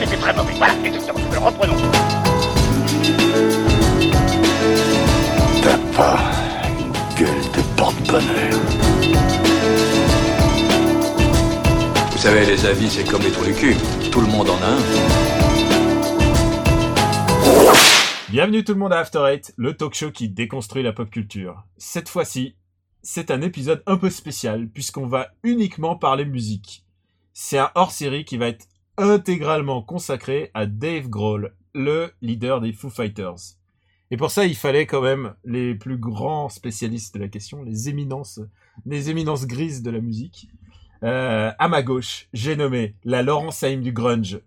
c'était très mauvais. Voilà, exactement. Reprenons. T'as pas une gueule de porte-bonheur. Vous savez, les avis, c'est comme les trous du cul. Tout le monde en a un. Bienvenue tout le monde à After Eight, le talk show qui déconstruit la pop culture. Cette fois-ci, c'est un épisode un peu spécial puisqu'on va uniquement parler musique. C'est un hors-série qui va être intégralement consacré à Dave Grohl, le leader des Foo Fighters. Et pour ça, il fallait quand même les plus grands spécialistes de la question, les éminences, les éminences grises de la musique. Euh, à ma gauche, j'ai nommé la Laurence Haim du grunge.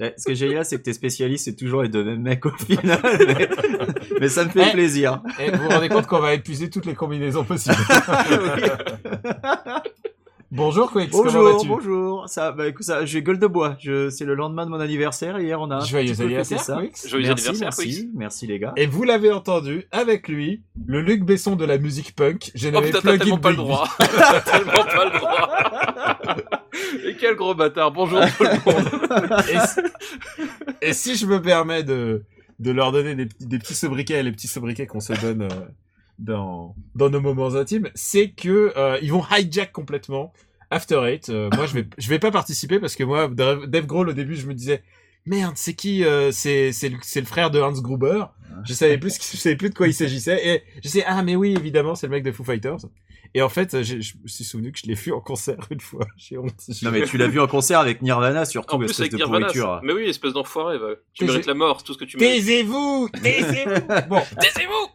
Ouais, Ce que j'ai là, c'est que tes spécialistes, c'est toujours les deux mêmes mecs au final. mais, mais ça me fait Eh. plaisir. Et vous vous rendez compte qu'on va épuiser toutes les combinaisons possibles. Bonjour Quix, comment Bonjour, vas-tu bonjour. Ça, bah écoute, ça, j'ai gueule de bois. Je, c'est le lendemain de mon anniversaire. Hier, on a. un Joyeux anniversaire, ça. Quix. Joyeux merci, anniversaire, merci, Quix. merci les gars. Et vous l'avez entendu, avec lui, le Luc Besson de la musique punk. J'ai Oh putain, t'as tellement pas le droit. T'as tellement pas le droit. Et quel gros bâtard. Bonjour tout le monde. Et si, et si je me permets de, de leur donner des, petits- des petits sobriquets, les petits sobriquets qu'on se donne euh, dans, dans nos moments intimes, c'est que euh, ils vont hijack complètement After Eight. Euh, moi, je vais, je vais pas participer parce que moi, Dave Grohl, au début, je me disais, merde, c'est qui euh, C'est c'est le, c'est le frère de Hans Gruber? Je savais plus, je savais plus de quoi il s'agissait. Et je sais, ah mais oui, évidemment, c'est le mec de Foo Fighters. Et en fait, je me suis souvenu que je l'ai vu en concert une fois. J'ai honte. Non mais tu l'as vu en concert avec Nirvana surtout, En plus, espèce avec de Nirvana. pourriture. Mais oui, espèce d'enfoiré. Tu mérites la mort, c'est tout ce que tu mérites. Taisez-vous Taisez-vous Bon, Taisez-vous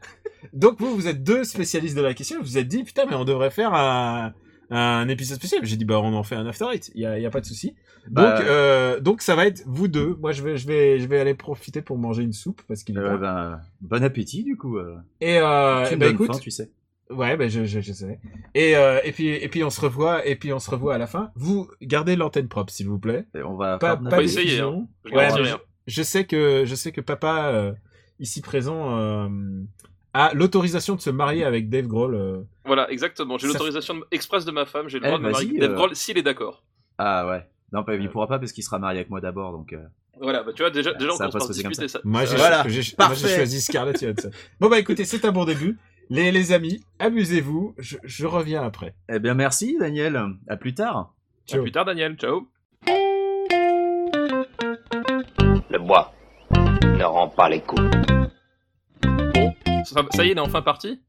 donc vous, vous êtes deux spécialistes de la question. Vous vous êtes dit, putain, mais on devrait faire un, un épisode spécial. J'ai dit, bah, on en fait un After Eight. Il y a, il y a pas de souci. Donc, Bah, euh, donc ça va être vous deux. Moi, je vais, je vais, je vais aller profiter pour manger une soupe parce qu'il est Euh, ben, bon appétit du coup. euh. Et, euh, tu donnes écoute, faim, tu sais. ouais, ben, je, je, je sais. Et, euh, et puis, et puis on se revoit, et puis on se revoit à la fin. Vous gardez l'antenne propre, s'il vous plaît. Et on va Pas, essayer, diffusion. Je Ouais, sais que, je sais que papa, euh, ici présent, euh, a l'autorisation de se marier avec Dave Grohl. euh, Voilà, exactement. J'ai Ça l'autorisation de- express de ma femme. J'ai le Eh, droit de me marier avec Dave euh. Grohl s'il est d'accord. Ah ouais. Non, pas, il pourra pas parce qu'il sera marié avec moi d'abord, donc. euh, Voilà, bah tu vois, déjà, déjà on commence par discuter ça. Moi, j'ai Voilà, choisi Scarlett Johansson. Bon, bah écoutez, c'est un bon début. Les, les amis, amusez-vous. Je, je reviens après. Eh bien, merci Daniel. À plus tard. À Ciao. plus tard, Daniel. Ciao. Le bois ne rend pas les coups. Ça, ça y est, il est enfin parti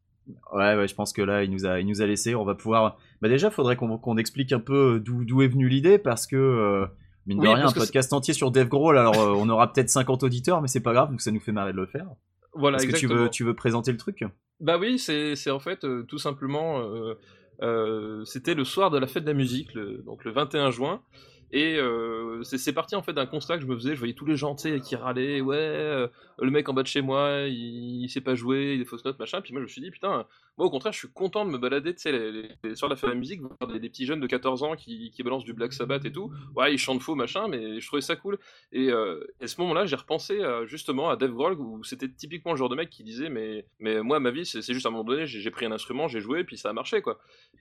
Ouais, ouais, je pense que là, il nous a, il nous a laissé. On va pouvoir. Bah déjà, faudrait qu'on explique un peu d'où d'où est venue l'idée, parce que euh, mine de Oui, rien, un podcast entier sur Dave Grohl. Alors, euh, on aura peut-être 50 auditeurs, mais c'est pas grave, donc ça nous fait marrer de le faire. Voilà, Est-ce que tu veux, tu veux présenter le truc? Bah oui, c'est en fait euh, tout simplement, euh, euh, c'était le soir de la fête de la musique, le, donc le 21 juin. Et euh, c'est parti en fait d'un constat que je me faisais, je voyais tous les gens qui râlaient, ouais, euh, le mec en bas de chez moi, il, il sait pas jouer, il a des fausses notes, machin. Puis moi je me suis dit, putain, moi au contraire, je suis content de me balader, tu sais, de la de la musique, voir des, petits jeunes de 14 ans qui, balancent du Black Sabbath et tout. Ouais, ils chantent faux, machin, mais je trouvais ça cool. Et, euh, à ce moment-là, j'ai repensé euh, justement à Dave Grohl, où c'était typiquement le genre de mec qui disait Mais, mais moi, ma vie, c'est juste à un moment donné, j'ai pris un instrument, j'ai joué, puis ça a marché, quoi.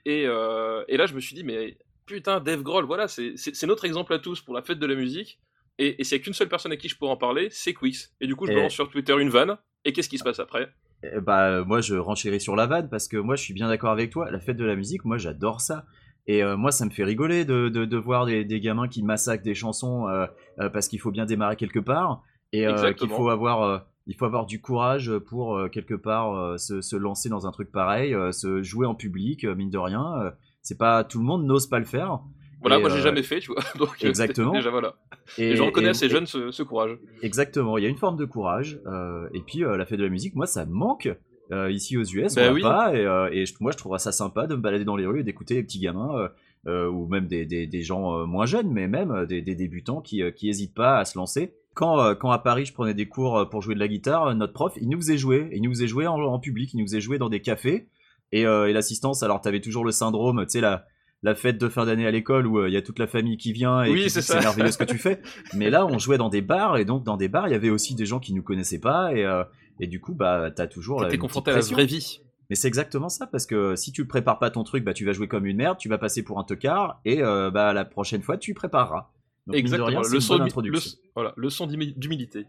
Euh, et là, je me suis dit Mais putain, Dave Grohl, voilà, c'est notre exemple à tous pour la fête de la musique. Et, et s'il y a qu'une seule personne à qui je pourrais en parler, c'est Quix. Et du coup, je Et- balance sur Twitter une vanne. Et qu'est-ce qui se passe après? Eh bah, euh, moi, je renchéris sur la vanne parce que moi, je suis bien d'accord avec toi. La fête de la musique, moi, j'adore ça. Et euh, moi, ça me fait rigoler de, de, de voir des, des gamins qui massacrent des chansons euh, euh, parce qu'il faut bien démarrer quelque part et qu'il faut avoir, il faut avoir du courage pour quelque part se, se lancer dans un truc pareil, se jouer en public, mine de rien. C'est pas tout le monde n'ose pas le faire. Voilà, Et, moi, j'ai euh, jamais fait, tu vois. Donc, euh, exactement. Déjà, voilà. Et, Et, je reconnais à ces jeunes ce, ce courage. Exactement, il y a une forme de courage. euh, et puis la fête de la musique, moi, ça me manque. Euh, ici aux US, Bah on oui. pas. Et, euh, et moi, je trouverais ça sympa de me balader dans les rues et d'écouter les petits gamins, euh, ou même des, des, des gens moins jeunes, mais même des, des débutants qui, euh, qui hésitent pas à se lancer. Quand, quand à Paris, je prenais des cours pour jouer de la guitare, notre prof, il nous faisait jouer. Il nous faisait jouer en, en public, il nous faisait jouer dans des cafés. Et, euh, et l'assistance, alors t'avais toujours le syndrome, tu sais, la, la fête de fin d'année à l'école où euh, il y a toute la famille qui vient et Oui, qui c'est dit ça. c'est merveilleux ce que tu fais. Mais là, on jouait dans des bars et donc dans des bars, il y avait aussi des gens qui nous connaissaient pas et, euh, et du coup, bah, t'as toujours une confronté à la pression. vraie vie. Mais c'est exactement ça parce que si tu prépares pas ton truc, bah tu vas jouer comme une merde, tu vas passer pour un tocard et euh, bah la prochaine fois tu prépareras. Donc, mine de Exactement, rien, c'est le, une son le- voilà, le son d'humi- d'humilité.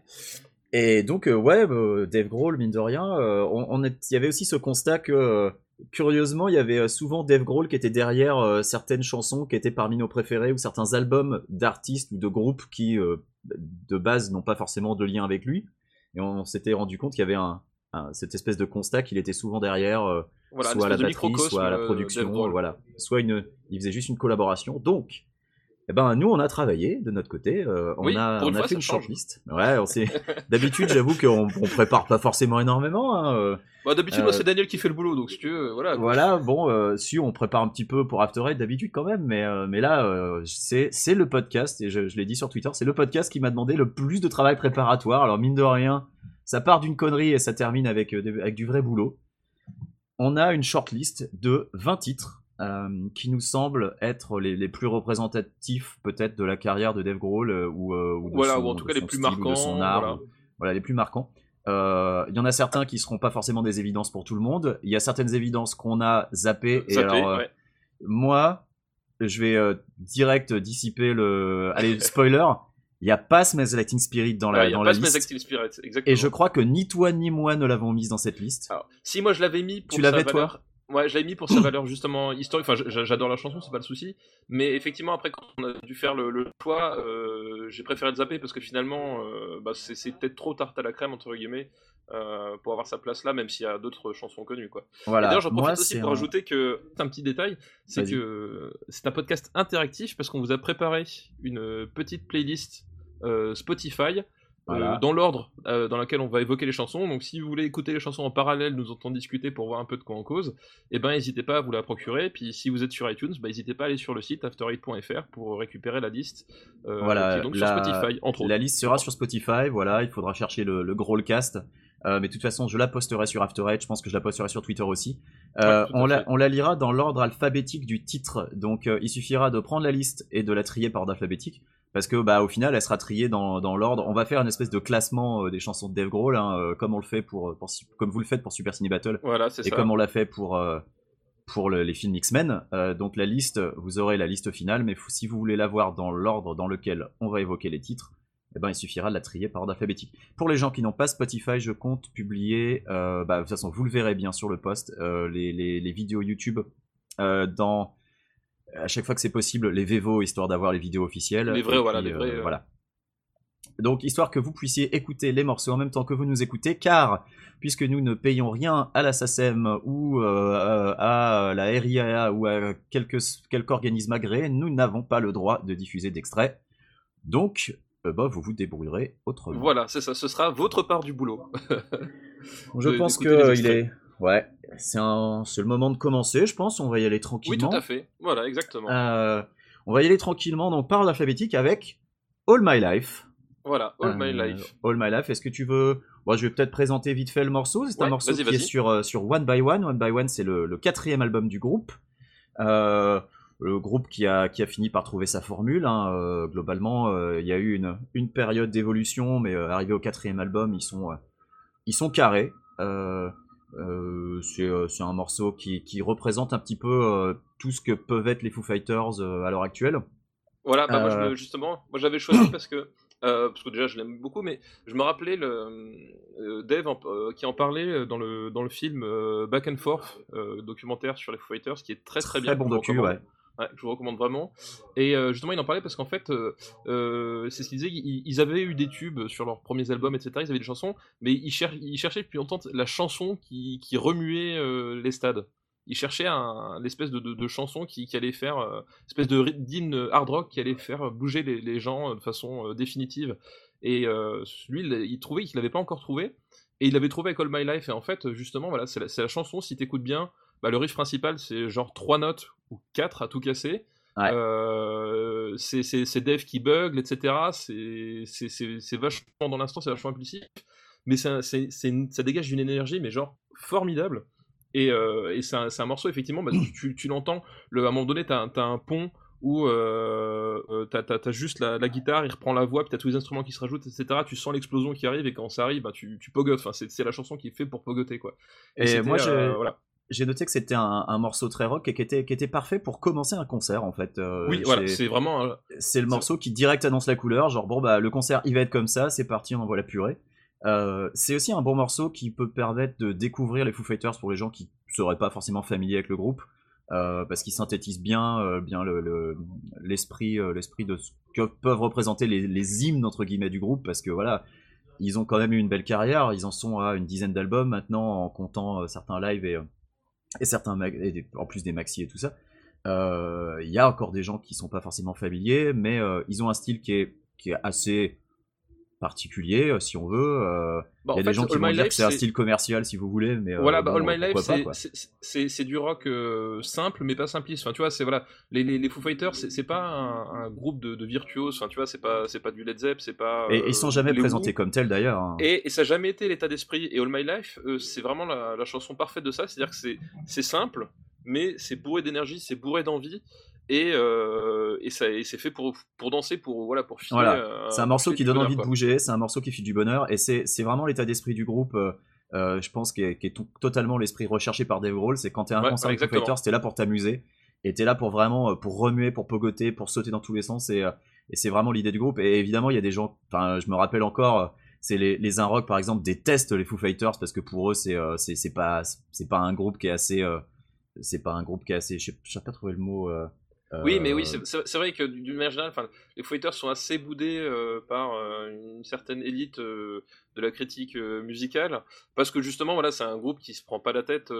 Et donc, euh, ouais, Dave Grohl, mine de rien, euh, on, on est- il y avait aussi ce constat que, euh, curieusement, il y avait euh, souvent Dave Grohl qui était derrière euh, certaines chansons qui étaient parmi nos préférés ou certains albums d'artistes ou de groupes qui, euh, de base, n'ont pas forcément de lien avec lui. Et on, s'était rendu compte qu'il y avait un, un- cette espèce de constat qu'il était souvent derrière, euh, Voilà, soit à la batterie, soit à la production, voilà. Soit une, il faisait juste une collaboration. Donc, eh ben, nous, on a travaillé de notre côté. euh, on a, pour on une a fois, fait une shortlist. Ouais. D'habitude, j'avoue qu'on on prépare pas forcément énormément. hein, euh, Bah, D'habitude, Euh, c'est Daniel qui fait le boulot, donc si tu veux, voilà. voilà, bon, euh, si on prépare un petit peu pour After Eight d'habitude quand même, mais, mais là, c'est le podcast, et je, je l'ai dit sur Twitter, c'est le podcast qui m'a demandé le plus de travail préparatoire. Alors, mine de rien, ça part d'une connerie et ça termine avec, avec du vrai boulot. On a une shortlist de 20 titres euh, qui nous semblent être les, les plus représentatifs peut-être de la carrière de Dave Grohl euh, ou, euh, ou de Voilà, son- ou en tout cas les plus marquants. de son art, voilà. ou- voilà, les plus marquants. Il y en a certains qui seront pas forcément des évidences pour tout le monde. Il y a certaines évidences qu'on a zappées. Et Zappé, alors, ouais. moi, je vais direct dissiper le. Allez, spoiler. Il n'y a pas Smells Teen Spirit dans la, Ouais, y a pas liste. Spirit, exactement. Et je crois que ni toi ni moi ne l'avons mise dans cette liste. Alors, si moi je l'avais mis pour Tu l'avais, toi? Ouais, je l'avais mis pour sa valeur justement historique. Enfin, j'adore la chanson, c'est pas le souci. Mais effectivement, après quand on a dû faire le, le choix, euh, j'ai préféré le zapper parce que finalement, euh, bah, c'est peut-être trop tarte à la crème entre guillemets euh, pour avoir sa place là, même s'il y a d'autres chansons connues quoi. Voilà. D'ailleurs, j'en Moi, profite aussi pour un- ajouter que un petit détail, c'est que c'est un podcast interactif parce qu'on vous a préparé une petite playlist Spotify. Euh, Voilà. dans l'ordre euh, dans lequel on va évoquer les chansons. Donc si vous voulez écouter les chansons en parallèle, nous entendre discuter pour voir un peu de quoi on cause, eh ben n'hésitez pas à vous la procurer. Puis si vous êtes sur iTunes, bah, n'hésitez pas à aller sur le site after8.fr pour récupérer la liste euh, Voilà, qui est donc la- sur Spotify, entre autres. La liste sera sur Spotify, voilà, il faudra chercher le, le Growlcast. Euh, mais de toute façon, je la posterai sur After Eight, je pense que je la posterai sur Twitter aussi. Euh, Ouais, on, la, on la lira dans l'ordre alphabétique du titre, donc euh, il suffira de prendre la liste et de la trier par ordre alphabétique, parce que bah au final, elle sera triée dans, dans l'ordre. On va faire une espèce de classement euh, des chansons de Dave Grohl, hein, euh, comme on le fait pour, pour- comme vous le faites pour Super Cine Battle, Voilà, c'est et ça. comme on l'a fait pour euh, pour le- les films X-Men. Euh, donc la liste, vous aurez la liste finale, mais si vous voulez la voir dans l'ordre dans lequel on va évoquer les titres, eh ben, il suffira de la trier par ordre alphabétique. Pour les gens qui n'ont pas Spotify, je compte publier, euh, bah, de toute façon vous le verrez bien sur le post, euh, les, les- les vidéos YouTube euh, dans à chaque fois que c'est possible les Vevo histoire d'avoir les vidéos officielles. Les vrais, voilà, puis, les vrais, euh. voilà. Donc histoire que vous puissiez écouter les morceaux en même temps que vous nous écoutez, car puisque nous ne payons rien à la SACEM ou euh, à la RIAA ou à quelque, quelque organisme agréé, nous n'avons pas le droit de diffuser d'extraits. Donc, euh, bah, vous vous débrouillerez autrement. Voilà, c'est ça. Ce sera votre part du boulot. Je pense que d'écouter les euh, il extraits. est... Ouais, c'est le moment de commencer, je pense. On va y aller Oui, tranquillement. tout à fait. Voilà, exactement. Euh, on va y aller tranquillement, donc par ordre alphabétique avec All My Life. Voilà, All My Euh, Life. All My Life. Est-ce que tu veux. Moi, je vais peut-être présenter vite fait le morceau. C'est un morceau qui est sur, euh, sur One by One. One by One, c'est le, le quatrième album du groupe. Euh, le groupe qui a, qui a fini par trouver sa formule. hein. Euh, globalement, il y a eu une, une période d'évolution, mais arrivé au quatrième album, ils sont, euh, ils sont carrés. Euh, euh, c'est un morceau qui, qui représente un petit peu euh, tout ce que peuvent être les Foo Fighters euh, à l'heure actuelle. Voilà, bah moi, je me- justement, moi j'avais choisi parce que, parce que déjà je l'aime beaucoup, mais je me rappelais le Dave en- qui en parlait dans le dans le film Back and Forth, documentaire sur les Foo Fighters, qui est très très, bien. bon que je vous docu, ouais. Ouais, je vous recommande vraiment. Et euh, justement, il en parlait parce qu'en fait, euh, euh, c'est ce qu'il disait, ils, avaient eu des tubes sur leurs premiers albums, etc. Ils avaient des chansons, mais ils, cher- ils cherchaient depuis longtemps la chanson qui, remuait les stades. Ils cherchaient l'espèce de, chanson qui, allait faire, espèce de d'hymne hard rock qui allait faire bouger les, gens de façon définitive. Et lui, il, trouvait qu'il l'avait pas encore trouvé. Et il l'avait trouvé avec All My Life. Et en fait, justement, voilà, c'est la, la chanson, si t'écoutes bien, bah, le riff principal, c'est genre trois notes ou quatre à tout casser. Ouais. Euh, c'est Dave qui bugle, etc. C'est- vachement dans l'instant, c'est vachement impulsif. Mais c'est- c'est une- ça dégage une énergie, mais genre formidable. Et, euh, et c'est un, un morceau, effectivement, bah, tu, tu- tu l'entends, le- à un moment donné, t'as as un pont où euh, euh, t'as- t'as juste la, la guitare, il reprend la voix, puis t'as tous les instruments qui se rajoutent, etc. Tu sens l'explosion qui arrive, et quand ça arrive, bah, tu, tu pogotes. Enfin, c'est la chanson qui est faite pour pogoter, quoi. Et moi, j'ai- euh, voilà. J'ai noté que c'était un, un morceau très rock et qui était, qui était parfait pour commencer un concert en fait. Euh, Oui, voilà, c'est- vraiment. c'est le morceau qui direct annonce la couleur, genre bon bah le concert il va être comme ça, c'est parti, on envoie la purée. Euh, c'est aussi un bon morceau qui peut permettre de découvrir les Foo Fighters pour les gens qui seraient pas forcément familiers avec le groupe, euh, parce qu'il synthétise bien, bien le- le- l'esprit, l'esprit de ce que peuvent représenter les, les hymnes entre guillemets du groupe, parce que voilà, ils ont quand même eu une belle carrière, ils en sont à une dizaine d'albums maintenant en comptant certains lives et, et certains en plus des maxi et tout ça. Euh, Il y a encore des gens qui sont pas forcément familiers, mais euh, ils ont un style qui est assez particulier, euh, si on veut. Euh, bah, Il y a des fait, gens qui All vont My dire Life, que c'est un style commercial, si vous voulez, mais euh, Voilà, bah, bon, All My Life, c'est- du rock euh, simple, mais pas simpliste. Enfin, tu vois, c'est voilà, les, les, les Foo Fighters, c'est pas un, un groupe de, de virtuoses. Enfin, tu vois, c'est pas c'est pas du Led Zepp, c'est pas. Et ils sont jamais présentés Who. comme tels d'ailleurs. hein. Et, et ça n'a jamais été l'état d'esprit. Et All My Life, c'est vraiment la, la chanson parfaite de ça. C'est-à-dire que c'est- c'est simple, mais c'est bourré d'énergie, c'est bourré d'envie. Et, euh, et, ça- et c'est fait pour, pour danser, pour, voilà, pour filer. Voilà. euh, C'est un morceau qui donne bonheur, envie de bouger, c'est un morceau qui fait du bonheur, et c'est c'est vraiment l'état d'esprit du groupe, euh, je pense, qui est, qui est tout- totalement l'esprit recherché par Dave Grohl. C'est quand t'es à un Ouais, concert ouais, avec. Fighters, t'es là pour t'amuser, et t'es là pour vraiment pour remuer, pour pogoter, pour sauter dans tous les sens, et, et c'est vraiment l'idée du groupe. Et évidemment, il y a des gens, je me rappelle encore, c'est les, les Un Rock par exemple détestent les Foo Fighters parce que pour eux, c'est c'est c'est pas c'est pas un groupe qui est assez, c'est pas un groupe qui est assez, je sais- je sais pas trouver le mot. euh, Oui, mais oui, euh, c'est c'est- c'est vrai que d'une manière générale, les Fighters sont assez boudés euh, par euh, une certaine élite euh, de la critique musicale, parce que justement, voilà, c'est un groupe qui se prend pas la tête,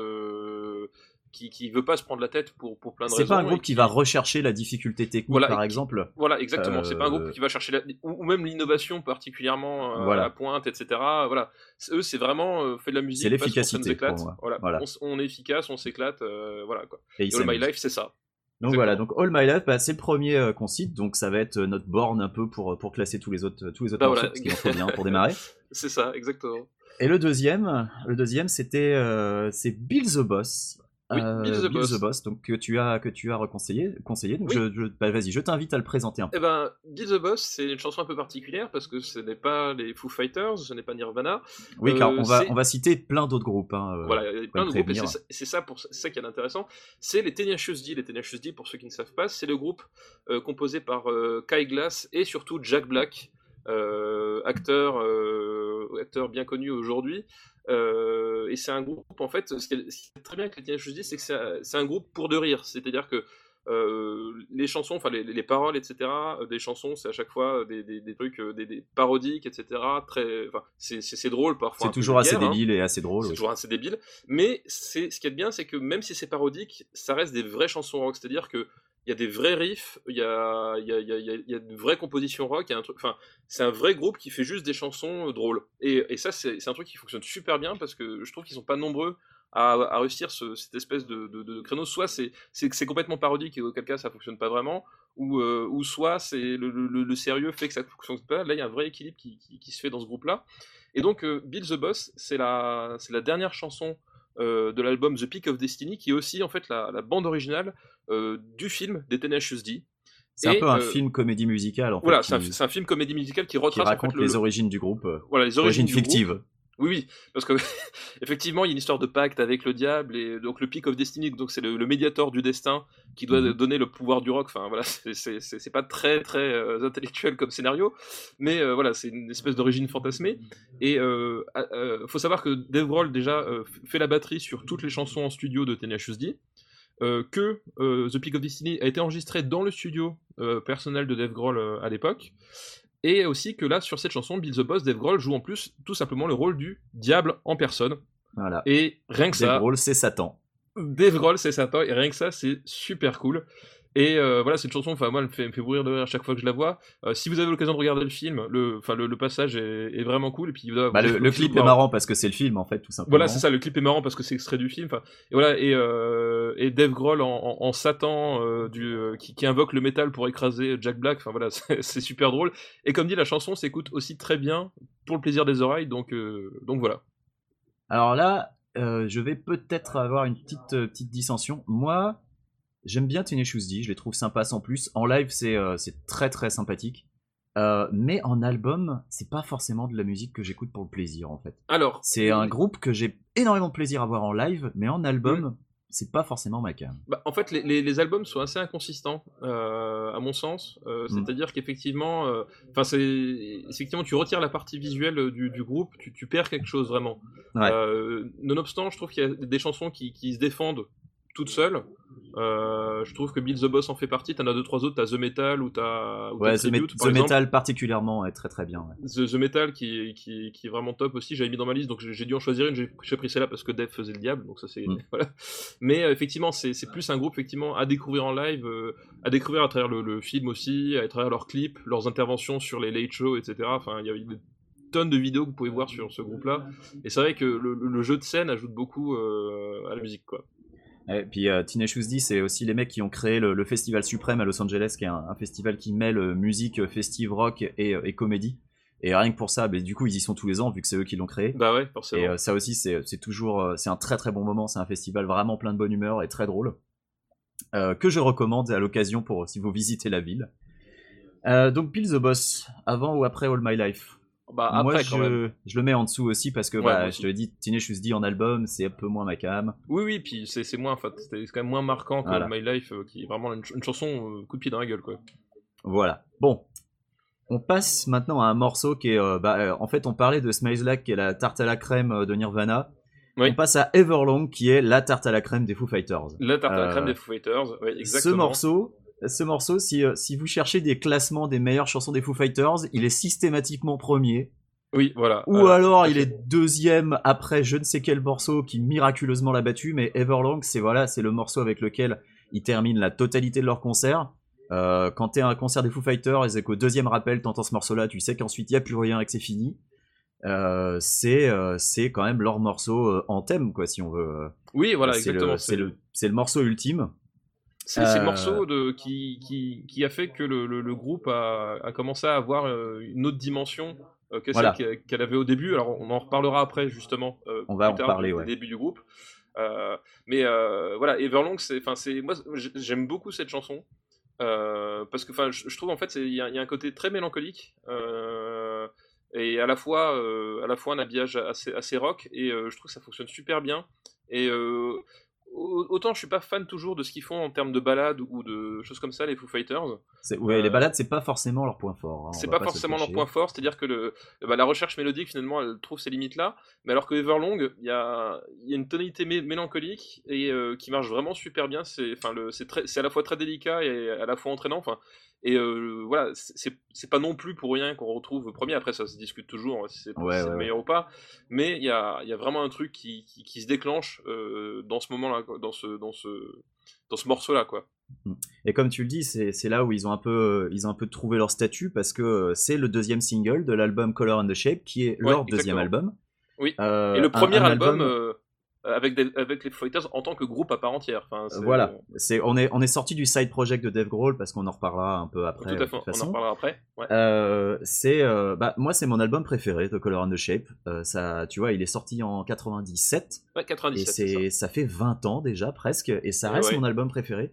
qui, qui veut pas se prendre la tête pour, pour plein de C'est raisons. pas un groupe qui va rechercher la difficulté technique, Voilà, par exemple. Voilà, exactement. C'est pas un groupe qui va chercher la... ou, ou même l'innovation particulièrement Voilà. à la pointe, etc. Voilà, C'est- eux, c'est vraiment fait de la musique. C'est l'efficacité. Voilà, Voilà. On, on est efficace, on s'éclate, voilà quoi. Et All My. Life, c'est ça. Donc voilà, donc All My Life, bah, c'est le premier euh, qu'on cite, donc ça va être euh, notre borne un peu pour, pour classer tous les autres, tous les autres Bah morceaux, voilà. parce qu'il bien pour démarrer. C'est ça, exactement. Et le deuxième, le deuxième, c'était euh, c'est Bill the Boss. Oui, Euh, Bill the Boss. donc que tu as que tu as reconseillé, conseillé. Donc Oui. je, je- bah, vas-y, je t'invite à le présenter un peu. Eh ben, Bill the Boss, c'est une chanson un peu particulière parce que ce n'est pas les Foo Fighters, ce n'est pas Nirvana. Oui, car euh, on va on va citer plein d'autres groupes. hein, euh, voilà, il y a plein de groupes c'est ça- pour ça qui est intéressant. C'est les Tenacious D. Les Tenacious D, pour ceux qui ne savent pas, c'est le groupe euh, composé par euh, Kai Glass et surtout Jack Black, euh, acteur, euh, acteur bien connu aujourd'hui. Euh, et c'est un groupe, en fait, ce qui est, ce qui est très bien avec les Tenacious D, c'est que c'est un- groupe pour de rire. C'est-à-dire que euh, les chansons, enfin les, les paroles, etc. euh, Des chansons, c'est à chaque fois des, des- des trucs, des, des parodiques, etc. Très, c'est drôle parfois. C'est toujours assez hein. débile et assez drôle. C'est oui. toujours assez débile. Mais ce qui est bien, c'est que même si c'est parodique, ça reste des vraies chansons rock. C'est-à-dire que il y a des vrais riffs, il y a, y, de vraies compositions rock, c'est un vrai groupe qui fait juste des chansons euh, drôles. Et, ça, c'est un truc qui fonctionne super bien parce que je trouve qu'ils sont pas nombreux à, réussir ce- cette espèce de, créneau. Soit c'est complètement parodique et auquel cas ça fonctionne pas vraiment, ou, euh, soit c'est le, sérieux fait que ça fonctionne pas. Là, il y a un vrai équilibre qui, se fait dans ce groupe-là. Et donc, euh, Bill the Boss, c'est la, c'est la dernière chanson euh, de l'album The Peak of Destiny, qui est aussi en fait la, la bande originale euh, du film des Tenacious D. C'est un peu un euh, film comédie musicale en fait, Voilà, qui, c'est un, film comédie musicale qui qui retrace en raconte fait, le- les origines du groupe, voilà, les origines groupe. Oui, oui, parce que effectivement, il y a une histoire de pacte avec le diable et donc le Peak of Destiny, donc c'est le, le médiator du destin qui doit Mhm. donner le pouvoir du rock. Enfin voilà, c'est- pas très très euh, intellectuel comme scénario, mais euh, voilà, c'est une espèce d'origine fantasmée. Et euh, euh, faut savoir que Dave Grohl déjà fait la batterie sur toutes les chansons en studio de Tenacious D. que The Peak of Destiny a été enregistré dans le studio personnel de Dave Grohl à l'époque, et aussi que là, sur cette chanson, Bill the Boss, Dave Grohl joue en plus tout simplement le rôle du diable en personne. Voilà. Et rien que Dave ça, Grohl, c'est Satan. Dave Grohl, c'est Satan, et rien que ça, c'est super cool. Et euh, voilà, cette chanson, enfin moi, elle me fait, me fait mourir de rire chaque fois que je la vois. Euh, si vous avez l'occasion de regarder le film, le, enfin le, le passage est, est vraiment cool. Et puis Bah, le, clip est marrant parce que c'est le film en fait, tout simplement. Voilà, c'est ça. Le clip est marrant parce que c'est extrait du film. Et voilà, et, euh, et Dave Grohl en, en- en Satan euh, du, euh, qui, qui invoque le métal pour écraser Jack Black. Enfin voilà, c'est super drôle. Et comme dit, la chanson s'écoute aussi très bien pour le plaisir des oreilles. Donc, donc voilà. Alors là, je vais peut-être avoir une petite, petite dissension. Moi, j'aime bien Tenacious D, je les trouve sympas sans plus. En live, c'est euh, très très sympathique. Euh, mais en album, c'est pas forcément de la musique que j'écoute pour le plaisir en fait. Alors, C'est un groupe que j'ai énormément de plaisir à voir en live, mais en album, c'est pas forcément ma cam. Bah, en fait, les, les- les albums sont assez inconsistants, euh, à mon sens. Euh, Mm. C'est-à-dire qu'effectivement, euh, enfin, c'est effectivement, tu retires la partie visuelle euh, du, du groupe, tu, tu perds quelque chose vraiment. Ouais. Euh, nonobstant, je trouve qu'il y a des chansons qui, qui se défendent toutes seules. Euh, je trouve que Bill the Boss en fait partie. T'en as deux trois autres. T'as The Metal ou t'as Ouais, The, Tribute, The par exemple. Metal particulièrement est très très bien. ouais. The, The Metal qui, qui, qui est vraiment top aussi, j'avais mis dans ma liste, donc j'ai dû en choisir une, j'ai pris celle-là parce que Dave faisait le diable, donc ça c'est... Mm. Voilà. Mais euh, effectivement, c'est plus un groupe effectivement à découvrir en live, euh, à découvrir à travers le, le film aussi, à travers leurs clips, leurs interventions sur les late shows, etc. Enfin, il y a des tonnes de vidéos que vous pouvez voir sur ce groupe-là, et c'est vrai que le, le- jeu de scène ajoute beaucoup à la musique, quoi. Et puis euh, Teenage c'est aussi les mecs qui ont créé le, le Festival Suprême à Los Angeles, qui est un, un festival qui mêle euh, musique, euh, festive, rock et, euh, et comédie. Et rien que pour ça, mais du coup, ils y sont tous les ans, vu que c'est eux qui l'ont créé. Bah ouais, forcément. Et euh, ça aussi, c'est toujours, euh, c'est un très très bon moment. C'est un festival vraiment plein de bonne humeur et très drôle, euh, que je recommande à l'occasion pour si vous visitez la ville. Donc Bill the Boss, avant ou après All My Life? Bah après, Moi, quand même. je, je le mets en dessous aussi parce que Ouais, bah, je te l'ai dit, Teenage Who's en album, c'est un peu moins ma cam. Oui, oui, puis c'est c'est moins, enfin, c'est quand même moins marquant que Voilà. My Life, euh, qui est vraiment une, ch- une chanson euh, coup de pied dans la gueule, quoi. Voilà. Bon. On passe maintenant à un morceau qui est. euh, bah, euh, en fait, on parlait de Smiles Like, qui est la tarte à la crème de Nirvana. Oui. On passe à Everlong, qui est la tarte à la crème des Foo Fighters. La tarte à la crème des Foo Fighters, Ce exactement. morceau, ce morceau si, euh, si vous cherchez des classements des meilleures chansons des Foo Fighters, il est systématiquement premier. Oui, voilà. Ou alors il est deuxième après je ne sais quel morceau qui miraculeusement l'a battu. Mais Everlong, c'est voilà, c'est le morceau avec lequel ils terminent la totalité de leur concert. Euh, quand t'es à un concert des Foo Fighters et qu'au deuxième rappel t'entends ce morceau-là, tu sais qu'ensuite il y a plus rien et que c'est fini. Euh, c'est euh, c'est quand même leur morceau en thème quoi si on veut. Oui, voilà, exactement. le c'est le c'est le morceau ultime. C'est Euh, le morceau de, qui, qui, qui a fait que le, le- le groupe a, a commencé à avoir euh, une autre dimension euh, que Voilà. celle qu'elle- avait au début. Alors on en reparlera après justement. euh, On va en tard, parler, ouais. début du groupe. Euh, mais euh, voilà, Everlong, c'est, enfin, c'est, moi, j'aime beaucoup cette chanson euh, parce que, enfin, je, trouve en fait, il y, a il y a un côté très mélancolique et à la fois, à la fois un habillage assez, assez rock et je trouve que ça fonctionne super bien. Et autant je suis pas fan toujours de ce qu'ils font en termes de balades ou de choses comme ça, les Foo Fighters. Ouais, Euh, les balades c'est pas forcément leur point fort. hein, C'est pas forcément leur point fort, c'est-à-dire que le, bah, la recherche mélodique finalement elle trouve ses limites là, mais alors que Everlong, il y a, il y a une tonalité mé- mélancolique et euh, qui marche vraiment super bien. C'est, à la fois très délicat et à la fois entraînant. Enfin, et euh, voilà, c'est, pas non plus pour rien qu'on retrouve premier. Après, ça se discute toujours si c'est, Ouais, si c'est ouais, le meilleur ou pas, mais il y a, il y a vraiment un truc qui, qui, qui se déclenche euh, dans ce moment-là, dans ce, dans ce, dans ce morceau-là, quoi. Et comme tu le dis, c'est là où ils ont un peu, euh, ils ont un peu trouvé leur statut parce que euh, c'est le deuxième single de l'album Color and the Shape, qui est leur deuxième album. Oui. Euh, et le premier un album. Avec, des- avec les Fighters en tant que groupe à part entière. Enfin, Voilà, c'est on est on est sorti du side project de Dave Grohl parce qu'on en reparlera un peu après. Tout à euh, fait, de on en reparlera après. Ouais. Euh, c'est euh, bah moi c'est mon album préféré de Color and the Shape. Euh, ça, tu vois, il est sorti en 97 Ouais, et 97. c'est c'est ça fait 20 ans déjà presque et ça Et reste ouais. mon album préféré.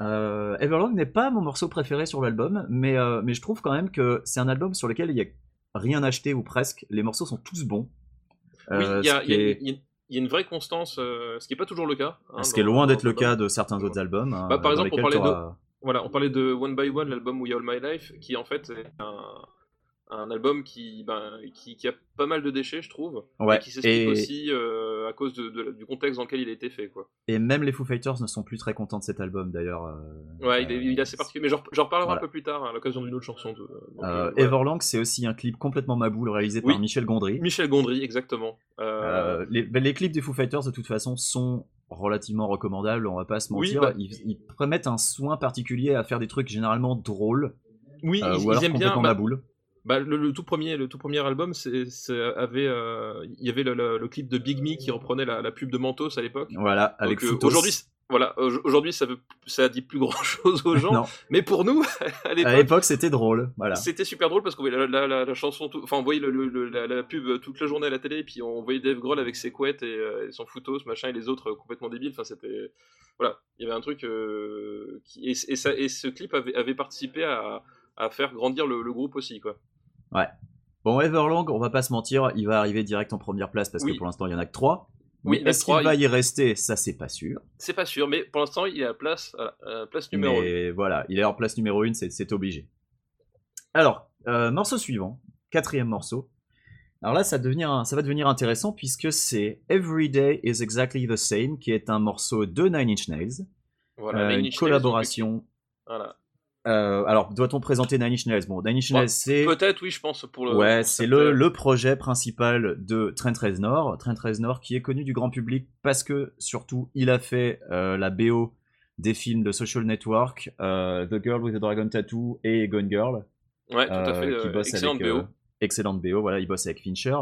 Euh, Everlong n'est pas mon morceau préféré sur l'album, mais euh, mais je trouve quand même que c'est un album sur lequel il y a rien acheté ou presque. Les morceaux sont tous bons. Oui, Euh, il y, a- ce qui il y a- est- il y a- il y a une vraie constance, euh, ce qui n'est pas toujours le cas. hein, ce qui est loin d'être le cas de certains autres albums. hein, Bah, par dans exemple, on parlait de- Voilà, on parlait de One by One, l'album We All My Life, qui en fait est un, un album qui, ben, qui, qui a pas mal de déchets, je trouve, Ouais, et qui s'explique et- aussi euh, à cause de, de- du contexte dans lequel il a été fait. Quoi. Et même les Foo Fighters ne sont plus très contents de cet album d'ailleurs. euh, Ouais, il est, il est assez particulier, mais j'en reparlerai Voilà. un peu plus tard, à l'occasion d'une autre chanson. de- Euh, euh, voilà. Everlong, c'est aussi un clip complètement maboule réalisé Oui. par Michel Gondry. Michel Gondry, exactement. Euh, Euh, les, ben, les clips des Foo Fighters, de toute façon, sont relativement recommandables, on va pas se Oui, mentir. bah- Ils, ils mettent un soin particulier à faire des trucs généralement drôles, oui, euh, ils, ou alors ils aiment bien. complètement bah, maboule. Bah, le, le tout premier, le tout premier album, c'est, avait, euh, il y avait le, le- le clip de Big Me qui reprenait la, la pub de Mentos à l'époque. Voilà, avec euh, aujourd'hui, voilà, au- aujourd'hui, ça, veut, ça dit plus grand chose aux gens, mais pour nous, à l'époque, c'était drôle. Voilà. c'était super drôle parce qu'on voyait la, la- la- la chanson, tout- enfin, on voyait la, la pub toute la journée à la télé, et puis on voyait Dave Grohl avec ses couettes et, euh, et son Footos, machin, et les autres complètement débiles. Enfin, c'était, voilà, il y avait un truc euh, qui, et, et ça, et ce clip avait, avait participé à, à faire grandir le, le groupe aussi, quoi. Ouais. Bon, Everlong, on va pas se mentir, il va arriver direct en première place parce Oui. que pour l'instant il y en a que 3. Oui, Mais est-ce qu'il va y rester? Ça, c'est pas sûr. C'est pas sûr, mais pour l'instant, il est à place, à la- à place numéro 1. Mais voilà, il est en place numéro 1, c'est obligé. Alors, euh, morceau suivant, quatrième morceau. Alors là, ça, va devenir- ça va devenir intéressant puisque c'est Every Day is Exactly the Same, qui est un morceau de Nine Inch Nails, Voilà, euh, Nine une Inch collaboration. Voilà. Euh, alors, doit-on présenter Nine Inch Nails? Bon, Nine Inch c'est Peut-être, oui, je pense, pour le. ouais, c'est le, euh, le projet principal de Trent Reznor. Trent Reznor qui est connu du grand public parce que surtout il a fait euh, la BO des films de Social Network, euh, The Girl with the Dragon Tattoo et Gone Girl. Ouais, tout à fait. qui bosse excellente avec, BO. excellente BO, voilà, il bosse avec Fincher.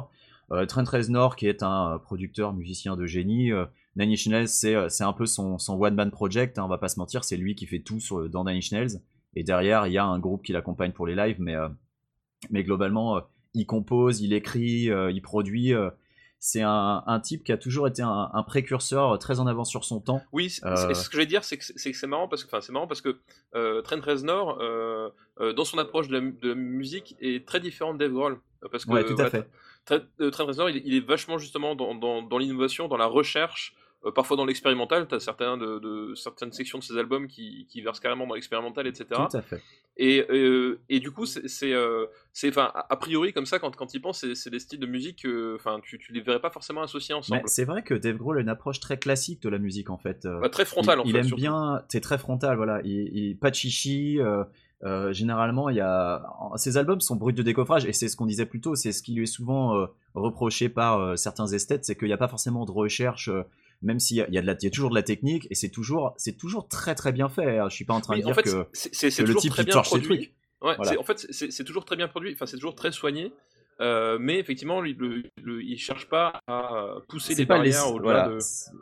Trent Reznor, qui est un producteur, musicien de génie. Nine Inch Nails, c'est, c'est un peu son, son one-man project, hein, on va pas se mentir, c'est lui qui fait tout sur, dans Nine Inch Nails. Et derrière, il y a un groupe qui l'accompagne pour les lives, mais, euh, mais globalement, euh, il compose, il écrit, euh, il produit. c'est un, un type qui a toujours été un, un précurseur très en avance sur son temps. Oui, Euh, ce que je vais dire, c'est que c'est marrant parce que, enfin, c'est marrant parce que euh, Trent Reznor, euh, dans son approche de la, mu- de la musique, est très différent de Dave Grohl. Parce que, Ouais, tout à fait. Trent, Trent Reznor, il, est- il est vachement justement dans, dans, dans l'innovation, dans la recherche, euh, parfois dans l'expérimental. Tu as certains de, de- certaines sections de ses albums qui, qui versent carrément dans l'expérimental, etc. Tout à fait. Et, euh, et du coup, c'est, c'est, euh, enfin, a priori comme ça, quand, quand il pense, c'est, des styles de musique, que, enfin, tu, tu les verrais pas forcément associés ensemble. c'est vrai que Dave Grohl a une approche très classique de la musique en fait. Bah, très frontal il, en il fait. aime surtout. bien, c'est très frontal, voilà. Il, il- pas de chichi. euh, généralement, il y a, ses albums sont bruts de décoffrage et c'est ce qu'on disait plus tôt. C'est ce qui lui est souvent euh, reproché par euh, certains esthètes, c'est qu'il n'y a pas forcément de recherche. Même s'il y a, y y toujours de la technique et c'est toujours, très très bien fait. hein. Je suis pas en train Oui, de dire fait, que, que le type très qui bien torche ses trucs. Ouais, Voilà. c'est- en fait, c'est c'est toujours très bien produit, enfin, c'est toujours très soigné, euh, mais effectivement, lui, le, le- il cherche pas à pousser les pas les- barrières au-delà voilà, de.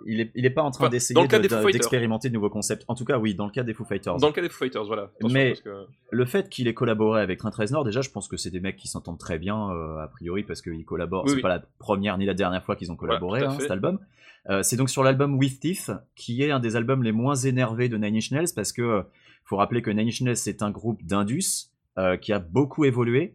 il est, il est pas en train Enfin, d'essayer de- de- d'expérimenter de nouveaux concepts. En tout cas, oui, dans le cas des Foo Fighters. Dans le cas des Foo Fighters, voilà. Attention, Mais- parce que- le fait qu'il ait collaboré avec Trent Reznor, déjà, je pense que c'est des mecs qui s'entendent très bien, euh, a priori, parce qu'ils collaborent. Oui, c'est oui. pas la première ni la dernière fois qu'ils ont collaboré, tout à hein, cet album. Euh, c'est donc sur l'album With Teeth, qui est un des albums les moins énervés de Nine Inch Nails, parce que faut rappeler que Nine Inch Nails c'est un groupe d'indus qui a beaucoup évolué,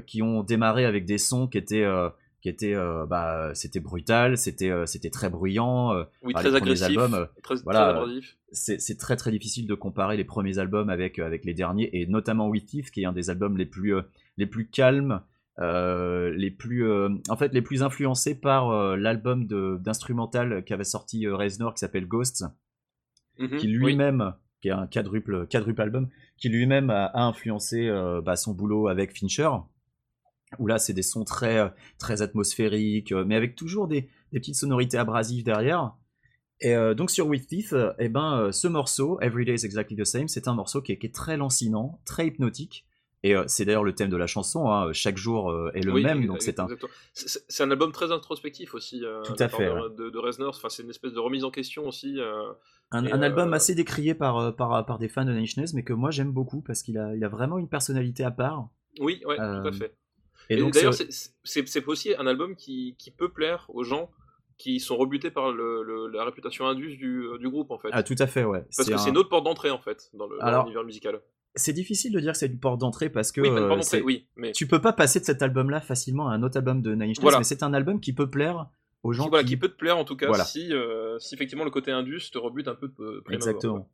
qui ont démarré avec des sons qui étaient euh, qui étaient euh, bah c'était brutal, c'était euh, c'était très bruyant. euh, oui, très les agressif, albums, euh, très, voilà, c'est c'est très très difficile de comparer les premiers albums avec, avec les derniers, et notamment With Teeth, qui est un des albums les plus, euh, les plus calmes, euh, les plus, euh, en fait, les plus influencés par euh, l'album de- d'instrumental qu'avait sorti euh, Reznor qui s'appelle Ghosts, Mhm, qui oui. Qui un quadruple, quadruple album, qui lui-même a, influencé euh, bah, son boulot avec Fincher, où là c'est des sons très, très atmosphériques, euh, mais avec toujours des, petites sonorités abrasives derrière. Et euh, donc sur With Teeth, euh, eh ben, ce morceau, Every Day is Exactly the Same, c'est un morceau qui est très lancinant, très hypnotique. Et euh, c'est d'ailleurs le thème de la chanson, hein, chaque jour euh, est le Oui, même, donc c'est un. C'est- un album très introspectif aussi. euh, Tout à fait, De, de, de Reznor. Enfin, c'est une espèce de remise en question aussi. euh, un, album euh, assez décrié par, euh, par, par des fans de Nine mais que moi j'aime beaucoup parce qu'il a, il a vraiment une personnalité à part. Oui, ouais, tout Euh, à fait. Et, Et donc d'ailleurs, c'est- aussi un album qui, qui peut plaire aux gens qui sont rebutés par le, le- la réputation indus du, euh, du groupe en fait. ah, tout à fait, ouais. Parce que un- c'est une autre porte d'entrée en fait dans l'univers musical. C'est difficile de dire que c'est une porte d'entrée parce que Oui, euh, d'entrée, mais tu peux pas passer de cet album-là facilement à un autre album de Nine Inch Nails, Voilà. mais c'est un album qui peut plaire aux gens qui, voilà, qui... qui peut te plaire en tout cas Voilà. si, euh, si effectivement le côté indus te rebute un peu de abord, Exactement.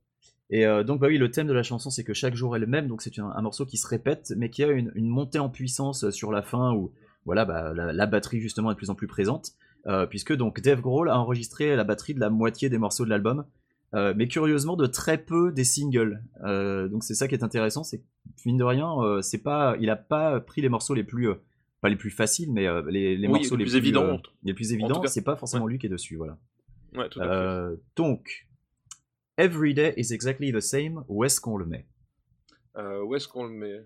Et euh, donc bah oui, le thème de la chanson c'est que chaque jour est le même, donc c'est un, un morceau qui se répète, mais qui a une, une montée en puissance sur la fin où voilà bah, la, la batterie justement est de plus en plus présente, euh, puisque donc Dave Grohl a enregistré la batterie de la moitié des morceaux de l'album, euh, mais curieusement de très peu des singles. Euh, donc c'est ça qui est intéressant, c'est que mine de rien, euh, c'est pas, il a pas pris les morceaux les plus, pas les plus faciles, mais les, les Oui, morceaux les plus évidents. les plus évidents, c'est pas forcément lui qui est dessus, voilà. Ouais, tout à fait. Donc, Every Day is Exactly the Same, où est-ce qu'on le met? Où est-ce qu'on le met?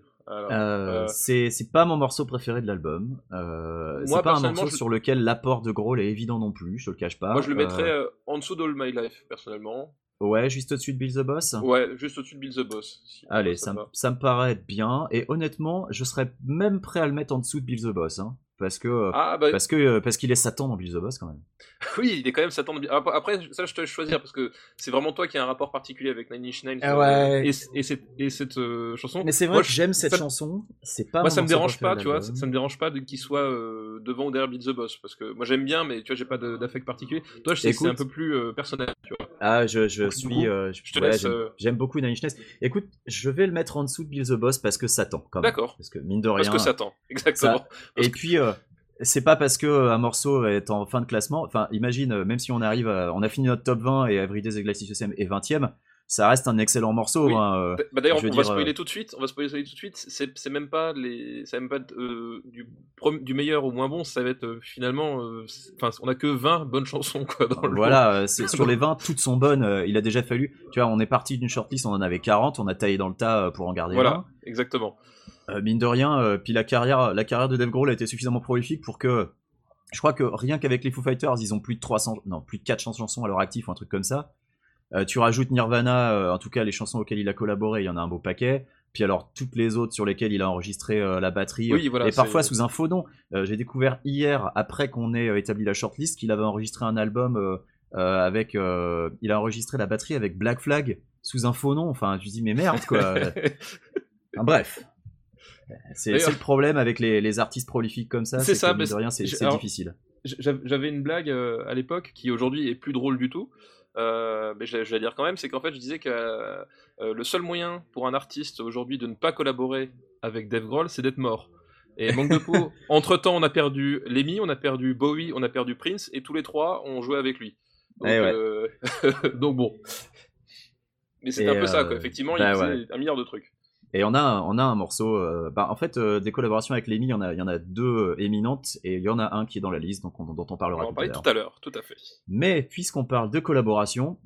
C'est pas mon morceau préféré de l'album. C'est pas un morceau je- sur lequel l'apport de Grohl est évident non plus, je te le cache pas. Moi, je le mettrais en dessous d'All My Life, personnellement. ouais, juste au-dessus de Bill the Boss. Ouais, juste au-dessus de Bill the Boss. si Allez, ça ça, me- va. ça me paraît bien. Et honnêtement, je serais même prêt à le mettre en dessous de Bill the Boss. hein. Parce que euh, Ah bah parce que euh, parce qu'il est Satan dans Bill the Boss quand même. oui, il est quand même Satan. Après, ça je te laisse choisir parce que c'est vraiment toi qui as un rapport particulier avec Nine Inch Nails Ah euh, ouais. et, et cette, et cette euh, chanson. Mais c'est vrai Moi, que j'aime cette ça- chanson. C'est pas Moi, ça me dérange pas, tu vois. Ça, ça me dérange pas de- qu'il soit euh, devant ou derrière Beat the Boss parce que moi j'aime bien, mais tu vois, j'ai pas d'affect particulier. Toi, je sais que c'est un peu plus euh, personnel, tu vois. Ah, je, je suis. coup, euh, je te ouais, laisse, J'aime euh, beaucoup Nine Inch Nails. Écoute, je vais le mettre en dessous de Bill the Boss parce que Satan, quand même. D'accord. Parce que mine de rien. Parce que Satan, exactement. Et puis, c'est pas parce que euh, un morceau est en fin de classement. Enfin, imagine, euh, même si on arrive, à- on a fini notre top 20 et Everyday's a Glacial System est 20ème, ça reste un excellent morceau. Oui. hein, euh. Bah, D'ailleurs, on va spoiler tout de suite. On va spoiler tout de suite. C'est même pas les, c'est même pas euh, du meilleur au moins bon. Ça va être euh, finalement, euh, enfin, on a que 20 bonnes chansons quoi dans le. Voilà, c'est- sur les 20, toutes sont bonnes. il a déjà fallu. Tu vois, on est parti d'une shortlist, on en avait 40, on a taillé dans le tas pour en garder Voilà, exactement. 20. Euh, mine de rien, euh, puis la carrière, la carrière de Dave Grohl a été suffisamment prolifique pour que. Je crois que rien qu'avec les Foo Fighters, ils ont plus de 300, non, plus de 400 chansons à leur actif ou un truc comme ça. Euh, tu rajoutes Nirvana, euh, en tout cas les chansons auxquelles il a collaboré, il y en a un beau paquet. Puis alors toutes les autres sur lesquelles il a enregistré la batterie, Oui, voilà, et parfois sous un faux nom. J'ai découvert hier, après qu'on ait établi la shortlist, qu'il avait enregistré un album avec, il a enregistré la batterie avec Black Flag sous un faux nom. Enfin, tu dis mais merde quoi. Enfin, bref. C'est le problème avec les, les artistes prolifiques comme ça. C'est ça, mine mais de rien, c'est difficile. J'av- J'avais une blague euh, à l'époque qui aujourd'hui est plus drôle du tout. Euh, mais je, je vais la dire quand même, c'est qu'en fait je disais que euh, le seul moyen pour un artiste aujourd'hui de ne pas collaborer avec Dave Grohl, c'est d'être mort. Et manque de peau, entre temps on a perdu Lemmy, on a perdu Bowie, on a perdu Prince, et tous les trois ont joué avec lui. Donc, Eh ouais. euh, donc bon. Mais c'est un peu ça, quoi. Effectivement, bah il faisait ouais. un milliard de trucs. Et on a, un- on a un morceau. euh, bah, en fait, euh, des collaborations avec Lemmy, il y en a, y en a deux euh, éminentes et il y en a un qui est dans la liste, donc on- dont on On parlera en tout à tout à l'heure, tout à fait. Mais puisqu'on parle de collaboration,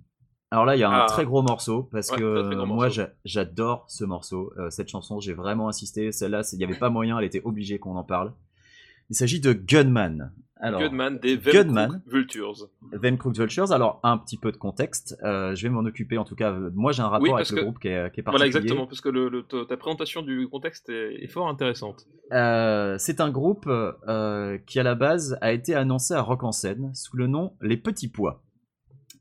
alors là, il y a un Ah. très gros morceau parce Ouais, que moi, j'adore ce morceau, euh, cette chanson. J'ai vraiment insisté. Celle-là, il n'y avait pas moyen, elle était obligée qu'on en parle. Il s'agit de Gunman. Alors, des. Velcro Vultures. Them Crooked Vultures. Alors, un petit peu de contexte. euh, je vais m'en occuper. En tout cas, euh, moi, j'ai un rapport Oui, avec le que- groupe qui est, qui est particulier. Voilà, exactement, parce que le, le- ta ta présentation du contexte est, est fort intéressante. Euh, c'est un groupe euh, qui à la base a été annoncé à Rock en scène sous le nom Les Petits Pois.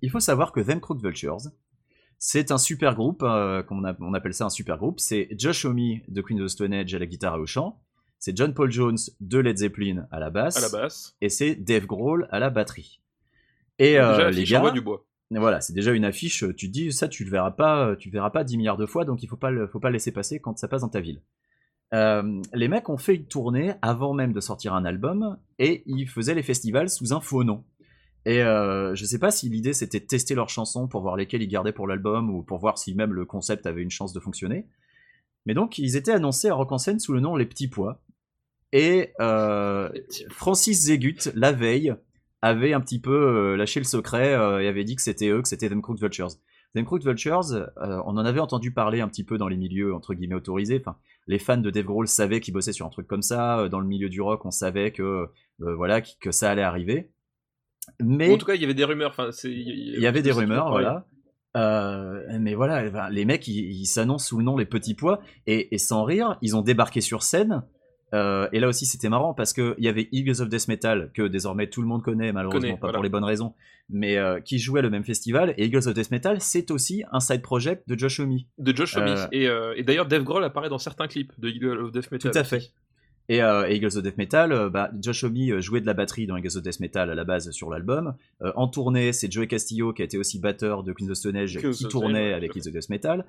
Il faut savoir que Them Crooked Vultures, c'est un super groupe, a- on appelle ça un super groupe. C'est Josh Homme de Queen of the Stone Age à la guitare et au chant. C'est John Paul Jones de Led Zeppelin à la basse. À la basse. Et c'est Dave Grohl à la batterie. Et euh, déjà, les gars, envoie du bois. voilà, c'est déjà une affiche. Tu te dis ça, tu le verras pas, tu le verras pas 10 milliards de fois, donc il faut pas le, faut pas le laisser passer quand ça passe dans ta ville. Euh, les mecs ont fait une tournée avant même de sortir un album et ils faisaient les festivals sous un faux nom. Et euh, je sais pas si l'idée c'était de tester leurs chansons pour voir lesquelles ils gardaient pour l'album ou pour voir si même le concept avait une chance de fonctionner. Mais donc ils étaient annoncés à Rock en scène sous le nom Les Petits Pois. Et euh, Francis Zegut, la veille, avait un petit peu euh, lâché le secret euh, et avait dit que c'était eux, que c'était Them Crooked Vultures. Them Crooked Vultures, euh, on en avait entendu parler un petit peu dans les milieux entre guillemets autorisés. Enfin, les fans de Dave Grohl savaient qu'il bossait sur un truc comme ça. Dans le milieu du rock, on savait que euh, voilà qu- que ça allait arriver. Mais En tout cas, il y avait des rumeurs. Enfin, il y avait des rumeurs, voilà. Euh, mais voilà, eh ben, les mecs, ils ils s'annoncent sous le nom Les Petits Pois, et, et sans rire, ils ont débarqué sur scène. Euh, et là aussi, c'était marrant parce qu'il y avait Eagles of Death Metal, que désormais tout le monde connaît, malheureusement Connaît, pas voilà. pour les bonnes raisons, mais euh, qui jouait le même festival. Et Eagles of Death Metal, c'est aussi un side project de Josh Homme. De Josh Homme. Euh, Et, et d'ailleurs, Dave Grohl apparaît dans certains clips de Eagle of Death Metal. Tout à fait. Et, euh, Eagles of Death Metal, euh, bah, Josh Homme jouait de la batterie dans Eagles of Death Metal à la base sur l'album. Euh, en tournée, c'est Joey Castillo qui a été aussi batteur de Queen of Stone Age qui tournait avec Eagles of Death Metal.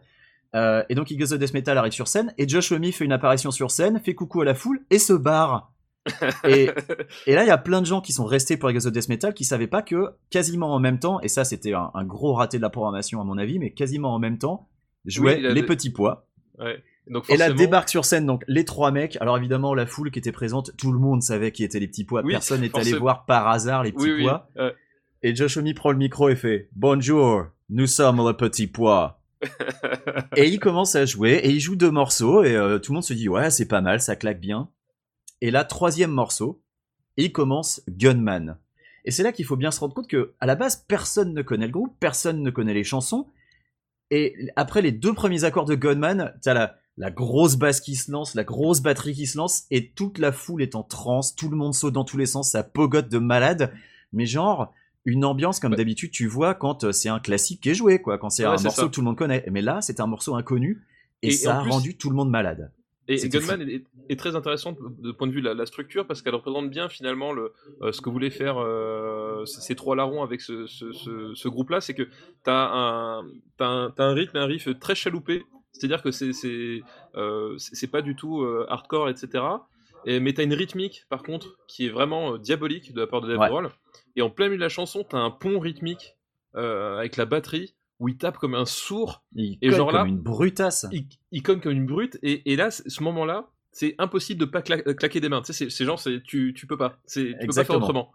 Euh, et donc Eagles of Death Metal arrive sur scène et Josh Homme fait une apparition sur scène, fait coucou à la foule et se barre. et, et là, il y a plein de gens qui sont restés pour Eagles of Death Metal qui savaient pas que quasiment en même temps, et ça c'était un, un gros raté de la programmation à mon avis, mais quasiment en même temps, jouaient Oui, les petits pois. Ouais. Donc, Et là débarque sur scène donc les trois mecs. Alors évidemment la foule qui était présente, tout le monde savait qui étaient les petits pois. Oui, Personne n'est allé voir par hasard les petits oui. pois. euh, Et Josh Homme prend le micro et fait Bonjour, nous sommes les petits pois. Et il commence à jouer et il joue deux morceaux et euh, tout le monde se dit ouais c'est pas mal, ça claque bien. Et là troisième morceau, il commence Gunman. Et c'est là qu'il faut bien se rendre compte que à la base personne ne connaît le groupe, personne ne connaît les chansons. Et après les deux premiers accords de Gunman, t'as la la grosse basse qui se lance, la grosse batterie qui se lance, et toute la foule est en transe, tout le monde saute dans tous les sens, ça pogote de malade, mais genre une ambiance comme Ouais. d'habitude tu vois quand euh, c'est un classique qui est joué, quoi, quand c'est Ouais, un morceau ça. que tout le monde connaît. Mais là, c'est un morceau inconnu, et, ça a plus- rendu tout le monde malade. Et Gunman est, est très intéressante de point de vue de la, la structure parce qu'elle représente bien finalement le, euh, ce que voulaient faire euh, ces trois larrons avec ce, ce- ce- ce groupe-là, c'est que tu as un, t'as un, t'as un rythme un riff très chaloupé, c'est-à-dire que c'est c'est euh, pas du tout euh, hardcore, etc. Et, mais tu as une rythmique par contre qui est vraiment euh, diabolique de la part de Dave Ouais. Grohl. Et en plein milieu de la chanson, tu as un pont rythmique euh, avec la batterie où il tape comme un sourd Il Et genre comme là- une brutasse. il, il cogne comme une brute et, et là ce moment là c'est impossible de pas cla- euh, claquer des mains tu sais c'est- genre c'est tu, tu peux pas tu peux pas faire autrement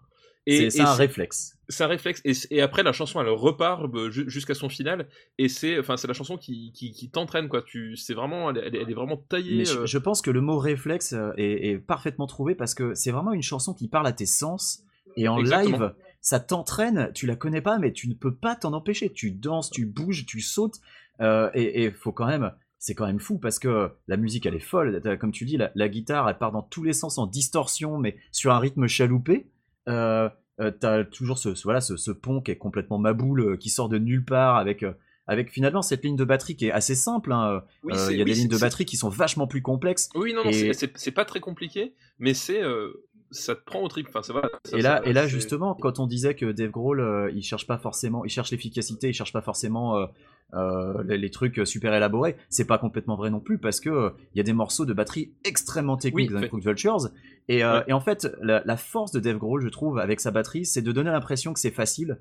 et, c'est un réflexe. c'est un réflexe et, après la chanson elle repart euh, ju- jusqu'à son final et c'est enfin c'est la chanson qui, qui, qui t'entraîne quoi tu c'est vraiment elle, est- elle vraiment taillée Mais je, euh, je pense que le mot réflexe euh, est, est parfaitement trouvé parce que c'est vraiment une chanson qui parle à tes sens et en Exactement. live, ça t'entraîne. Tu la connais pas, mais tu ne peux pas t'en empêcher. Tu danses, tu bouges, tu sautes euh, et et faut quand même. C'est quand même fou parce que la musique elle est folle. Comme tu dis, la, la guitare elle part dans tous les sens en distorsion, mais sur un rythme chaloupé. Euh, euh, T'as toujours ce, ce- voilà ce, ce pont qui est complètement maboule, euh, qui sort de nulle part avec avec finalement cette ligne de batterie qui est assez simple. hein. oui, Euh, Il y a oui, des lignes de batterie qui sont vachement plus complexes. oui non non et- c'est- pas très compliqué mais c'est euh, ça te prend au trip enfin ça- Et là, ça- et là justement, quand on disait que Dave Grohl, euh, il cherche pas forcément, il cherche l'efficacité, il cherche pas forcément euh, euh, les, les trucs super élaborés. C'est pas complètement vrai non plus parce que il y a des morceaux de batterie extrêmement techniques Oui, dans fait- Vultures. Et, Ouais. et en fait, la, la force de Dave Grohl, je trouve, avec sa batterie, c'est de donner l'impression que c'est facile,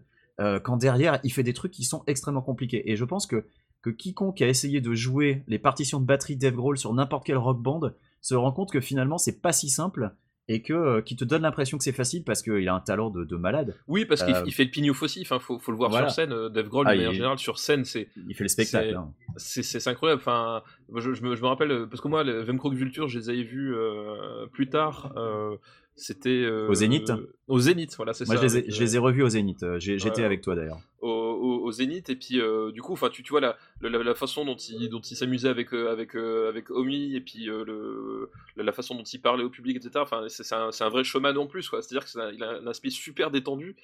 quand derrière, il fait des trucs qui sont extrêmement compliqués. Et je pense que que quiconque a essayé de jouer les partitions de batterie Dave Grohl sur n'importe quel rock band se rend compte que finalement c'est pas si simple et que euh, qui te donne l'impression que c'est facile parce qu'il a un talent de, de malade. oui parce qu'il Euh, fait le pignouf aussi enfin faut, faut le voir voilà. sur scène euh, Dave Grohl Ah, de manière il- générale sur scène c'est Il fait le spectacle. C'est- hein. Incroyable. Enfin, je, je me, je me rappelle euh, parce que moi, les Vemkrog Vulture, je les avais vus plus tard. Euh, C'était euh, Au Zénith Au Zénith, voilà, c'est Moi, ça. je les, ai, avec, je les ai revus au Zénith. Euh, J'étais Ouais. avec toi d'ailleurs. au, au- au Zénith et puis euh, du coup, enfin, tu, tu vois la, la, la façon dont il, dont il s'amusait avec euh, avec euh, avec Omi et puis euh, le, la, façon dont il parlait au public, etc. Enfin, c'est un, vrai showman en plus, quoi. C'est-à-dire qu'il a un aspect super détendu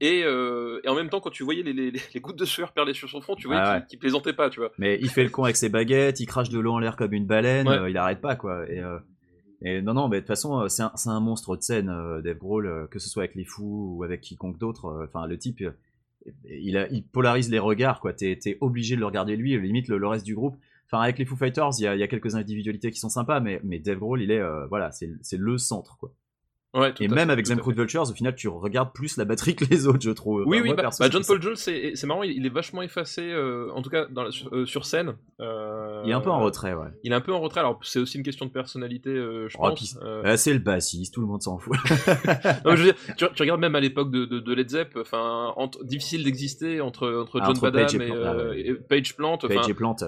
et, euh, et en même temps, quand tu voyais les, les, les gouttes de sueur perler sur son front, tu voyais Ah qu'il ouais. qu'il plaisantait pas, tu vois. Mais il fait le con avec ses baguettes, il crache de l'eau en l'air comme une baleine, Ouais. euh, il arrête pas quoi. Et, euh, et non, non, mais de toute façon, euh, c'est un, monstre de scène, euh, Dave Grohl, euh, que ce soit avec les fous ou avec quiconque d'autre. Enfin, le type, il, polarise les regards quoi. T'es es obligé de le regarder lui, limite le, reste du groupe. Enfin, avec les Foo Fighters, il y a, quelques individualités qui sont sympas, mais, mais Dave Grohl, il est, voilà, c'est le centre quoi. Ouais, tout Et à même fait, avec tout à Them fait. Crude Vultures, au final, tu regardes plus la batterie que les autres, je trouve. Oui, Enfin, oui, moi, bah, perso, bah, John Paul Jones, c'est marrant, il, il est vachement effacé, euh, en tout cas dans la- sur, euh, sur scène. euh. Il est un peu en retrait, ouais. Il est un peu en retrait, alors c'est aussi une question de personnalité, je Oh, pense. Euh, c'est le bassiste, tout le monde s'en fout. non, mais je veux dire, tu, tu regardes même à l'époque de, de, de Led Zepp, enfin, difficile d'exister entre, entre Ah, John entre Badham Page et et, Plant, Page Plant. Page et Plante.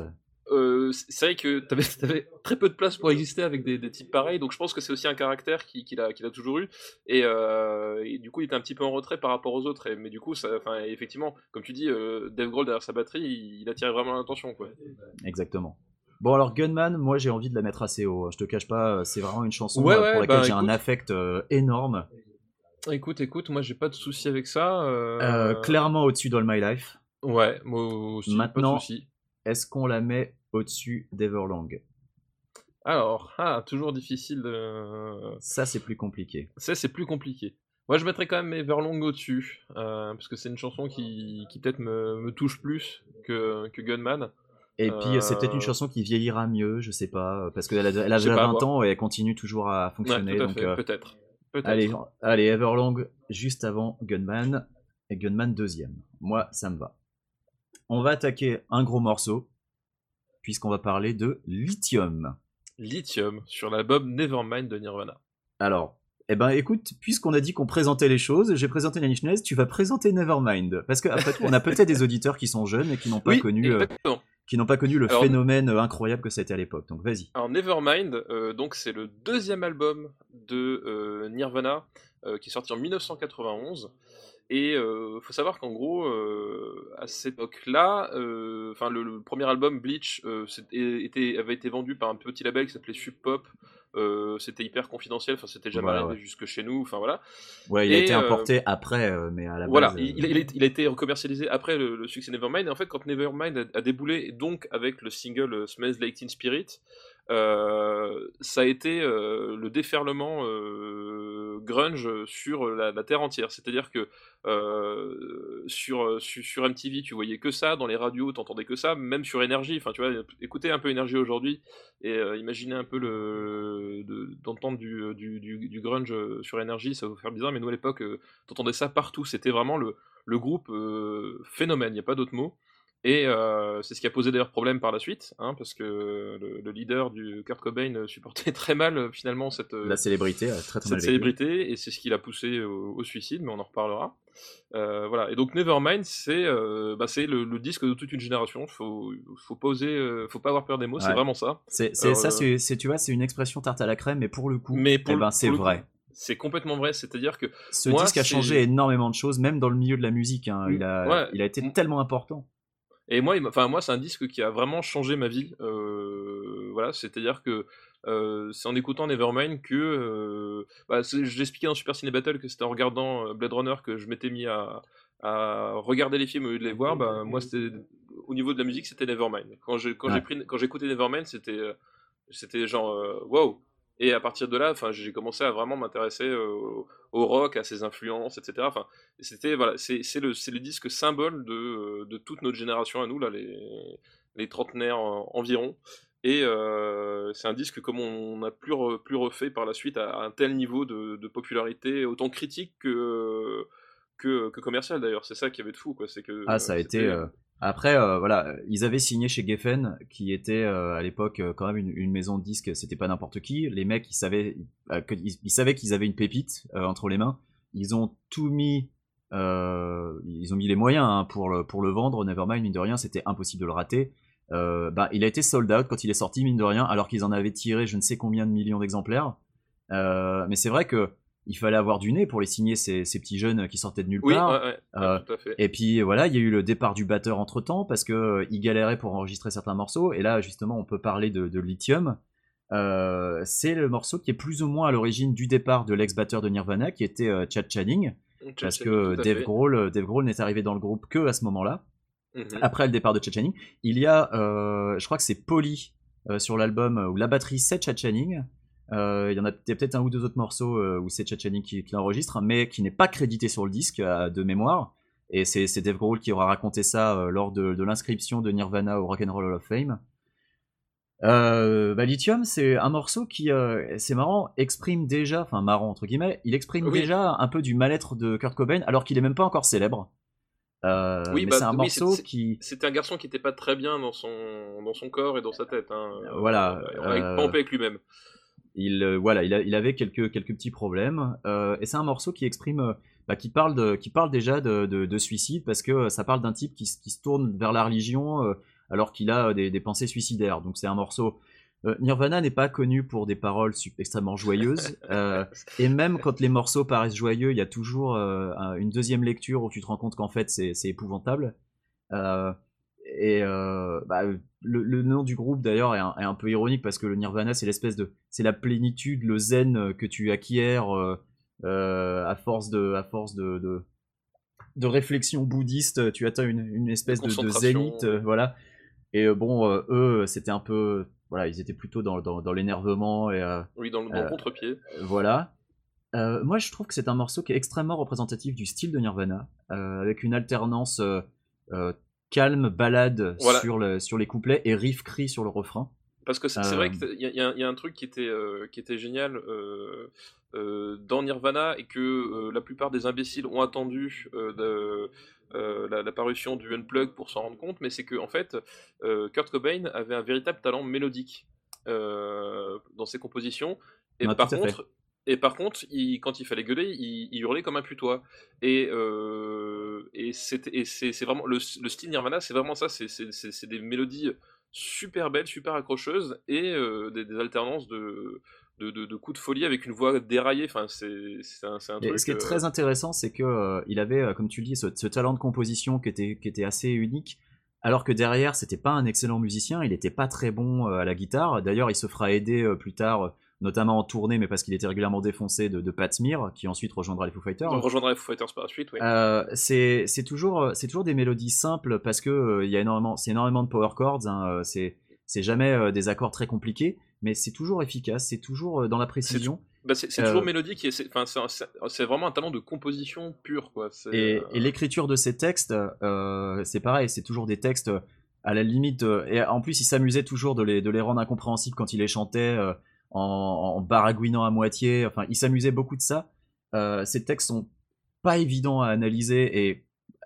Euh, c'est vrai que t'avais avais très peu de place pour exister avec des, des types pareils, donc je pense que c'est aussi un caractère qu'il qu'il a, toujours eu, et, euh, et du coup il était un petit peu en retrait par rapport aux autres, et, mais du coup, ça, effectivement, comme tu dis, euh, Dave Grohl derrière sa batterie, il, il attirait vraiment l'attention, quoi. Exactement. Bon, alors Gunman, moi j'ai envie de la mettre assez haut. hein. Je te cache pas, c'est vraiment une chanson Ouais, euh, ouais, pour laquelle bah, j'ai un affect euh, énorme. Écoute, écoute, moi j'ai pas de souci avec ça. euh, Euh, clairement au-dessus d'All My Life. Ouais, moi aussi, Maintenant- pas de souci. Est-ce qu'on la met au-dessus d'Everlong Alors, ah, toujours difficile de. Ça, c'est plus compliqué. Ça, c'est plus compliqué. Moi, je mettrais quand même Everlong au-dessus, euh, parce que c'est une chanson qui, qui peut-être me, me touche plus que, que Gunman. Et puis, c'est peut-être Euh, une chanson qui vieillira mieux, je sais pas, parce qu'elle a, elle a déjà pas, 20 voir. ans et elle continue toujours à Ouais, fonctionner. euh, peut-être. Peut-être. allez, allez, Everlong juste avant Gunman et Gunman deuxième. Moi, ça me va. On va attaquer un gros morceau, puisqu'on va parler de Lithium. Lithium, sur l'album Nevermind de Nirvana. Alors, eh ben écoute, puisqu'on a dit qu'on présentait les choses, j'ai présenté Nine Inch Nails, tu vas présenter Nevermind. Parce qu'après tout, on a peut-être des auditeurs qui sont jeunes et qui n'ont pas Oui, connu, euh, qui n'ont pas connu le Alors- phénomène euh, incroyable que c'était à l'époque. Donc vas-y. Alors Nevermind, euh, donc c'est le deuxième album de euh, Nirvana qui est sorti en 1991. Et euh, faut savoir qu'en gros, euh, à cette époque-là, euh, le, le premier album Bleach euh, était, avait été vendu par un petit label qui s'appelait Sub Pop. Euh, c'était hyper confidentiel, enfin c'était jamais Voilà, arrivé ouais. jusque chez nous, enfin voilà. Ouais, il a été importé après, mais à la Voilà, base. euh, il, il- il a- été commercialisé après le, le succès Nevermind, et en fait, quand Nevermind a, a déboulé, donc avec le single Smells Like Teen Spirit, ça a été euh, le déferlement euh, grunge sur la, terre entière. C'est-à-dire que euh, sur, MTV, tu voyais que ça, dans les radios, t'entendais que ça, même sur Énergie. Enfin, tu vois, écoutez un peu Énergie aujourd'hui et euh, imaginez un peu d'entendre du, grunge sur Énergie, ça va vous faire bizarre, mais nous à l'époque, euh, t'entendais ça partout. C'était vraiment le, groupe euh, phénomène, il n'y a pas d'autre mot. Et euh, c'est ce qui a posé d'ailleurs problème par la suite, hein, parce que le, le leader du Kurt Cobain euh, supportait très mal euh, finalement cette, La célébrité, très très mal cette vécu. célébrité, et c'est ce qui l'a poussé au, au suicide, mais on en reparlera. Euh, voilà. Et donc Nevermind, c'est euh, bah, c'est le, le disque de toute une génération. Faut, faut pas oser, faut pas avoir peur des mots. C'est vraiment ça. C'est, ça, c'est, tu vois, c'est une expression tarte à la crème, mais pour le coup, Mais pour eh ben, c'est vrai. C'est complètement vrai. C'est-à-dire que Ce moi, disque a changé énormément de choses, même dans le milieu de la musique. hein. Il, a, Ouais. il a été Mm. tellement important. Et moi, enfin moi, c'est un disque qui a vraiment changé ma vie. Euh, voilà, c'est-à-dire que euh, c'est en écoutant Nevermind que, euh, bah, je l'expliquais dans Super Ciné Battle que c'était en regardant euh, Blade Runner que je m'étais mis à, à regarder les films au lieu de les voir. Bah, moi, c'était au niveau de la musique, c'était Nevermind. Quand j'ai quand Ouais. j'ai pris quand écouté Nevermind, c'était c'était genre euh, wow. Et à partir de là, enfin, j'ai commencé à vraiment m'intéresser euh, au, rock, à ses influences, etc. Enfin, c'était voilà, c'est le c'est le disque symbole de, euh, de toute notre génération à nous là, les les trentenaires euh, environ. Et euh, c'est un disque comme on n'a plus re- plus refait par la suite à, à un tel niveau de, de popularité, autant critique que que, que commercial d'ailleurs. C'est ça qui avait de fou quoi. C'est que Ah, ça a été. euh, Après, euh, voilà, ils avaient signé chez Geffen, qui était euh, à l'époque euh, quand même une, maison de disques. C'était pas n'importe qui. Les mecs, ils savaient, qu'ils avaient une pépite entre les mains. Ils ont tout mis. ils ont mis les moyens hein, pour le pour le vendre. Nevermind, mine de rien, c'était impossible de le rater. Bah, il a été sold out quand il est sorti, mine de rien, alors qu'ils en avaient tiré je ne sais combien de millions d'exemplaires. Mais c'est vrai que il fallait avoir du nez pour les signer ces, ces petits jeunes qui sortaient de nulle Oui, part. ouais, ouais, ouais, Euh, tout à fait. Et puis voilà, il y a eu le départ du batteur entre temps parce que euh, il galérait pour enregistrer certains morceaux. Et là, justement, on peut parler de, de Lithium. Euh, c'est le morceau qui est plus ou moins à l'origine du départ de l'ex-batteur de Nirvana, qui était Chad Channing, parce que Dave. Grohl, Dave Grohl n'est arrivé dans le groupe que à ce moment-là, Mhm. après le départ de Chad Channing. Il y a, je crois que c'est Polly sur l'album où la batterie c'est Chad Channing. Euh, Il y en a peut- peut-être un ou deux autres morceaux euh, où c'est Chad Channing qui, qui l'enregistre, mais qui n'est pas crédité sur le disque euh, de mémoire. Et c'est Dave Grohl qui aura raconté ça lors de, de l'inscription de Nirvana au Rock'n'Roll Hall of Fame. Bah, Lithium, c'est un morceau qui, c'est marrant, exprime déjà, enfin marrant entre guillemets, il exprime Oui. déjà un peu du mal-être de Kurt Cobain alors qu'il est même pas encore célèbre. Euh, Oui, bah, c'est un morceau qui, C'était un garçon qui était pas très bien dans son dans son corps et dans sa tête. Hein. Voilà, Euh, avec- euh, pas en paix avec lui-même. Il euh, voilà il, a- il avait quelques quelques petits problèmes euh, et c'est un morceau qui exprime euh, bah, qui parle de qui parle déjà de, de- de suicide parce que ça parle d'un type qui, se- qui se tourne vers la religion euh, alors qu'il a des, des pensées suicidaires. Donc c'est un morceau Nirvana n'est pas connu pour des paroles extrêmement joyeuses et même quand les morceaux paraissent joyeux il y a toujours un- une deuxième lecture où tu te rends compte qu'en fait c'est épouvantable et euh, bah, le, le nom du groupe d'ailleurs est, un- est un peu ironique parce que le Nirvana c'est l'espèce de c'est la plénitude le zen euh, que tu acquiers euh, à force de à force de, de de réflexion bouddhiste tu atteins une, une espèce de, de zénith voilà et bon eux c'était un peu voilà ils étaient plutôt dans, dans, dans l'énervement et Oui, dans le, dans le contre-pied. voilà. Euh, moi, je trouve que c'est un morceau qui est extrêmement représentatif du style de Nirvana, euh, avec une alternance euh, calme, balade Voilà. sur, le, sur les couplets et riff cri sur le refrain. Parce que c'est c'est Euh, vrai qu'il y, a- y un truc qui était, euh, qui était génial euh, dans Nirvana et que la plupart des imbéciles ont attendu de, la, la parution du Unplug pour s'en rendre compte, mais c'est que en fait, Kurt Cobain avait un véritable talent mélodique dans ses compositions. Et par contre, et par contre, il- quand il fallait gueuler, il, il hurlait comme un putois. Et, euh, et et c'est vraiment le, le style Nirvana, c'est vraiment ça. C'est- des mélodies super belles, super accrocheuses et euh, des, des alternances de, de, de, de coups de folie avec une voix déraillée. Enfin, c'est un, un truc. ce qui est euh, très intéressant, c'est que euh, il avait, comme tu le dis, ce, ce talent de composition qui était, qui était assez unique. Alors que derrière, c'était pas un excellent musicien, il était pas très bon à la guitare. D'ailleurs, il se fera aider plus tard, notamment en tournée, mais parce qu'il était régulièrement défoncé de, de Pat Smear, qui ensuite rejoindra les Foo Fighters. On rejoindra les Foo Fighters par la suite, oui. Euh, c'est toujours euh, toujours des mélodies simples parce que euh, y a énormément c'est énormément de power chords hein, euh, c'est c'est jamais euh, des accords très compliqués mais c'est toujours efficace c'est toujours dans la précision Bah, c'est toujours mélodique, c'est vraiment un talent de composition pur, quoi. Et, et l'écriture de ces textes c'est pareil c'est toujours des textes à la limite et en plus il s'amusait toujours de les de les rendre incompréhensibles quand il les chantait en, en baragouinant à moitié enfin il s'amusait beaucoup de ça Euh, ces textes sont pas évidents à analyser et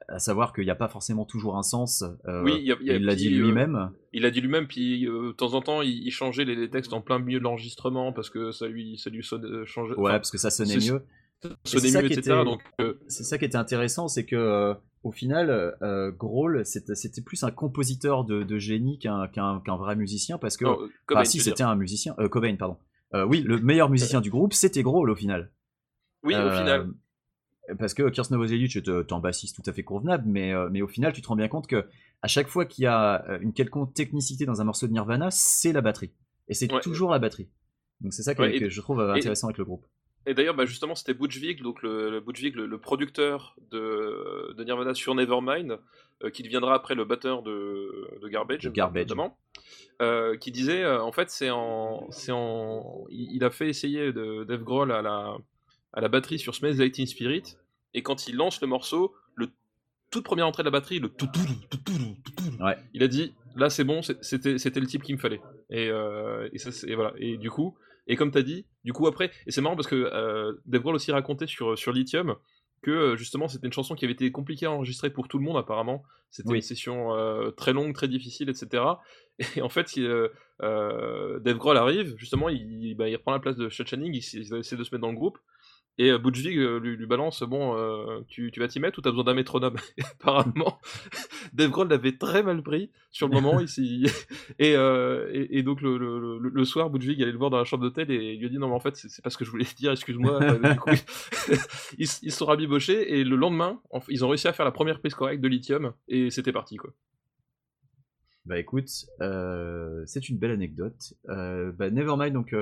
à savoir qu'il n'y a pas forcément toujours un sens euh, oui, y a- il y a- Et il l'a dit euh, lui-même. Il a dit lui-même, puis euh, de temps en temps, il, il changeait les, les textes en plein milieu de l'enregistrement parce que ça lui, ça lui sonne- changeait, ouais, parce que ça sonnait mieux. sonnait c'est ça mieux, qui etc. était- Donc, C'est ça qui était intéressant, c'est que au final, euh, Grohl, c'était plus un compositeur de, de génie qu'un vrai musicien, parce que non, euh, Cobain, si c'était un musicien, euh, Cobain, pardon. Euh, oui, le meilleur musicien du groupe, c'était Grohl au final. Oui, au Euh, final. Parce que Kirsten Novoselic est euh, un bassiste tout à fait convenable, mais, euh, mais au final, tu te rends bien compte que à chaque fois qu'il y a euh, une quelconque technicité dans un morceau de Nirvana, c'est la batterie. Et c'est Ouais. toujours la batterie. Donc c'est ça que, Ouais, et- que je trouve euh, et- intéressant avec le groupe. Et d'ailleurs, bah, justement, c'était Butch Vig, donc le, le Butch Vig, le, le producteur de, de Nirvana sur Nevermind, euh, qui deviendra après le batteur de, de Garbage, Garbage. notamment, euh, qui disait, euh, en fait, c'est en, c'est en, il, a fait essayer de Dave Grohl à la, à la batterie sur Smells Teen Spirit, et quand il lance le morceau, le toute première entrée de la batterie, le tout Ouais. il a dit, là c'est bon, c'était, c'était le type qu'il me fallait. Et, et ça, et voilà. Et du coup, et comme tu as dit, du coup après, et c'est marrant parce que euh, Dave Grohl aussi racontait sur, sur Lithium que euh, justement c'était une chanson qui avait été compliquée à enregistrer pour tout le monde apparemment. C'était Oui. une session euh, très longue, très difficile, etc. Et en fait, il, euh, euh, Dave Grohl arrive, justement, il, bah, il reprend la place de Chad Channing, il, il essaie de se mettre dans le groupe. Et euh, euh, lui, balance Bon, euh, tu, tu vas t'y mettre ou t'as besoin d'un métronome? Apparemment, Dave Grohl l'avait très mal pris sur le moment. et, euh, et, et donc, le, le, soir, Butch Vig allait le voir dans la chambre d'hôtel et il lui a dit Non, mais en fait, c'est pas ce que je voulais dire, excuse-moi. Ils, ils sont rabibochés et le lendemain, ils ont réussi à faire la première prise correcte de lithium et c'était parti, quoi. Bah écoute, c'est une belle anecdote. Bah, Nevermind, donc,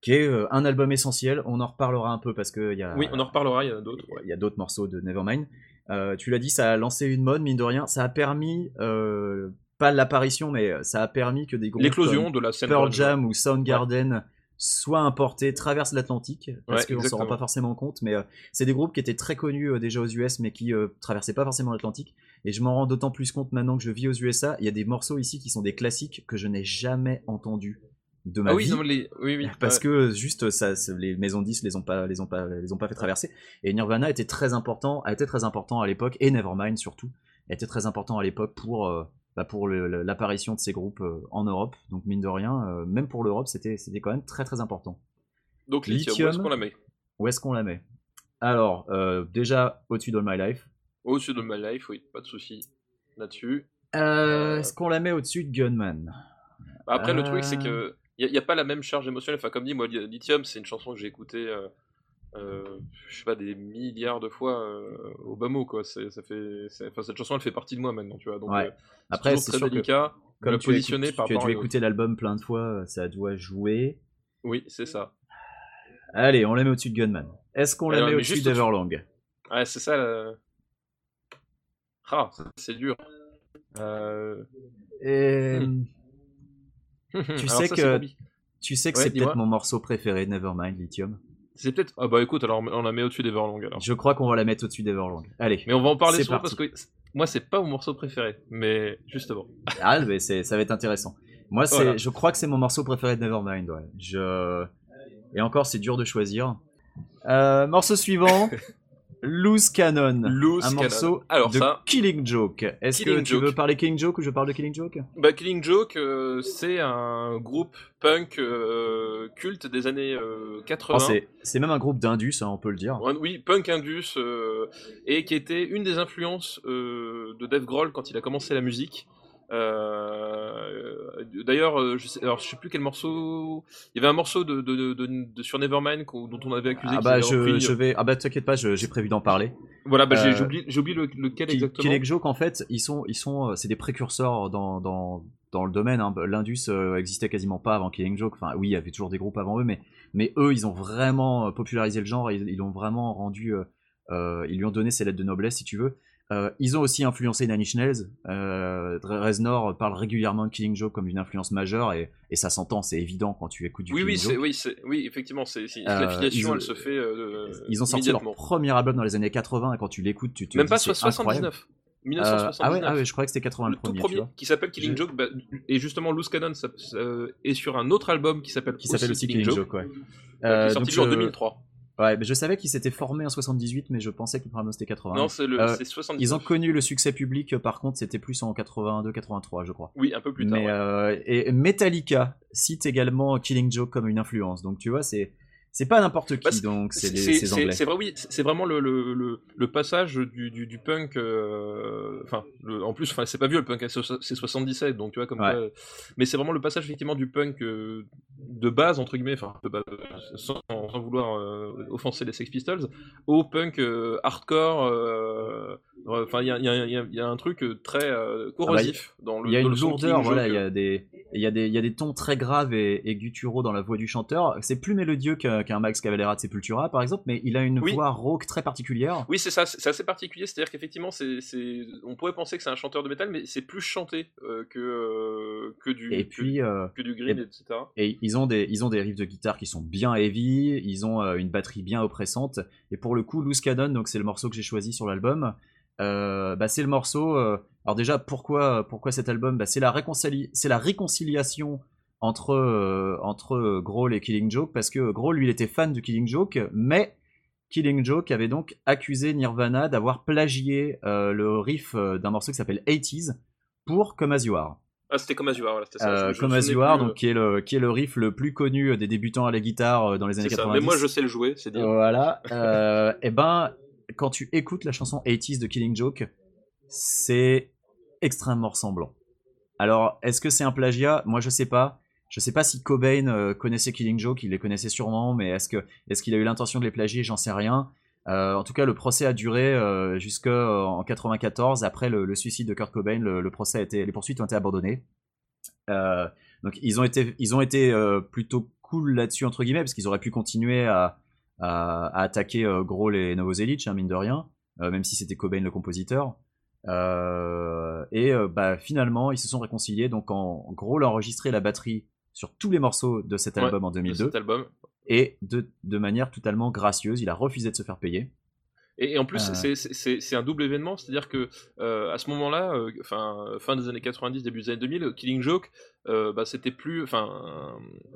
qui est euh, un album essentiel. On en reparlera un peu parce qu'il y a, Oui, on en reparlera, il y a d'autres. ouais. il y a d'autres morceaux de Nevermind. Euh, tu l'as dit, ça a lancé une mode, mine de rien. Ça a permis, euh, pas l'apparition, mais ça a permis que des groupes L'éclosion comme de la scène. Pearl. Jam ou Soundgarden soient importés, traversent l'Atlantique, parce Ouais, qu'on s'en rend pas forcément compte, mais euh, c'est des groupes qui étaient très connus euh, déjà aux US, mais qui euh, traversaient pas forcément l'Atlantique. Et je m'en rends d'autant plus compte maintenant que je vis aux USA. Il y a des morceaux ici qui sont des classiques que je n'ai jamais entendus de ma Ah oui, vie. non, mais les... oui, oui. Parce ouais. que juste ça, les maisons 10 les ont pas, les ont pas, les ont pas fait traverser. Et Nirvana était très important, a été très important à l'époque et Nevermind surtout été très important à l'époque pour, euh, bah, pour l'apparition de ces groupes euh, en Europe. Donc mine de rien, euh, même pour l'Europe, c'était, c'était quand même très très important. Donc, lithium, où est-ce qu'on la met? Où est-ce qu'on la met? Alors déjà au-dessus de My Life. Au-dessus de My Life, oui, pas de souci là-dessus. Est-ce qu'on la met au-dessus de Gunman? Bah, Après, le truc, c'est que il n'y a, pas la même charge émotionnelle. Enfin, comme dit, moi, Li- Lithium, c'est une chanson que j'ai écoutée, euh, euh, je sais pas, des milliards de fois euh, au bas mot, quoi. Ça fait, enfin, cette chanson, elle fait partie de moi maintenant, tu vois. Donc, Ouais. euh, Après, c'est très sûr que délicat de Comme tu as, positionner par tu as rapport dû écouter l'album plein de fois, ça doit jouer. Oui, c'est ça. Allez, on la met au-dessus de Gunman. Est-ce qu'on la met au-dessus d'Everlong? Ouais, c'est ça. Ah, c'est dur. Euh... Et... Tu sais que- Tu sais que Ouais, c'est peut-être mon morceau préféré, Nevermind, Lithium. C'est peut-être. Ah bah écoute, alors on la met au-dessus d'Everlong alors. Je crois qu'on va la mettre au-dessus d'Everlong. Allez. Mais on va en parler souvent parti. parce que moi c'est pas mon morceau préféré, mais justement. Ah, mais ça va être intéressant. Moi, Voilà. je crois que c'est mon morceau préféré de Nevermind. Ouais. Je... Et encore, c'est dur de choisir. Euh, morceau suivant. Loose Cannon. Loose un Cannon. morceau Alors de ça- Killing Joke. Est-ce que tu Joke. veux parler Killing Joke ou je parle de Killing Joke? Bah, Killing Joke, euh, c'est un groupe punk euh, culte des années euh, 80. Oh, c'est, même un groupe d'Indus, hein, on peut le dire. Oui, punk indus, euh, et qui était une des influences euh, de Dave Grohl quand il a commencé la musique. Euh, D'ailleurs, euh, je sais, alors je sais plus quel morceau. Il y avait un morceau de, de, de, de- sur Nevermind dont on avait accusé. Ah bah je, repris. je vais. Ah bah t'inquiète pas, j'ai prévu d'en parler. Voilà, bah, j'ai Euh, j'ai oublié, lequel exactement. Killing Joke, en fait, ils sont, ils sont, euh, c'est des précurseurs dans, dans, dans le domaine. Hein. L'Indus euh, existait quasiment pas avant Killing Joke. Enfin, oui, il y avait toujours des groupes avant eux, mais, mais eux, ils ont vraiment euh, popularisé le genre. Et ils l'ont vraiment rendu. euh, euh, ils lui ont donné ses lettres de noblesse, si tu veux. Euh, ils ont aussi influencé Nine Inch Nails. Euh, Reznor parle régulièrement de Killing Joke comme une influence majeure, et, et ça s'entend, c'est évident quand tu écoutes du Oui, Killing oui, Joke. oui, oui, effectivement, c'est, Euh, l'affiliation, elle se fait. euh, Ils ont sorti leur premier album dans les années 80, et quand tu l'écoutes, tu te Même dis pas c'est so- incroyable. 79. Euh, 1979. ah ouais, ah ouais, je croyais que c'était 80 le le tout premier, tu premier, qui s'appelle Killing Je- Joke, bah, et justement Loose Cannon ça, ça, est sur un autre album qui s'appelle qui s'appelle aussi Killing Joke, ouais. euh, qui est sorti donc je- 2003. Ouais, mais je savais qu'ils s'étaient formés en 78, mais je pensais que le premier c'était 80. Non, c'est, le, Euh, c'est 79. Ils ont connu le succès public, euh, par contre, c'était plus en 82-83, je crois. Oui, un peu plus tard. mais ouais. euh, et Metallica cite également Killing Joke comme une influence. Donc tu vois, c'est c'est pas n'importe qui, Bah, donc c'est ces anglais. c'est vrai, oui, c'est vraiment le, le, le, le passage du, du, du punk. euh, Enfin, le- en plus, c'est pas vieux le punk, c'est c'est 77, donc tu vois, comme Ouais. quoi, mais c'est vraiment le passage effectivement du punk euh, de base, entre guillemets, enfin, sans, sans vouloir euh, offenser les Sex Pistols, au punk euh, hardcore. Enfin, il y a, y, y un truc euh, très euh, corrosif dans le Il y a une lourdeur, voilà, il y a des, il y a des, il y a des tons très graves et, et gutturaux dans la voix du chanteur. C'est plus mélodieux qu'un Max Cavalera de Sepultura, par exemple, mais il a une Oui. voix rauque très particulière. Oui, c'est ça, c'est assez particulier, c'est-à-dire qu'effectivement, c'est, on pourrait penser que c'est un chanteur de métal, mais c'est plus chanté euh, que, euh, que, du, Et que- puis, que du grind, et- etc. Et ils ont des, ils ont des riffs de guitare qui sont bien heavy, ils ont une batterie bien oppressante. Et pour le coup, Loose Cannon, donc c'est le morceau que j'ai choisi sur l'album. Euh, bah, c'est le morceau. euh, alors déjà, pourquoi, pourquoi cet album? Bah, C'est la réconcili- c'est la réconciliation entre euh, entre euh, Grohl et Killing Joke parce que Grohl lui il était fan de Killing Joke, mais Killing Joke avait donc accusé Nirvana d'avoir plagié euh, le riff euh, d'un morceau qui s'appelle 80s pour Come As You Are. Ah, c'était comme As You Are, voilà, c'était ça. Euh, je- je Come me As souvenais You Are, plus, donc qui est le qui est le riff le plus connu des débutants à la guitare euh, dans les euh, années ça. 90. Mais moi, je sais le jouer, c'est dire. Voilà. Euh, et ben, quand tu écoutes la chanson 80s de Killing Joke, c'est extrêmement ressemblant. Alors, est-ce que c'est un plagiat? Moi, je sais pas. Je sais pas si Cobain euh, connaissait Killing Joke, il les connaissait sûrement, mais est-ce que est-ce qu'il a eu l'intention de les plagier? J'en sais rien. Euh, en tout cas, le procès a duré euh, jusqu'en 94. Après le, suicide de Kurt Cobain, le, procès a été, les poursuites ont été abandonnées. Donc ils ont été, ils ont été plutôt cool là-dessus entre guillemets parce qu'ils auraient pu continuer à, à, à attaquer euh, gros les Novoselic, hein, mine de rien, euh, même si c'était Cobain le compositeur. Euh, et bah, finalement, ils se sont réconciliés. Donc en, en gros, enregistré la batterie sur tous les morceaux de cet Ouais, album en de 2002 cet album. et de, de manière totalement gracieuse. Il a refusé de se faire payer. Et, et en plus, c'est- un double événement, c'est-à-dire que euh, à ce moment-là, euh, fin des années 90, début des années 2000, Killing Joke, euh, bah, c'était plus, enfin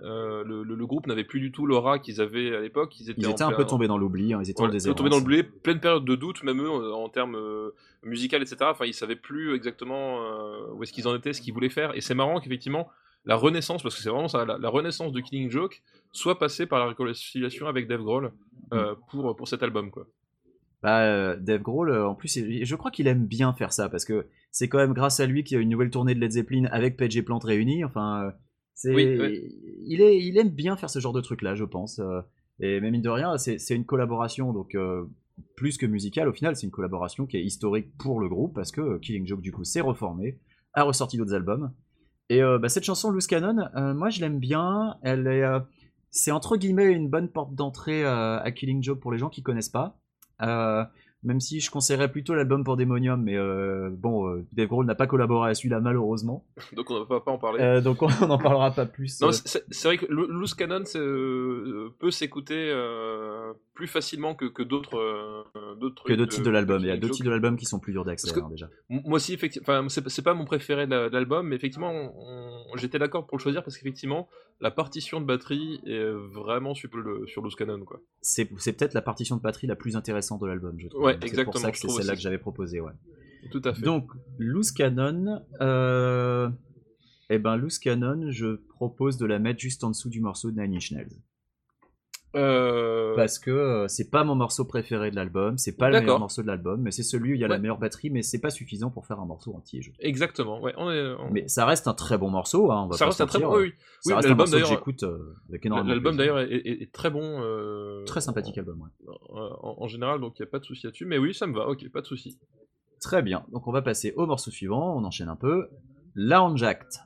euh, le, le- le groupe n'avait plus du tout l'aura qu'ils avaient à l'époque. Ils étaient, Ils en étaient un plein- peu tombés dans l'oubli, hein, ils étaient en tombés dans le blé, pleine période de doute, même eux, en termes euh, musical, etc. Enfin, ils savaient plus exactement où est-ce qu'ils en étaient, ce qu'ils voulaient faire. Et c'est marrant qu'effectivement, la renaissance, parce que c'est vraiment ça, la, la renaissance de Killing Joke, soit passée par la réconciliation avec Dave Grohl euh, pour, pour cet album, quoi. Bah, euh, Dave Grohl, euh, en plus, je crois qu'il aime bien faire ça parce que c'est quand même grâce à lui qu'il y a une nouvelle tournée de Led Zeppelin avec Page et Plant réunis. Enfin, euh, c'est, Oui, il, est, il aime bien faire ce genre de truc-là, je pense. et mais mine de rien, c'est, c'est une collaboration, donc euh, plus que musicale, au final, c'est une collaboration qui est historique pour le groupe parce que Killing Joke, du coup, s'est reformé, a ressorti d'autres albums. Et euh, bah, cette chanson, Loose Cannon, euh, moi je l'aime bien. Elle est, c'est entre guillemets une bonne porte d'entrée à Killing Joke pour les gens qui connaissent pas. Euh, même si je conseillerais plutôt l'album pour Demonium, mais euh, bon, euh, Dave Grohl n'a pas collaboré à celui-là malheureusement, Donc on ne va pas en parler. Euh, donc on n'en parlera pas plus. Euh. c'est- vrai que Lo- Loose Cannon peut s'écouter plus facilement que, que d'autres que deux titres de l'album. Il y a deux titres de l'album qui sont plus durs d'accès hein, déjà. Moi aussi, effectivement, c'est pas mon préféré de la- de l'album, mais effectivement, j'étais d'accord pour le choisir parce qu'effectivement, la partition de batterie est vraiment sur, le, sur Loose Cannon, c'est peut-être la partition de batterie la plus intéressante de l'album, je trouve. Ouais, C'est exactement, pour ça que c'est celle-là que j'avais proposé, ouais. Tout à fait. Donc, Loose Cannon, euh... eh ben, Loose Cannon, je propose de la mettre juste en dessous du morceau de Nine Inch Nails. Euh, parce que euh, c'est pas mon morceau préféré de l'album, c'est pas le meilleur morceau de l'album, mais c'est celui où il y a la meilleure batterie, mais c'est pas suffisant pour faire un morceau entier. je. Exactement, ouais. On est, on- Mais ça reste un très bon morceau, hein, on va ça pas reste un très bon. Oui, oui. Ça Oui, reste un l'album morceau que d'ailleurs. j'écoute euh, avec énormément L'album d'ailleurs est, est- est très bon. euh, Très sympathique album, ouais. En, en- en général, donc il n'y a pas de souci là-dessus. Mais oui, ça me va, ok, pas de souci. Très bien, donc on va passer au morceau suivant, on enchaîne un peu. Lounge Act.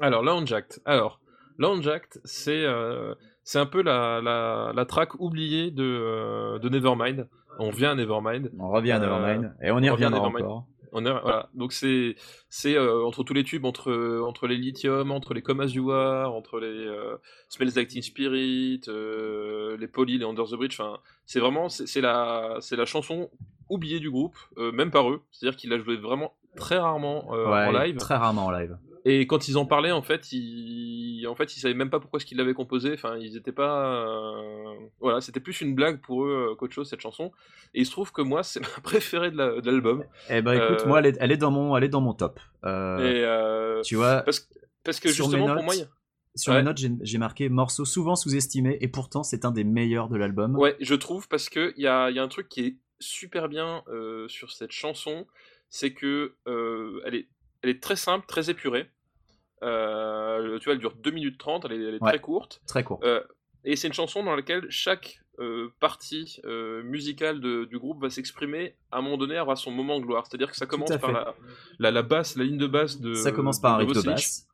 Alors, Lounge Act. Alors, Lounge Act, c'est euh, c'est un peu la, la, la track oubliée de, euh, de Nevermind. On vient à Nevermind. On revient à Euh, Nevermind, et on y on revient reviendra encore. On est, voilà. Donc c'est c'est euh, entre tous les tubes, entre entre les Lithium, entre les Come As You Are, entre les euh, Smells Like Teen Spirit, euh, les Poly, les Under the Bridge. Enfin, c'est vraiment c'est c'est la c'est la chanson oubliée du groupe, même par eux. C'est-à-dire qu'ils la jouaient vraiment très rarement Ouais, en live. Très rarement en live. Et quand ils en parlaient, en fait, ils, en fait, ils savaient même pas pourquoi ce qu'ils l'avaient composé. Enfin, ils étaient pas, euh, voilà, c'était plus une blague pour eux euh, qu'autre chose cette chanson. Et il se trouve que moi, c'est ma préférée de la- de l'album. Eh ben écoute, Euh, moi elle est, elle est dans mon, elle est dans mon top. Euh, Et tu vois, parce, parce que justement, pour moi, y sur ouais. mes notes, j'ai marqué morceau souvent sous-estimé, et pourtant c'est un des meilleurs de l'album. ouais, je trouve parce que il y a, y a un truc qui est super bien sur cette chanson, c'est que elle est, elle est très simple, très épurée. Euh, tu vois, elle dure 2 minutes 30, elle est, elle est Ouais. très courte. Très court. Euh, et c'est une chanson dans laquelle chaque euh, partie musicale de- du groupe va s'exprimer à un moment donné, aura son moment de gloire. C'est-à-dire que ça commence par la, la, la basse, la ligne de basse de. ça commence par un riff de Novoselic, basse.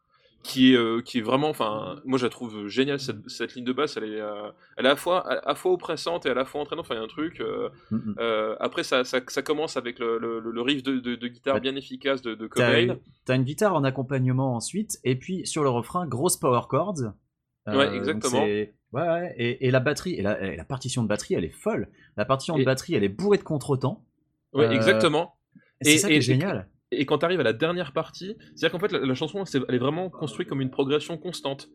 Qui est, euh, qui est vraiment, enfin, moi je la trouve géniale cette, cette ligne de basse. Elle est, euh, elle est à la fois, à, à la fois oppressante et à la fois entraînante. Enfin, il y a un truc. euh, Mm, après, ça, ça, ça commence avec le, le, le riff de, de, de guitare Ouais. bien efficace de, de Cobain. t'as une guitare en accompagnement ensuite, et puis sur le refrain, grosse power chords. Euh, Ouais, exactement. Ouais, ouais, et, et la batterie, et la, et la partition de batterie, elle est folle. La partition de batterie, elle est bourrée de contretemps. Ouais, exactement. Et c'est ça qui est génial. Et quand tu arrives à la dernière partie, c'est-à-dire qu'en fait la, la chanson elle est vraiment construite comme une progression constante.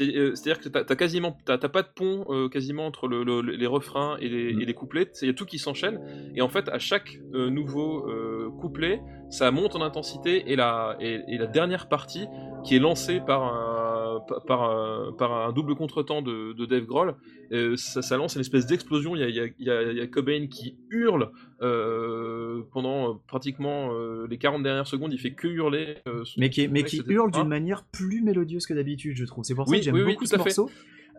Euh, C'est-à-dire que t'as as quasiment, t'as pas de pont euh, quasiment entre le- le- les refrains et les, Mm. et les couplets. Il y a tout qui s'enchaîne. Et en fait, à chaque euh, nouveau euh, couplet, ça monte en intensité. Et la, et, et la dernière partie, qui est lancée par un, par, par un, par un double contretemps de, de Dave Grohl, euh, ça, ça lance une espèce d'explosion. Il y a, il il y Cobain qui hurle euh, pendant euh, pratiquement euh, les 40 dernières secondes. Il fait que hurler. euh, Mais qui, mais hurle d'une manière plus mélodieuse que d'habitude, je trouve. C'est pour ça Oui, que j'aime oui, oui, beaucoup tout ce morceau.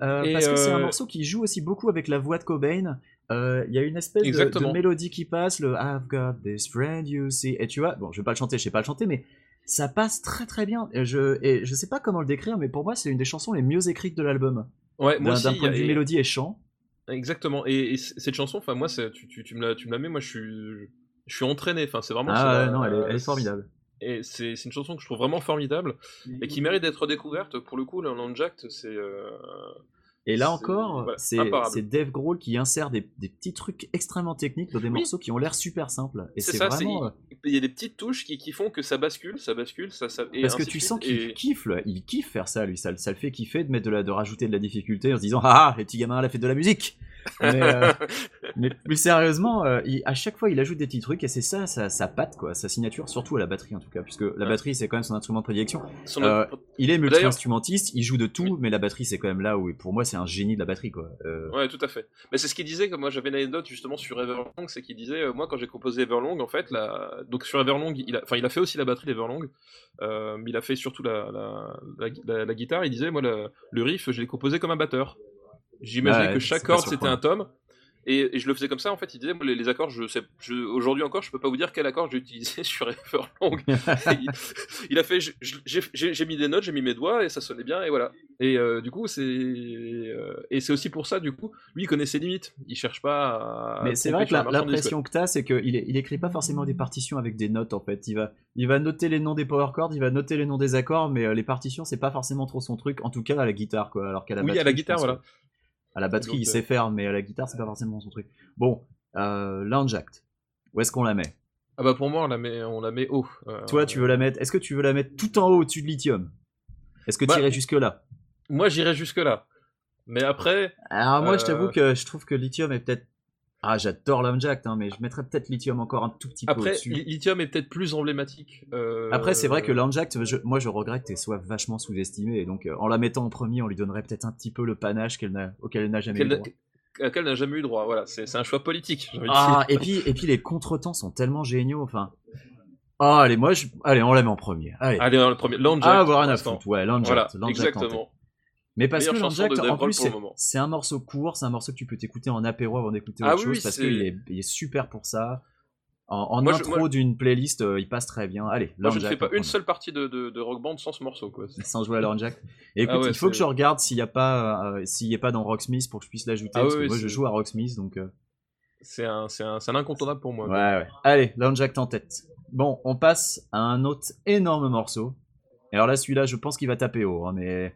euh, parce que c'est un euh, morceau qui joue aussi beaucoup avec la voix de Cobain. Euh, Il y a une espèce de mélodie qui passe, le I've got this friend you see. Et tu vois, bon, je vais pas le chanter, je sais pas le chanter, mais ça passe très très bien. Et je, et je sais pas comment le décrire, mais pour moi, c'est une des chansons les mieux écrites de l'album. Ouais, moi D'un point de vue et- mélodie et chant. Exactement. Et, cette chanson, enfin moi, c'est- tu, tu, tu me la, tu me la mets, moi je suis, je suis entraîné. Enfin, c'est vraiment. Ah ouais, non, elle est, elle est formidable. Et c'est c'est une chanson que je trouve vraiment formidable et qui mérite d'être découverte. Pour le coup, Jacked, c'est. euh, Et là encore, voilà, c'est Dave Grohl qui insère des, des petits trucs extrêmement techniques dans des Oui. morceaux qui ont l'air super simples. Et C'est vraiment. euh, il y a des petites touches qui, qui font que ça bascule, ça bascule, ça. ça et Parce que tu sens qu'il et- kiffe, là. il kiffe faire ça, lui. Ça, ça le fait kiffer de mettre de la, de rajouter de la difficulté en se disant ah, ah les petits gamins la fête de la musique. Mais, euh, mais sérieusement, euh, il- à chaque fois il ajoute des petits trucs et c'est ça, sa, sa patte quoi, sa signature, surtout à la batterie en tout cas, puisque la batterie c'est quand même son instrument de prédilection. Son- Euh, Il est multi-instrumentiste, il joue de tout, mais la batterie c'est quand même là où pour moi c'est un génie de la batterie quoi. Ouais, tout à fait. Mais c'est ce qu'il disait, que moi j'avais une anecdote justement sur Everlong, c'est qu'il disait, moi quand j'ai composé Everlong, en fait, la... donc sur Everlong, il a, enfin, il a fait aussi la batterie d'Everlong, mais il a fait surtout la, la, la, la- la guitare, il disait, moi le, le riff, je l'ai composé comme un batteur. J'imaginais Ouais, que chaque corde c'était un tome. Et, et je le faisais comme ça en fait. Il disait les, les accords, je sais, je- aujourd'hui encore, je peux pas vous dire quel accord j'ai utilisé sur Everlong. il, il a fait, j'ai mis des notes, j'ai mis mes doigts et ça sonnait bien et voilà. Et euh, du coup, c'est euh, et c'est aussi pour ça, du coup, lui il connaît ses limites. Il cherche pas à. Mais c'est vrai que l'impression que t'as, c'est qu'il il écrit pas forcément des partitions avec des notes en fait. Il va, il va noter les noms des power chords, il va noter les noms des accords, mais euh, les partitions c'est pas forcément trop son truc. En tout cas à la guitare quoi. Alors qu'à la Oui, à la guitare, voilà. que- À la batterie Donc, il euh, sait faire, mais à la guitare c'est pas forcément son truc. Bon, euh, Lounge Act. Où est-ce qu'on la met? Ah bah pour moi, on la met, on la met haut. Euh, Toi, tu veux la mettre Est-ce que tu veux la mettre tout en haut au-dessus de Lithium? Est-ce que Bah, tu irais jusque là Moi, j'irais jusque là. Mais après, Alors moi, je euh, t'avoue que je trouve que Lithium est peut-être. Ah, j'adore Act, hein, mais je mettrais peut-être Lithium encore un tout petit peu après, au-dessus. Li- Lithium est peut-être plus emblématique. euh, Après, c'est vrai que je- moi je regrette qu'elle soit vachement sous-estimée. Et donc, euh, en la mettant en premier, on lui donnerait peut-être un petit peu le panache qu'elle n'a- auquel elle n'a jamais eu droit. laquelle n'a jamais eu droit. Voilà, c'est c'est un choix politique. j'ai envie de Ah, dire. et puis, et puis les contretemps sont tellement géniaux. Enfin, ah, allez, moi, je... allez, on la met en premier. Allez, Allez, dans le premier. Landjack. ah, avoir l'instant. foutre. Ouais, Voilà, en exactement. Mais parce que Dave en plus, c'est- un morceau court, c'est un morceau que tu peux t'écouter en apéro avant d'écouter Ah autre oui, chose parce qu'il est, il est super pour ça. En, en Moi, je- intro moi- d'une playlist, euh, il passe très bien. Allez, Moi, je ne fais pas une seule partie de, de, de Rock Band sans ce morceau, quoi. Sans jouer à Landjack. Et écoute, Ah ouais, il faut que je regarde s'il n'y a pas, euh, s'il est pas dans Rocksmith pour que je puisse l'ajouter. Ah parce oui, que moi, je joue à Rocksmith, donc. euh, C'est un, un, un incontournable pour moi. Ouais, ouais. Allez, Landjack en tête. Bon, on passe à un autre énorme morceau. Et alors là, celui-là, je pense qu'il va taper haut, hein, mais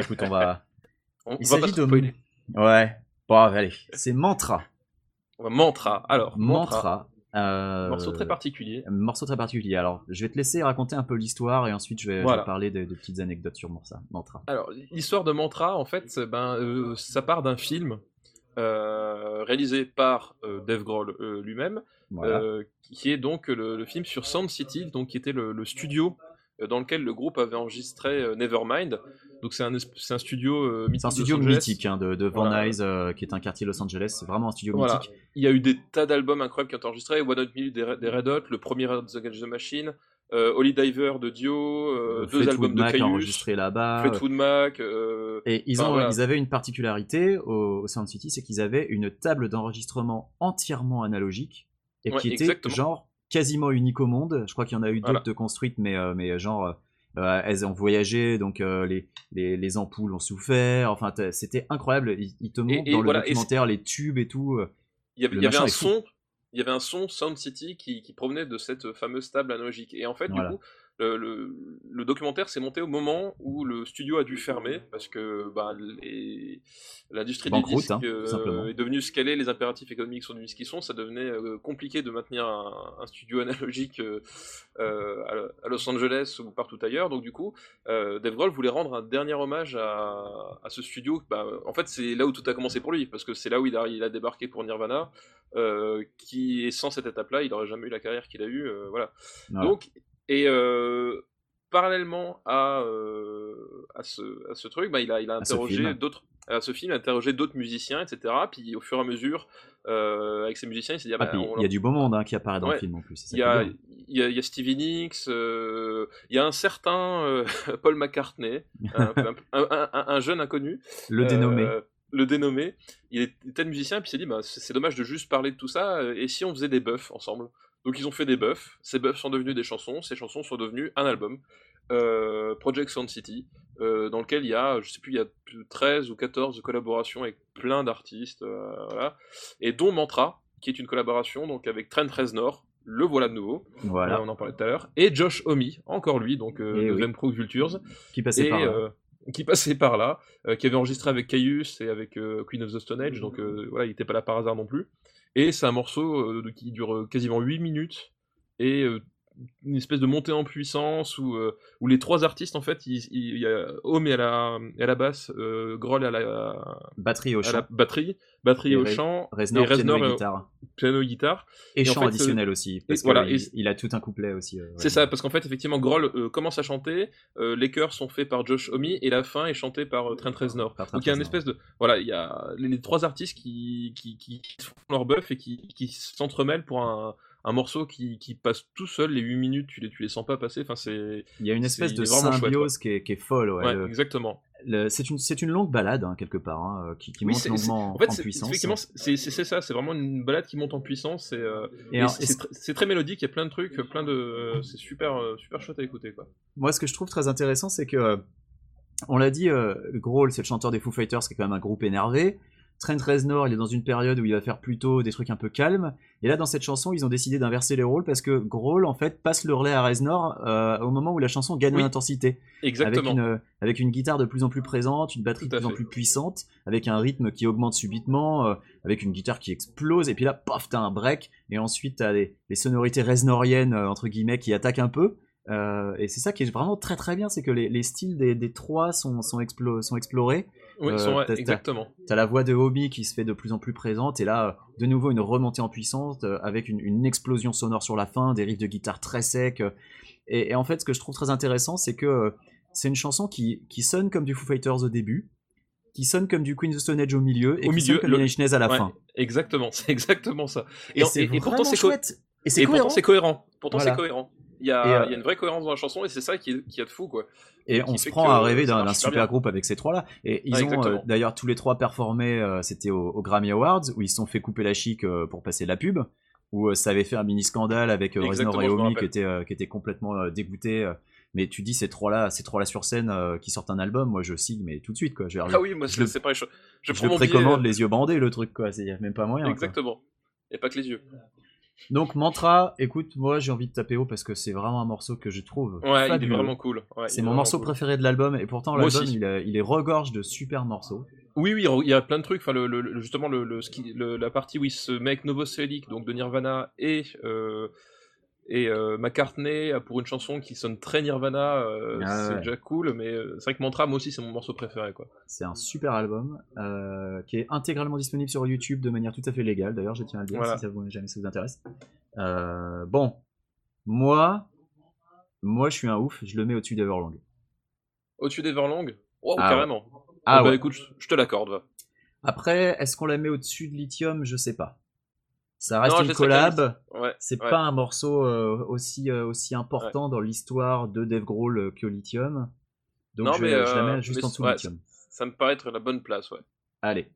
écoute, on va. On, Il s'agit de. spoiler. Ouais. Bon, allez, c'est Mantra. Mantra. Alors, Mantra. Euh, Morceau très particulier. Morceau très particulier. Alors, je vais te laisser raconter un peu l'histoire et ensuite je vais, je vais Voilà. parler de, de petites anecdotes sur. Mantra. Alors, l'histoire de Mantra, en fait, ben, euh, ça part d'un film euh, réalisé par euh, Dave Grohl lui-même, Voilà. qui est donc le, le film sur Sound City, donc qui était le, le studio dans lequel le groupe avait enregistré Nevermind. Donc c'est un, un studio euh, mythique. c'est un de studio mythique hein, de, de Van Voilà. Nuys, euh, qui est un quartier Los Angeles. C'est vraiment un studio Voilà. mythique. Il y a eu des tas d'albums incroyables qui ont été enregistrés. One Hot Minute des, Red- des Red Hot, le premier Red Against the Machine, euh, Holy Diver de Dio, euh, deux Fleetwood albums de Mac Caius, enregistré là-bas. Fleetwood Mac. euh, Et ils, Enfin, ont, voilà. ils avaient une particularité au, au Sound City, c'est qu'ils avaient une table d'enregistrement entièrement analogique et Ouais, qui était exactement. genre quasiment unique au monde. Je crois qu'il y en a eu d'autres de construites, mais, euh, mais genre euh, elles ont voyagé, donc euh, les, les, les ampoules ont souffert. Enfin, c'était incroyable. Ils, ils te montrent et dans voilà, le documentaire les tubes et tout. euh. il y avait, il y un son il y avait un son Sound City qui, qui provenait de cette fameuse table analogique et en fait Voilà. du coup le, le- le documentaire s'est monté au moment où le studio a dû fermer parce que bah, l'industrie du disque hein, euh, est devenue ce qu'elle est les impératifs économiques sont devenus ce qu'ils sont ça devenait euh, compliqué de maintenir un, un studio analogique euh, à, Los Angeles ou partout ailleurs donc du coup Dave Grohl voulait rendre un dernier hommage à, à ce studio bah, en fait c'est là où tout a commencé pour lui parce que c'est là où il a, il a débarqué pour Nirvana qui est sans cette étape-là, il n'aurait jamais eu la carrière qu'il a eue. voilà. Voilà. Donc, et euh, parallèlement à, euh, à, ce, à ce truc, bah, il a, il a interrogé d'autres. À ce film, interrogé d'autres musiciens, etc. Puis au fur et à mesure, euh, avec ces musiciens, il s'est dit ah, Ah, bah, on- il y a du beau monde hein, qui apparaît dans le film en plus. il y, a, il, y a, il y a Stevie Nicks, euh, il y a un certain euh, Paul McCartney, un, un- un- un- un jeune inconnu, Le dénommé. le dénommé. Il était musicien, puis il s'est dit bah, c'est dommage de juste parler de tout ça, et si on faisait des buffs ensemble? Donc ils ont fait des buffs, ces buffs sont devenus des chansons, ces chansons sont devenues un album, euh, Project Sound City, euh, dans lequel il y a, je sais plus, il y a plus de 13 ou 14 collaborations avec plein d'artistes, euh, voilà, et dont Mantra, qui est une collaboration donc avec Trent Reznor, le voilà de nouveau, Voilà. Là, on en parlait tout à l'heure, et Josh Homme, encore lui, donc Eh de oui. Vultures, Qui passait et par là. qui passait par là, euh, qui avait enregistré avec Caius et avec euh, Queen of the Stone Age, donc euh, voilà, il n'était pas là par hasard non plus. Et c'est un morceau euh, qui dure euh, quasiment 8 minutes. Et euh, une espèce de montée en puissance où, euh, où les trois artistes en fait, il, y a Homme est à la, à la basse, euh, Grohl est à la, Batterie au à chant. la batterie, batterie Et au chant, Reznor, et Reznor piano et euh, guitare. piano et guitare. Et, et en chant fait, additionnel aussi. Parce et voilà, et- il a tout un couplet aussi. euh, C'est ça, parce qu'en fait, effectivement, Grohl euh, commence à chanter, euh, les chœurs sont faits par Josh Homme, et la fin est chantée par euh, Trent Reznor. Par Trent Donc il y a une espèce de... Voilà, il y a les, les trois artistes qui, qui, qui font leur buff et qui, qui s'entremêlent pour un, un morceau qui, qui passe tout seul, les 8 minutes, tu les, tu les sens pas passer, enfin c'est... Il y a une espèce de chouette, symbiose qui, est, qui est folle. ouais. Ouais, Le- exactement. c'est une, c'est une longue balade, hein, quelque part, hein, qui, qui Oui, monte longuement En fait, en c'est- puissance. effectivement, c'est ça, c'est vraiment une balade qui monte en puissance, et, euh, Et et alors, c'est c'est très mélodique, il y a plein de trucs, plein de... C'est super, euh, super chouette à écouter, quoi. Moi, ce que je trouve très intéressant, c'est que, euh, on l'a dit, euh, Grohl, c'est le chanteur des Foo Fighters, qui est quand même un groupe énervé. Trent Reznor, il est dans une période où il va faire plutôt des trucs un peu calmes. Et là, dans cette chanson, ils ont décidé d'inverser les rôles parce que Grohl, en fait, passe le relais à Reznor euh, au moment où la chanson gagne Oui. en intensité. Avec Exactement. une, euh, avec une guitare de plus en plus présente, une batterie de plus en plus puissante, avec un rythme qui augmente subitement, euh, avec une guitare qui explose, et puis là, paf, t'as un break, et ensuite t'as les, les sonorités reznoriennes, euh, entre guillemets, qui attaquent un peu. Et c'est ça qui est vraiment très très bien, c'est que les, les styles des, des trois sont, sont, explo- sont explorés. Oui, ils euh, sont- ouais, exactement. T'as la voix de Hobie qui se fait de plus en plus présente, et là, de nouveau, une remontée en puissance, euh, avec une, une explosion sonore sur la fin, des riffs de guitare très secs. euh, et, et en fait, ce que je trouve très intéressant, c'est que c'est une chanson qui, qui sonne comme du Foo Fighters au début, qui sonne comme du Queen of Stone Age au milieu et Au qui milieu, sonne comme le- Nine à la Ouais, fin. Exactement, c'est exactement ça. Et, en- pourtant, c'est chouette. Et c'est Et pourtant, cohérent. c'est cohérent. Pourtant, Voilà. c'est cohérent. Il y, a, Et, euh, il y a une vraie cohérence dans la chanson et c'est ça qui est, qui est de fou, quoi. Et on se prend que à rêver ça d'un super groupe avec ces trois-là. Et ils Ah, ont euh, d'ailleurs tous les trois performé, euh, c'était au, au Grammy Awards, où ils se sont fait couper la chic euh, pour passer la pub, où euh, ça avait fait un mini scandale avec euh, Reznor et Omi qui était, euh, qui était complètement euh, dégoûté. euh. mais tu dis ces trois-là, ces trois-là sur scène euh, qui sortent un album, moi je signe, mais tout de suite quoi. Je, Ah oui, moi, je c'est pareil. Je, je, billet, précommande euh, les yeux bandés le truc quoi. C'est même pas moyen. quoi. Exactement. Et pas que les yeux. Donc Mantra, écoute, moi j'ai envie de taper haut parce que c'est vraiment un morceau que je trouve Ouais, il est vraiment cool. Ouais, C'est est mon morceau cool. préféré de l'album et pourtant l'album il, est- il est regorge de super morceaux. Oui, oui, il y a plein de trucs. Enfin, le, justement, le- la partie où il se met avec Novoselic, donc de Nirvana, et, euh, et euh, McCartney pour une chanson qui sonne très Nirvana, euh, Ah c'est ouais. déjà cool. Mais euh, c'est vrai que Mantra, moi aussi, c'est mon morceau préféré, quoi. C'est un super album qui est intégralement disponible sur YouTube de manière tout à fait légale. D'ailleurs, je tiens à le dire Voilà. si ça vous, jamais ça vous intéresse. Bon, moi, moi, je suis un ouf. Je le mets au-dessus d'Everlong. Au-dessus d'Everlong Oh, Ah carrément. Ah Ah bah ouais. écoute, je, te l'accorde. Après, est-ce qu'on la met au-dessus de Lithium? Je sais pas. Ça reste Non, une collab. Ouais. C'est ouais. pas un morceau euh, aussi euh, aussi important dans l'histoire de Dave Grohl euh, que Lithium. Donc Non, je, mais, je la euh, mets juste mais en dessous ouais, de Lithium. Ça me paraît être la bonne place, ouais. Allez.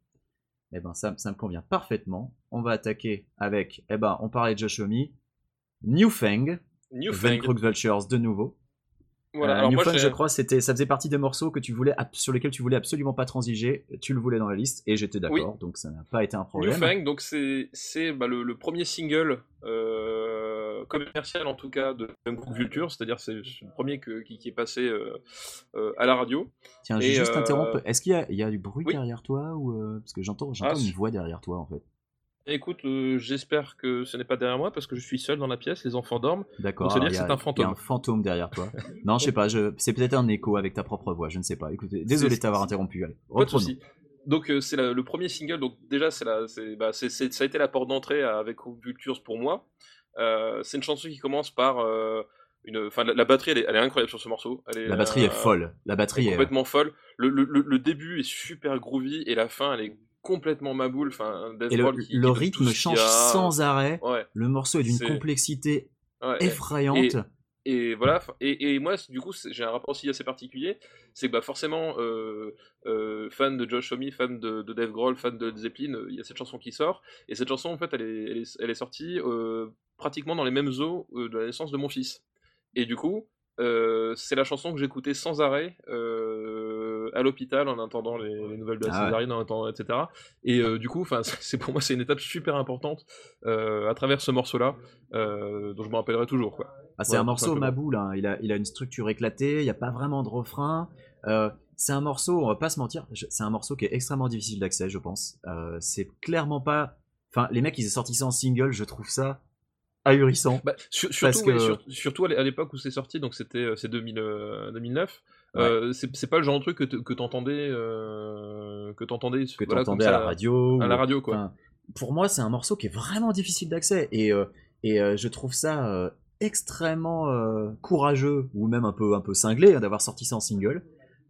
Eh ben ça, ça me convient parfaitement. On va attaquer avec, eh ben on parlait de Josh Homme, Newfang, New Van Fang. Vultures de nouveau. Voilà, Euh, alors moi, je crois, c'était, ça faisait partie des morceaux que tu voulais, sur lesquels tu voulais absolument pas transiger. Tu le voulais dans la liste et j'étais d'accord, donc ça n'a pas été un problème. Newfang, donc c'est c'est bah, le, le premier single euh, commercial en tout cas de Van Crook Vulture, c'est-à-dire c'est le premier que- qui, qui est passé euh, à la radio. Tiens, je vais juste euh, interrompre. Est-ce qu'il y a, il y a du bruit oui. derrière toi ou parce que j'entends, j'entends Ah, une voix derrière toi en fait. Écoute, euh, j'espère que ce n'est pas derrière moi parce que je suis seul dans la pièce, les enfants dorment. D'accord. Alors, dire que c'est un fantôme. Il y a un fantôme derrière toi. non, je sais pas. Je... C'est peut-être un écho avec ta propre voix. Je ne sais pas. Écoutez, désolé de C'est- t'avoir interrompu. Allez, Pas de. Donc euh, c'est le premier single, donc déjà c'est la, c'est, bah, c'est, c'est- ça a été la porte d'entrée avec Vultures pour moi. Euh, c'est une chanson qui commence par une, enfin la, la batterie elle est, elle est incroyable sur ce morceau. Elle est, La batterie est folle. La batterie est est. complètement folle. Le, le, le- le début est super groovy et la fin elle est complètement maboule. Enfin, Dave Et le, qui- le rythme change a. sans arrêt. Ouais. Le morceau est d'une complexité ouais, effrayante. Et voilà, et, et moi, du coup, j'ai un rapport aussi assez particulier. C'est que bah, forcément, euh, euh, fan de Josh Homme, fan de, de Dave Grohl, fan de Zeppelin, il y a cette chanson qui sort. Et cette chanson, en fait, elle est, elle est, elle est sortie euh, pratiquement dans les mêmes eaux de la naissance de mon fils. Et du coup, c'est la chanson que j'écoutais sans arrêt à l'hôpital en attendant les, les nouvelles de la Ah ouais. césarienne, en attendant, etc. Et euh, du coup, c'est pour moi, c'est une étape super importante euh, à travers ce morceau-là, euh, dont je me rappellerai toujours, quoi. Ah, c'est un morceau maboule. hein. Il, a, il a une structure éclatée. Il n'y a pas vraiment de refrain. Euh, c'est un morceau, on va pas se mentir, c'est un morceau qui est extrêmement difficile d'accès, je pense. Euh, c'est clairement pas. Enfin, les mecs, ils ont sorti ça en single, je trouve ça ahurissant. Bah, sur- surtout, ouais, que- sur- surtout à l'é- à l'époque où c'est sorti, donc c'était euh, c'est 2000, euh, 2009. Euh, c'est pas le genre de truc que t- que t'entendais euh, que t'entendais que voilà, t'entendais à la radio. à la radio quoi. Enfin, pour moi, c'est un morceau qui est vraiment difficile d'accès et, euh, et je trouve ça extrêmement courageux ou même un peu un peu cinglé hein, d'avoir sorti ça en single.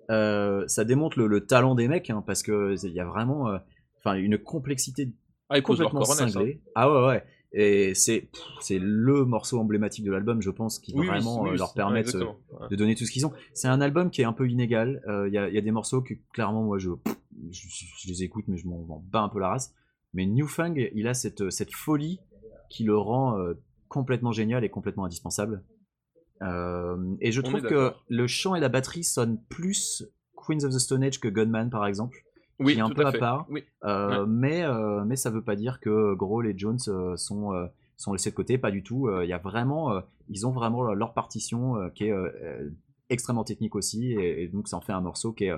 Ça démontre le, le talent des mecs hein, parce que il y a vraiment enfin une complexité ah, complètement cinglée. Ah ouais ouais. Et c'est c'est le morceau emblématique de l'album, je pense, qui Oui, vraiment oui, euh, oui, leur permet ouais, exactement, ouais. de donner tout ce qu'ils ont. C'est un album qui est un peu inégal. Euh, Il y, a, il y a des morceaux que clairement moi je, je, je les écoute mais je m'en bats un peu la race. Mais Newfang, il a cette, cette folie qui le rend euh, complètement génial et complètement indispensable. Euh, et je On trouve que le chant et la batterie sonnent plus Queens of the Stone Age que Gunman par exemple, Oui, qui est un peu à part. Oui. Euh, mais, euh, mais ça veut pas dire que Grohl et Jones euh, sont, euh, sont laissés de côté, pas du tout. Il y a vraiment, ils ont vraiment leur partition qui est extrêmement technique aussi, et, et donc ça en fait un morceau qui est,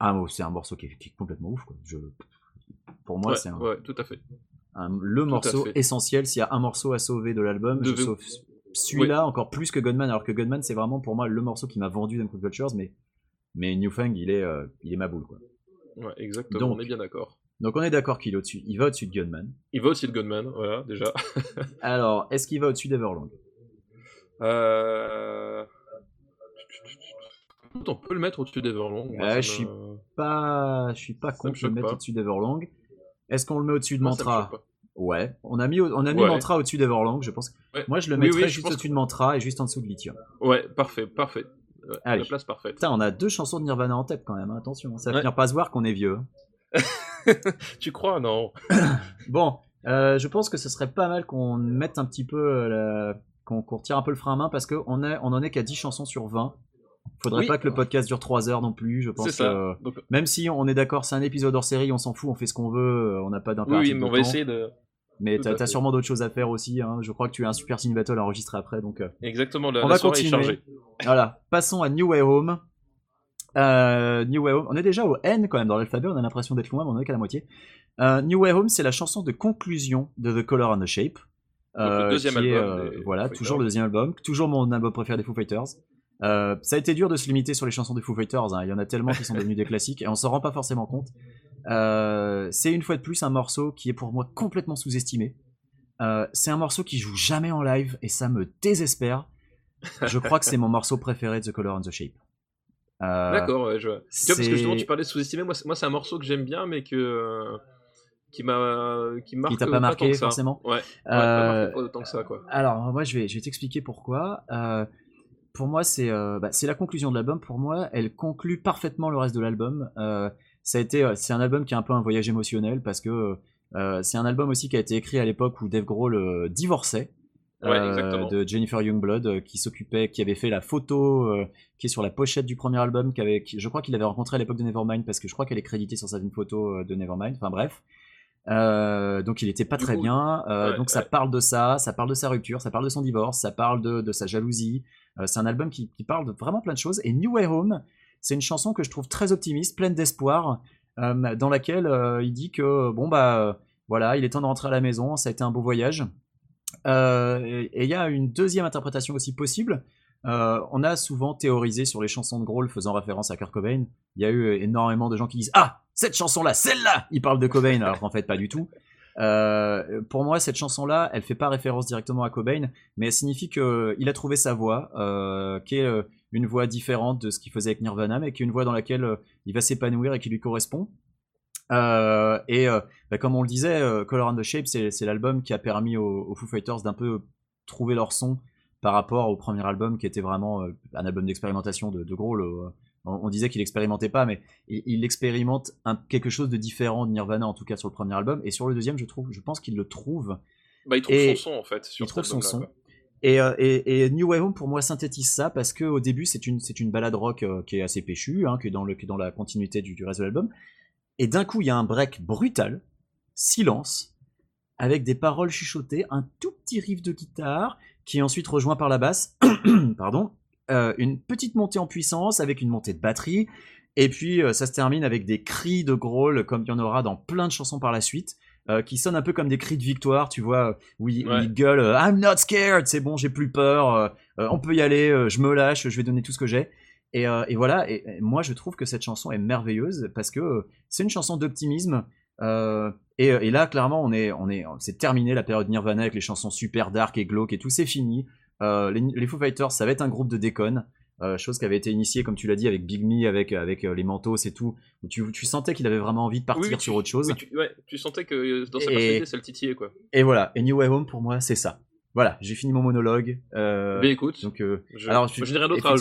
un, c'est un morceau qui est, qui est complètement ouf. Quoi. Je, pour moi, Ouais, c'est un, ouais, tout à fait. un- le morceau essentiel. S'il y a un morceau à sauver de l'album, je sauve celui-là encore plus que Gunman, alors que Gunman c'est vraiment pour moi le morceau qui m'a vendu Duncan Vultures, mais mais Newfang il est euh, il est ma boule quoi. Ouais, exactement, Donc. on est bien d'accord. Donc on est d'accord qu'il est au-dessus, il va au-dessus de Gunman. Il va aussi de Gunman, voilà, déjà. Alors, est-ce qu'il va au-dessus d'Everlong? Euh... On peut le mettre au-dessus d'Everlong. Ouais, je suis me- Pas, je suis pas contre de le mettre au-dessus d'Everlong. Est-ce qu'on le met au-dessus de Mantra? Ouais, on a mis, on a mis Ouais. Mantra au-dessus d'Everlong, je pense. Moi, je le mettrais oui, juste au-dessus que- de Mantra et juste en dessous de Lithium. Ouais, parfait, parfait. Ouais. La place parfaite. Putain, on a deux chansons de Nirvana en tête quand même, hein, attention, ça va Ouais. finir par se voir qu'on est vieux. Tu crois Non? Bon, euh, je pense que ce serait pas mal qu'on mette un petit peu, euh, la- qu'on qu'on retire un peu le frein à main parce qu'on on en est qu'à 10 chansons sur 20. Faudrait Oui. pas que le podcast dure 3 heures non plus, je pense C'est ça. que- Donc, Même si on est d'accord, c'est un épisode hors série, on s'en fout, on fait ce qu'on veut, euh, on n'a pas oui, d'impératif oui, mais on va essayer de. Mais t'as fait. sûrement d'autres choses à faire aussi. hein. Je crois que tu as un Super Cine Battle à enregistrer après. Donc euh, Exactement, la, On la va soirée est continuer. chargée. voilà. Passons à New Way Home. Euh, New Way Home. On est déjà au N quand même dans l'alphabet. On a l'impression d'être loin, mais on en est qu'à la moitié. Euh, New Way Home, c'est la chanson de conclusion de The Color and the Shape. le deuxième qui album voilà, Foo toujours Fighters. le deuxième album, toujours mon album préféré des Foo Fighters. Ça a été dur de se limiter sur les chansons des Foo Fighters. hein. Il y en a tellement qui sont devenus des classiques et on s'en rend pas forcément compte. Euh, c'est une fois de plus un morceau qui est pour moi complètement sous-estimé. Euh, c'est un morceau qui joue jamais en live et ça me désespère. Je crois que c'est mon morceau préféré de The Color and the Shape. Euh, D'accord, ouais, je vois. Tu vois, parce que justement, c'est- tu parlais de sous-estimé. Moi, c'est- un morceau que j'aime bien, mais que. qui m'a. qui marque. Qui t'a pas marqué ça. forcément Ouais, ouais, pas marqué pas autant que ça, quoi. Alors, moi, je vais, je vais t'expliquer pourquoi. Pour moi, c'est bah, c'est la conclusion de l'album. Pour moi, elle conclut parfaitement le reste de l'album. Euh, ça a été, euh, c'est un album qui est un peu un voyage émotionnel parce que euh, c'est un album aussi qui a été écrit à l'époque où Dave Grohl euh, divorçait. Ouais, euh, de Jennifer Youngblood euh, qui s'occupait, qui avait fait la photo euh, qui est sur la pochette du premier album, qui avait, qui- je crois qu'il l'avait rencontré à l'époque de Nevermind parce que je crois qu'elle est créditée sur sa une photo euh, de Nevermind. Enfin bref, Euh, donc il était pas Du très coup, bien. Euh, ouais, donc ça parle de ça, ça parle de sa rupture, ça parle de son divorce, ça parle de, de sa jalousie. Euh, c'est un album qui, qui parle de vraiment plein de choses. Et New Way Home, c'est une chanson que je trouve très optimiste, pleine d'espoir, euh, dans laquelle euh, il dit que bon bah euh, voilà, il est temps de rentrer à la maison, ça a été un beau voyage. Euh, et il y a une deuxième interprétation aussi possible. Euh, on a souvent théorisé sur les chansons de Grohl faisant référence à Kurt Cobain. Il y a eu énormément de gens qui disent Ah, cette chanson-là, celle-là Il parle de Cobain, alors qu'en fait, pas du tout. Euh, pour moi, cette chanson-là, elle fait pas référence directement à Cobain, mais elle signifie qu'il a trouvé sa voix, euh, qui est euh, une voix différente de ce qu'il faisait avec Nirvana, mais qui est une voix dans laquelle euh, il va s'épanouir et qui lui correspond. Euh, et euh, bah, comme on le disait, euh, Color and the Shape, c'est l'album qui a permis aux, aux Foo Fighters d'un peu trouver leur son par rapport au premier album qui était vraiment un album d'expérimentation de, de euh, on, on disait qu'il expérimentait pas, mais il, il expérimente un- quelque chose de différent de Nirvana en tout cas sur le premier album. Et sur le deuxième, je trouve, je pense qu'il le trouve. Bah, il trouve et- son son, en fait. Sur il trouve son son. quoi. Et, euh, et, New Way Home pour moi synthétise ça parce que au début c'est une c'est une balade rock euh, qui est assez péchue, hein, qui est dans le dans la continuité du, reste de l'album. Et d'un coup il y a un break brutal, silence, avec des paroles chuchotées, un tout petit riff de guitare qui est ensuite rejoint par la basse, pardon, euh, une petite montée en puissance avec une montée de batterie. Et puis ça se termine avec des cris de growl comme il y en aura dans plein de chansons par la suite. Euh, qui sonnent un peu comme des cris de victoire, tu vois, où il, où Ouais. il gueule euh, I'm not scared, c'est bon, j'ai plus peur, euh, euh, on peut y aller, euh, je me lâche, je vais donner tout ce que j'ai. Et, euh, et voilà, et, et moi je trouve que cette chanson est merveilleuse parce que euh, c'est une chanson d'optimisme. euh, et, et là, clairement, on est, on est, c'est terminé la période Nirvana avec les chansons super dark et glauques et tout, c'est fini. Euh, les, les Foo Fighters, ça va être un groupe de déconne. Euh, chose qui avait été initiée, comme tu l'as dit, avec Big Me, avec, avec euh, les manteaux et tout, où tu, tu sentais qu'il avait vraiment envie de partir Oui, oui, tu- sur autre chose. oui, tu, ouais, tu sentais que euh, dans sa Et- personnalité, ça le titillait, quoi. Et voilà, et New Way Home pour moi, c'est ça. Voilà, j'ai fini mon monologue. euh, Mais écoute, donc, euh, je, alors, je n'ai rien d'autre à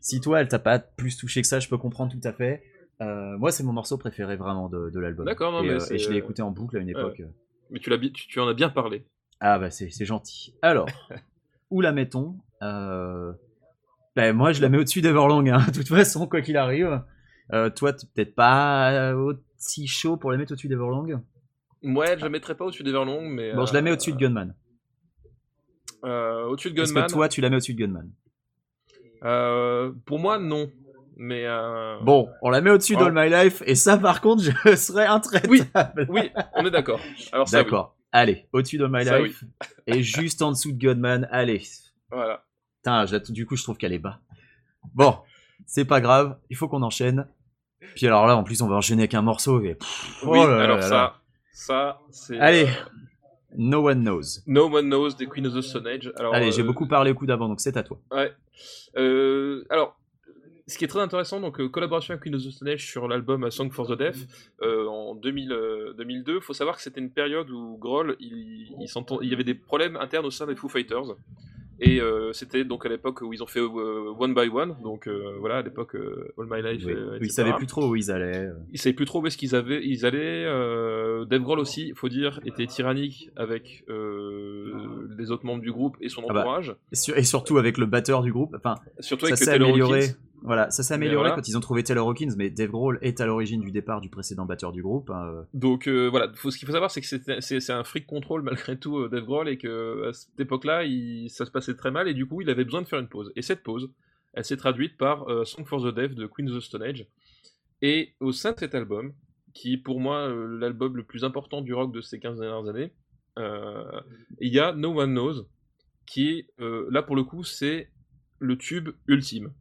si toi, elle t'a pas plus touché que ça, je peux comprendre tout à fait. Euh, moi, c'est mon morceau préféré vraiment de, de l'album. D'accord, non, et, mais euh, c'est, et je l'ai euh, écouté en boucle à une époque. Mais tu, tu, en as bien parlé. Ah bah c'est c'est gentil. Alors, où la mettons? Euh, ben, Moi, je la mets au-dessus d'Everlong, hein, de toute façon, quoi qu'il arrive. Euh, toi, t'es peut-être pas euh, aussi chaud pour la mettre au-dessus d'Everlong? Ouais, je la mettrais pas au-dessus d'Everlong, mais. Bon, je la mets euh, au-dessus de Gunman. euh, au-dessus de Est-ce Gunman. que toi, tu la mets au-dessus de Gunman? Euh, pour moi, non. Mais. euh, Bon, on la met au-dessus Oh. d'All My Life, et ça, par contre, je serais intraitable. Oui, on est d'accord. Alors, oui. D'accord. Allez, au-dessus d'All My Ça, Life, et juste en dessous de Gunman. Allez. Voilà. Putain, du coup, je trouve qu'elle est bas. Bon, c'est pas grave, il faut qu'on enchaîne. Puis alors là, en plus, on va enchaîner avec un morceau. Et... pff, Oui, oh là alors là ça, là. ça, c'est. Allez. euh, No one knows. no One Knows des Queen of the Stone Age. Alors, Allez, j'ai euh, beaucoup parlé au coup d'avant, donc c'est à toi. Ouais. Euh, alors, ce qui est très intéressant, donc euh, collaboration avec Queen of the Stone Age sur l'album A Song for the Deaf euh, en 2000, euh, 2002. Il faut savoir que c'était une période où Grohl, il, il y avait des problèmes internes au sein des Foo Fighters. Et euh, c'était donc à l'époque où ils ont fait euh, One by One, donc euh, voilà, à l'époque euh, All My Life. Oui. euh, Ils savaient plus trop où ils allaient. Ils savaient plus trop où est-ce qu'ils avaient, ils allaient. Euh, Dave Grohl aussi, faut dire, était tyrannique avec euh, les autres membres du groupe et son Ah bah, entourage. Et, sur- et surtout avec le batteur du groupe. Enfin, Surtout ça avec s'est amélioré. Voilà, ça s'est Mais amélioré voilà. quand ils ont trouvé Taylor Hawkins, mais Dave Grohl est à l'origine du départ du précédent batteur du groupe. hein, euh. Donc euh, voilà, faut, ce qu'il faut savoir, c'est que c'est un freak control malgré tout, euh, Dave Grohl, et que à cette époque-là, ça se passait très mal, et du coup, il avait besoin de faire une pause. Et cette pause, elle s'est traduite par euh, Song for the Deaf de Queen of the Stone Age. Et au sein de cet album, qui est pour moi l'album le plus important du rock de ces 15 dernières années, il y a No One Knows, qui est, là pour le coup, c'est le tube ultime.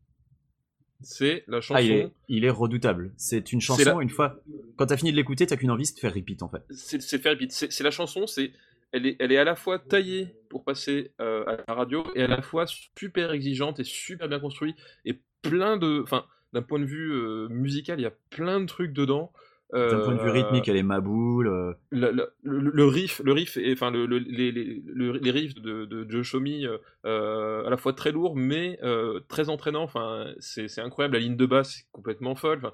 C'est la chanson. Ah, il est, il est redoutable. C'est une chanson, la- une fois. Quand t'as fini de l'écouter, t'as qu'une envie, c'est de faire repeat en fait. c'est faire. C'est c'est la chanson, c'est elle est, elle est à la fois taillée pour passer euh, à la radio et à la fois super exigeante et super bien construite et plein de, enfin, d'un point de vue euh, musical, il y a plein de trucs dedans. D'un point de vue Euh, rythmique, elle est maboule. euh, le, le- le- le riff, le riff, et, enfin le, le- les, les, le- les riffs de, de Joe Shomme, euh, à la fois très lourds mais euh, très entraînants. Enfin, c'est incroyable. La ligne de basse est complètement folle. Enfin,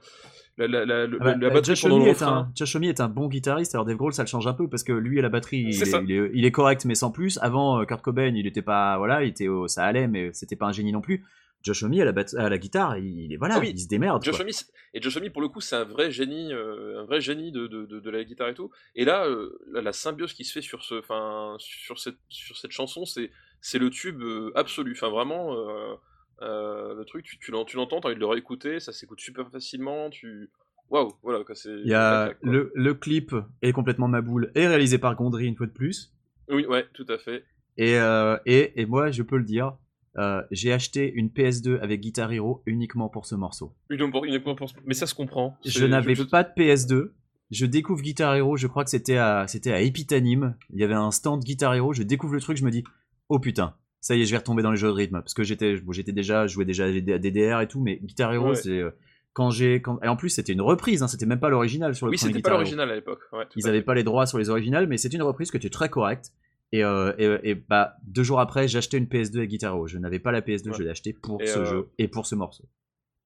la, la, la, Ah bah, la euh, batterie pendant est, un, est un bon guitariste, alors Dave Grohl ça le change un peu parce que lui à la batterie il est, il est- il est correct mais sans plus. Avant euh, Kurt Cobain il était pas voilà, il était au- ça allait mais c'était pas un génie non plus. Josh Homme à la, bat- à la guitare il, il est voilà, Ah oui, il se démerde. Josh. Homme, et Josh Homme, pour le coup, c'est un vrai génie, euh, un vrai génie de, de, de, de la guitare et tout. Et là, euh, la, la symbiose qui se fait sur ce, enfin, sur cette, sur cette chanson, c'est, c'est le tube euh, absolu. Enfin, vraiment, euh, euh, le truc, tu, tu l'en- tu l'entends, t'as envie de le réécouter, ça s'écoute super facilement. Tu, waouh, voilà quoi. C'est. Il y a le, le clip est complètement maboule et réalisé par Gondry une fois de plus. Oui, ouais, tout à fait. Et, euh, et, et moi je peux le dire, euh, j'ai acheté une PS2 avec Guitar Hero uniquement pour ce morceau. Uniquement pour- Mais ça se comprend. Je C'est- n'avais je- pas de PS2. Je découvre Guitar Hero, je crois que c'était à, c'était à Epitanim. Il y avait un stand Guitar Hero, je découvre le truc, je me dis, oh putain, ça y est, je vais retomber dans les jeux de rythme. Parce que j'étais, bon, j'étais déjà, je jouais déjà à DDR et tout, mais Guitar Hero, Ouais. c'est, euh, quand j'ai, quand, et en plus c'était une reprise, hein, c'était même pas l'original sur le Oui, premier c'était pas l'original à l'époque. Ouais, Ils à avaient fait. pas les droits sur les originales, mais c'était une reprise qui était très correcte. Et, euh, et, et bah, deux jours après, j'ai acheté une PS2 avec Guitar Hero. Je n'avais pas la PS2, Ouais. je l'ai acheté pour Et, ce euh, jeu et pour ce morceau.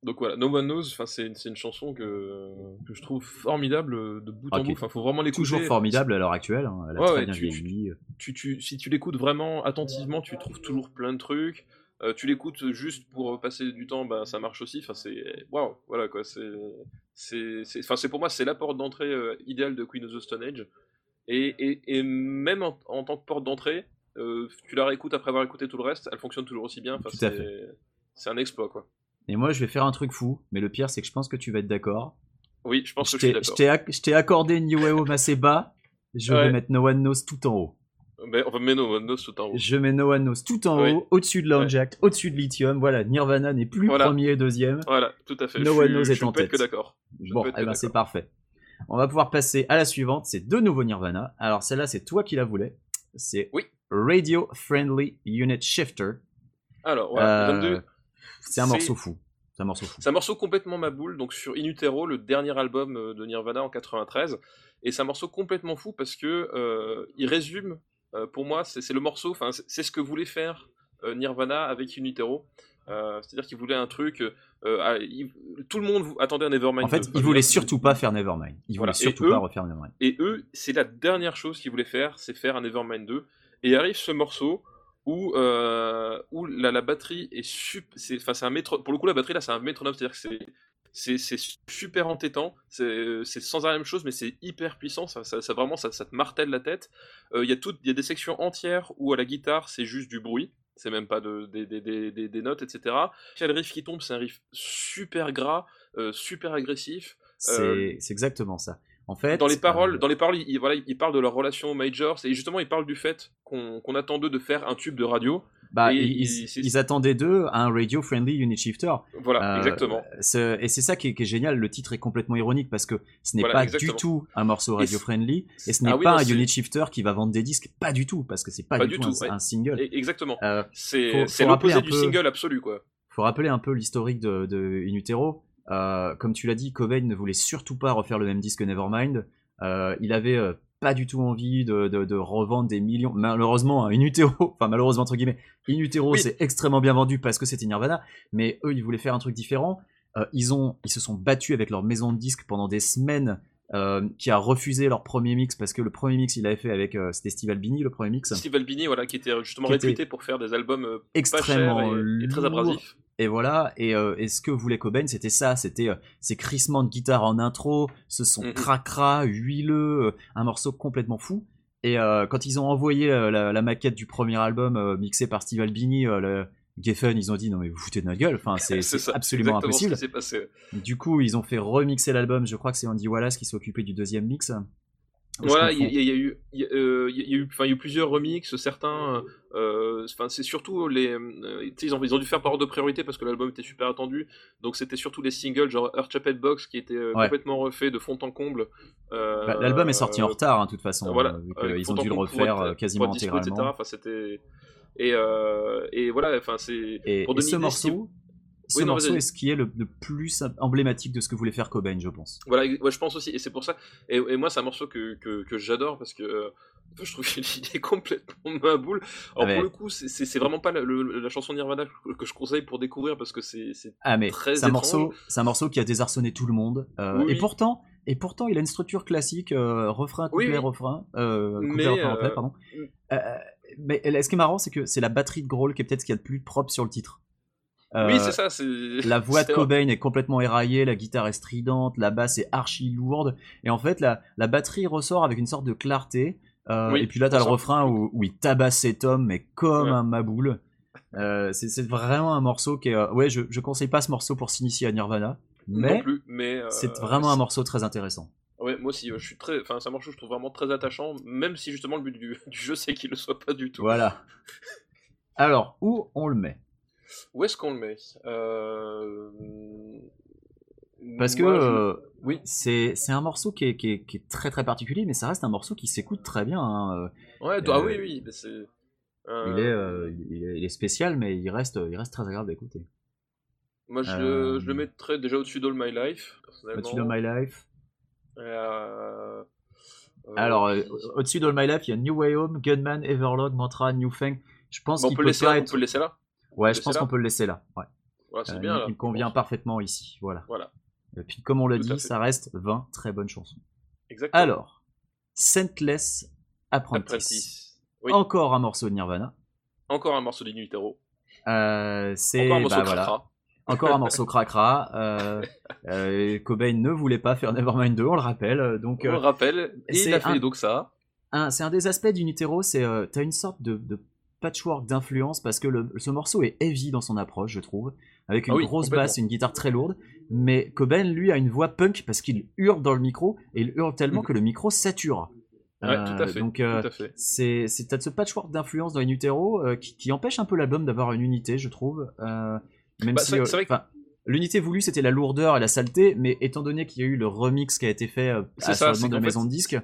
Donc voilà, No One Knows, c'est une, chanson que, que je trouve formidable de bout en bout. Enfin, faut vraiment l'écouter. Toujours formidable à l'heure actuelle. hein, Elle a Ouais, très ouais, bien tu- vieilli. tu, tu, si tu l'écoutes vraiment attentivement, tu trouves toujours plein de trucs. Euh, tu l'écoutes juste pour passer du temps, ben, ça marche aussi. Enfin, c'est waouh, voilà quoi. C'est, c'est, c'est- enfin, c'est pour moi, c'est la porte d'entrée euh, idéale de Queen of the Stone Age. Et, et, et même en, en tant que porte d'entrée, euh, tu la réécoutes après avoir écouté tout le reste, elle fonctionne toujours aussi bien. Enfin, Tout à c'est, c'est un exploit quoi. Et moi, je vais faire un truc fou, mais le pire, c'est que je pense que tu vas être d'accord. Oui, je pense Je que je suis d'accord. je t'ai accordé New Wave assez bas. Je vais Ouais. mettre No One Knows tout en haut. Ben, on va mettre No One Knows tout en haut. Je mets No One Knows tout en Oui. haut, au-dessus de Lounge Act, au-dessus de Lithium. Voilà, Nirvana n'est plus Voilà. premier et deuxième. Voilà, tout à fait. No je One Knows est en tête. que d'accord. Bon, eh ben, c'est parfait. On va pouvoir passer à la suivante. C'est de nouveau Nirvana. Alors celle-là, c'est toi qui la voulais. C'est Oui. Radio Friendly Unit Shifter. Alors, voilà, Euh, 22. c'est un morceau fou. C'est un morceau fou. C'est un morceau complètement ma boule, donc sur In Utero, le dernier album euh, de Nirvana en 93. Et c'est un morceau complètement fou parce que euh, il résume, euh, pour moi, c'est le morceau, enfin, c'est ce que voulait faire Nirvana avec In Utero. Euh, C'est-à-dire qu'il voulait un truc. euh, il- tout le monde attendait un Nevermind. En fait, 2. il voulait surtout pas faire Nevermind. Il Voilà. voulait Et surtout eux- pas refaire Nevermind. Et eux, c'est la dernière chose qu'ils voulaient faire, c'est faire un Nevermind 2. Et arrive ce morceau où, euh, où la, la batterie est super. Enfin, un métro, pour le coup, la batterie là, c'est un métronome, c'est-à-dire que c'est. C'est, super entêtant, c'est, sans arrêt la même chose, mais c'est hyper puissant, ça, ça, ça vraiment ça, ça te martèle la tête. Euh, Il y, a tout- il y a des sections entières où à la guitare c'est juste du bruit, c'est même pas de, des, notes, etc. Le riff qui tombe, c'est un riff super gras, euh, super agressif. C'est c'est exactement ça. En fait, Dans les paroles, euh, dans les paroles, il, il- voilà, il parle de leur relation aux majors et justement il parle du fait qu'on attend d'eux de faire un tube de radio. bah, et ils, ils attendaient d'eux un Radio Friendly Unit Shifter. Voilà, Euh, exactement. Et c'est ça qui est, qui est génial. Le titre est complètement ironique parce que ce n'est Voilà, pas exactement. du tout un morceau radio friendly et ce n'est Ah oui, pas non, un unit shifter qui va vendre des disques. Pas du tout parce que c'est pas, Pas du tout, tout, un, ouais. un single. Et- exactement. Euh, C'est l'opposé du peu- single absolu quoi. faut rappeler un peu l'historique de, de In Utero. Euh, comme tu l'as dit, Cobain ne voulait surtout pas refaire le même disque que Nevermind. Euh, il avait euh, pas du tout envie de, de, de revendre des millions. Malheureusement, hein, In Utero, enfin malheureusement entre guillemets, In Utero Oui. c'est extrêmement bien vendu parce que c'était Nirvana, mais eux ils voulaient faire un truc différent. Ils ont, ils se sont battus avec leur maison de disques pendant des semaines. qui a refusé leur premier mix parce que le premier mix il avait fait avec c'était Steve Albini le premier mix Steve Albini, voilà, qui était justement Qui était réputé pour faire des albums euh, pas extrêmement chers et, et très abrasifs. Et voilà, et, euh, et ce que voulait Cobain, c'était ça, c'était euh, ces crissements de guitare en intro, ce son Mhm. cracra, huileux, euh, un morceau complètement fou. Et quand ils ont envoyé la, la maquette du premier album mixé par Steve Albini, le Geffen, ils ont dit non mais vous foutez de notre gueule, enfin c'est absolument impossible. Ce qui s'est passé. Du coup, ils ont fait remixer l'album, je crois que c'est Andy Wallace qui s'est occupé du deuxième mix. Voilà, il y, a- il y a eu, il y a, euh, il y a eu, enfin, il y a eu plusieurs remixes. Certains, euh, enfin, c'est surtout les, euh, ils ont, ils ont dû faire par ordre de priorité parce que l'album était super attendu. Donc c'était surtout les singles, genre Earth Chapel Box, qui était euh, Ouais. complètement refait de fond en comble. Euh, Bah, L'album est sorti en retard, hein, de toute façon, voilà, euh, fond ont dû le refaire être- euh, quasiment etc. intégralement. C'était et, euh, et voilà, enfin c'est Et, pour et ce morceau, ce Oui, non, morceau vas-y. est ce qui est le, le plus emblématique de ce que voulait faire Cobain, je pense. Voilà, ouais, je pense aussi, et c'est pour ça. Et, et moi, c'est un morceau que, que, que j'adore parce que euh, je trouve qu'il est complètement ma boule. Alors, Ah, pour le coup, c'est- vraiment pas la, le- la chanson Nirvana que, que je conseille pour découvrir parce que c'est. Ah mais Très un morceau, c'est un morceau qui a désarçonné tout le monde. euh, Oui, et pourtant, et pourtant, il a une structure classique, euh, refrain, couplet, Oui, refrain, couplet, Mais, refrain, refrain, pardon. mm. Mais ce qui est marrant, c'est que c'est la batterie de Grohl qui est peut-être ce qu'il y a de plus propre sur le titre. Euh, oui, c'est ça. La voix de Cobain est complètement éraillée, la guitare est stridente, la basse est archi lourde, et en fait la, la batterie ressort avec une sorte de clarté. euh, Oui, et puis là t'as le refrain où, où il tabasse cet homme, mais comme Ouais. un maboule. Euh, c'est vraiment un morceau qui est. euh, ouais, je, je conseille pas ce morceau pour s'initier à Nirvana, mais euh, c'est vraiment un morceau très intéressant. Ouais, moi aussi, euh, je suis très. Enfin, c'est un morceau que je trouve vraiment très attachant, même si justement le but du, du jeu c'est qu'il le soit pas du tout. Voilà. Alors, où on le met? Où est-ce qu'on le met? Euh, Parce que moi, je- euh, Oui. c'est un morceau qui est, qui, est, qui est très très particulier, mais ça reste un morceau qui s'écoute très bien. hein. Ouais, ah euh, oui, oui, mais euh, Il, est, euh, il, est, il est spécial, mais il reste, il reste très agréable à écouter. Moi, je, Euh, le, je le mettrais déjà au-dessus d'All My Life. Au-dessus de My Life. Euh, euh, Alors, euh, au-dessus de My Life, il y a New Way Home, Gunman, Everlord, Mantra, New Fang. Je pense bon, on qu'il peut, peut le laisser pas là, on peut le laisser là Ouais, je pense qu'on peut le laisser là. Ouais. C'est Euh, bien il, là. il convient parfaitement ici. Voilà. Voilà, Et puis, comme on l'a dit, ça reste 20 très bonnes chansons. exactement. Alors, Scentless Apprentice. Apprentice. Oui. Encore un morceau de Nirvana. Encore un morceau d'Inutero. Euh, c'est Encore un morceau bah, de voilà. Cracra. Encore un morceau cracra. Euh, euh, Cobain ne voulait pas faire Nevermind 2, on le rappelle. Donc, On euh, le rappelle. Et il a fait un- Doxa. un- c'est un des aspects d'Unitero, c'est euh, t'as une sorte de, de patchwork d'influence parce que le- ce morceau est heavy dans son approche, je trouve, avec une Ah oui, grosse basse, une guitare très lourde. Mais Cobain, lui, a une voix punk parce qu'il hurle dans le micro et il hurle tellement Mhm. que le micro sature. Ouais, Euh, tout à fait. Donc, euh, c'est t'as ce patchwork d'influence dans Inutero euh, qui, qui empêche un peu l'album d'avoir une unité, je trouve. Euh, même Bah, si, euh, que- l'unité voulue c'était la lourdeur et la saleté, mais étant donné qu'il y a eu le remix qui a été fait à- ça, de qu'en maison fait- de disque,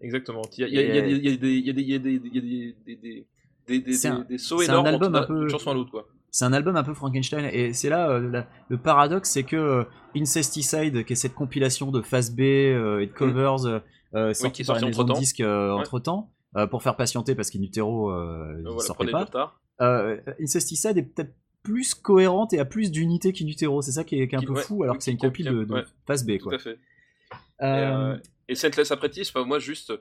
exactement. Il y a, des- des- un- des- sauts c'est un énormes album un peu- d'une chanson à l'autre, quoi. c'est un album un peu Frankenstein et c'est là euh, la- le paradoxe, c'est que euh, Incesticide, qui est cette compilation de face B euh, et de covers euh, euh, sortis Mm. qui est par la sorti maison de entre-temps. disque entre temps, pour faire patienter parce qu'Inutero Euh, voilà, sortait pas. Incesticide est peut-être plus cohérente et a plus d'unité qu'Inutero. C'est ça qui est, qui est un Qui- peu ouais, fou, alors oui, que c'est une copie de, de ouais, Phase B. Tout Quoi. à fait. Et, et Scentless Apprentice, moi, juste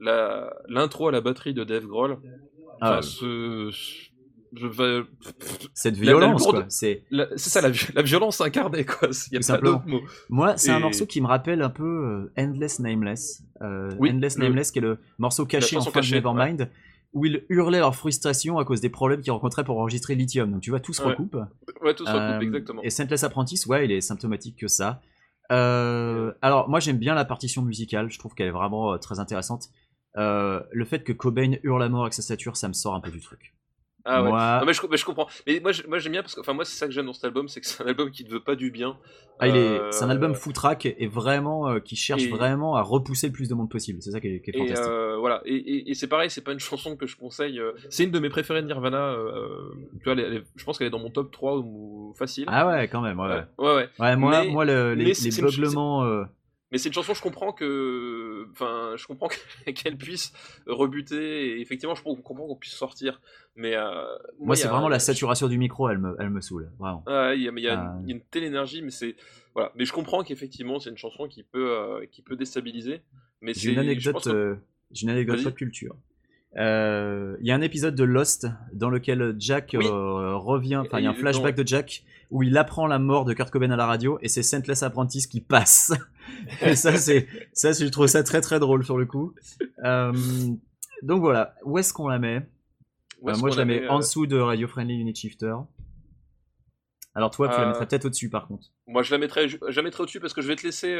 l'intro à la batterie de Dave Grohl. Ah, Enfin, ce- ce- je vais- cette violence, lourde-. C'est ça, la, vi- la violence incarnée, quoi. Il y a pas d'autre mot. moi, c'est un morceau qui me rappelle un peu euh, Endless Nameless. Euh, Oui, Endless le- Nameless, qui est le morceau caché en fin de Nevermind, où ils hurlaient leur frustration à cause des problèmes qu'ils rencontraient pour enregistrer Lithium. Donc tu vois, tout se Ouais. recoupe. Ouais, tout se recoupe, Euh, exactement. Et Scentless Apprentice, ouais, il est symptomatique que ça. Euh, alors, moi, j'aime bien la partition musicale. Je trouve qu'elle est vraiment très intéressante. Euh, le fait que Cobain hurle la mort avec sa stature, ça me sort un peu du truc. Ah ouais. Moi- Non, mais je, mais je comprends. Mais moi, j'aime bien parce que, enfin, moi, c'est ça que j'aime dans cet album, c'est que c'est un album qui ne veut pas du bien. Ah, il est, Euh, c'est un album footrack et vraiment euh, qui cherche et- vraiment à repousser le plus de monde possible. C'est ça qui est, qui est Et fantastique. euh, voilà, et, et- et c'est pareil, c'est pas une chanson que je conseille. euh, C'est une de mes préférées de Nirvana. euh, tu vois, elle elle je pense qu'elle est dans mon top 3 ou facile. Ah ouais, quand même. Ouais, ouais, ouais. ouais. ouais. Ouais, moi, Mais- moi le- les, les euh, Mais c'est une chanson, je comprends que, enfin, je comprends qu'elle puisse rebuter. Et effectivement, je comprends qu'on puisse sortir. Mais euh, moi, c'est vraiment la saturation du micro, elle me, elle me saoule. Vraiment. Ah, il y y a une, il y a une telle énergie, mais c'est voilà. Mais je comprends qu'effectivement, c'est une chanson qui peut, euh, qui peut déstabiliser. Mais J'ai c'est une anecdote, que- euh, une anecdote pop culture. Euh, Il y a un épisode de Lost dans lequel Jack Oui. euh, revient, enfin il y a un flashback de Jack où il apprend la mort de Kurt Cobain à la radio et c'est Scentless Apprentice qui passe. et ça c'est, ça je trouve ça très très drôle sur le coup. Euh, donc voilà, où est-ce qu'on la met? Euh, Moi je la mets met, en euh, dessous de Radio Friendly Unit Shifter. Alors toi tu la mettrais peut-être au-dessus par contre. Moi, je la mettrai, je, je la mettrai au-dessus parce que je vais te laisser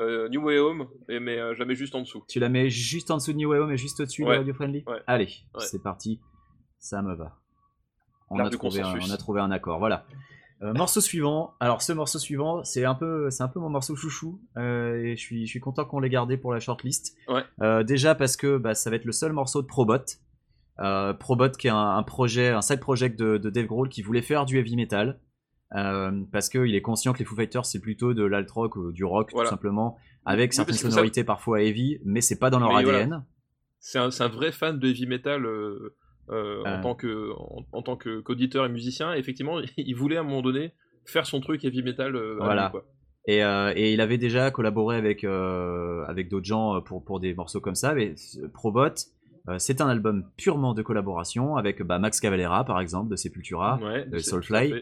euh, New Way Home, et, mais euh, je la mets juste en dessous. Tu la mets juste en dessous de New Way Home et juste au-dessus de. Radio Friendly? Ouais. Allez, Ouais. c'est parti. Ça me va. On L'art a, du trouvé un, consensus. on a trouvé un accord, voilà. Euh, morceau suivant. Alors ce morceau suivant, c'est un peu, c'est un peu mon morceau chouchou euh, et je suis, je suis content qu'on l'ait gardé pour la shortlist. Ouais. Euh, déjà parce que bah, ça va être le seul morceau de Probot. Euh, Probot qui est un, un projet, un side project de, de Dave Grohl qui voulait faire du heavy metal. Parce qu'il est conscient que les Foo Fighters c'est plutôt de l'alt rock ou du rock Voilà. tout simplement avec Oui, certaines ça- sonorités parfois heavy mais c'est pas dans leur Mais voilà. ADN C'est un, c'est un vrai fan de heavy metal euh, en tant que en, en tant que qu'auditeur et musicien. Et effectivement, il voulait à un moment donné faire son truc heavy metal. euh, Voilà. lui, quoi. Et, euh, et il avait déjà collaboré avec, avec d'autres gens pour, pour des morceaux comme ça. Mais Probot, c'est un album purement de collaboration avec bah, Max Cavalera, par exemple, de Sepultura. Ouais, de Soulfly.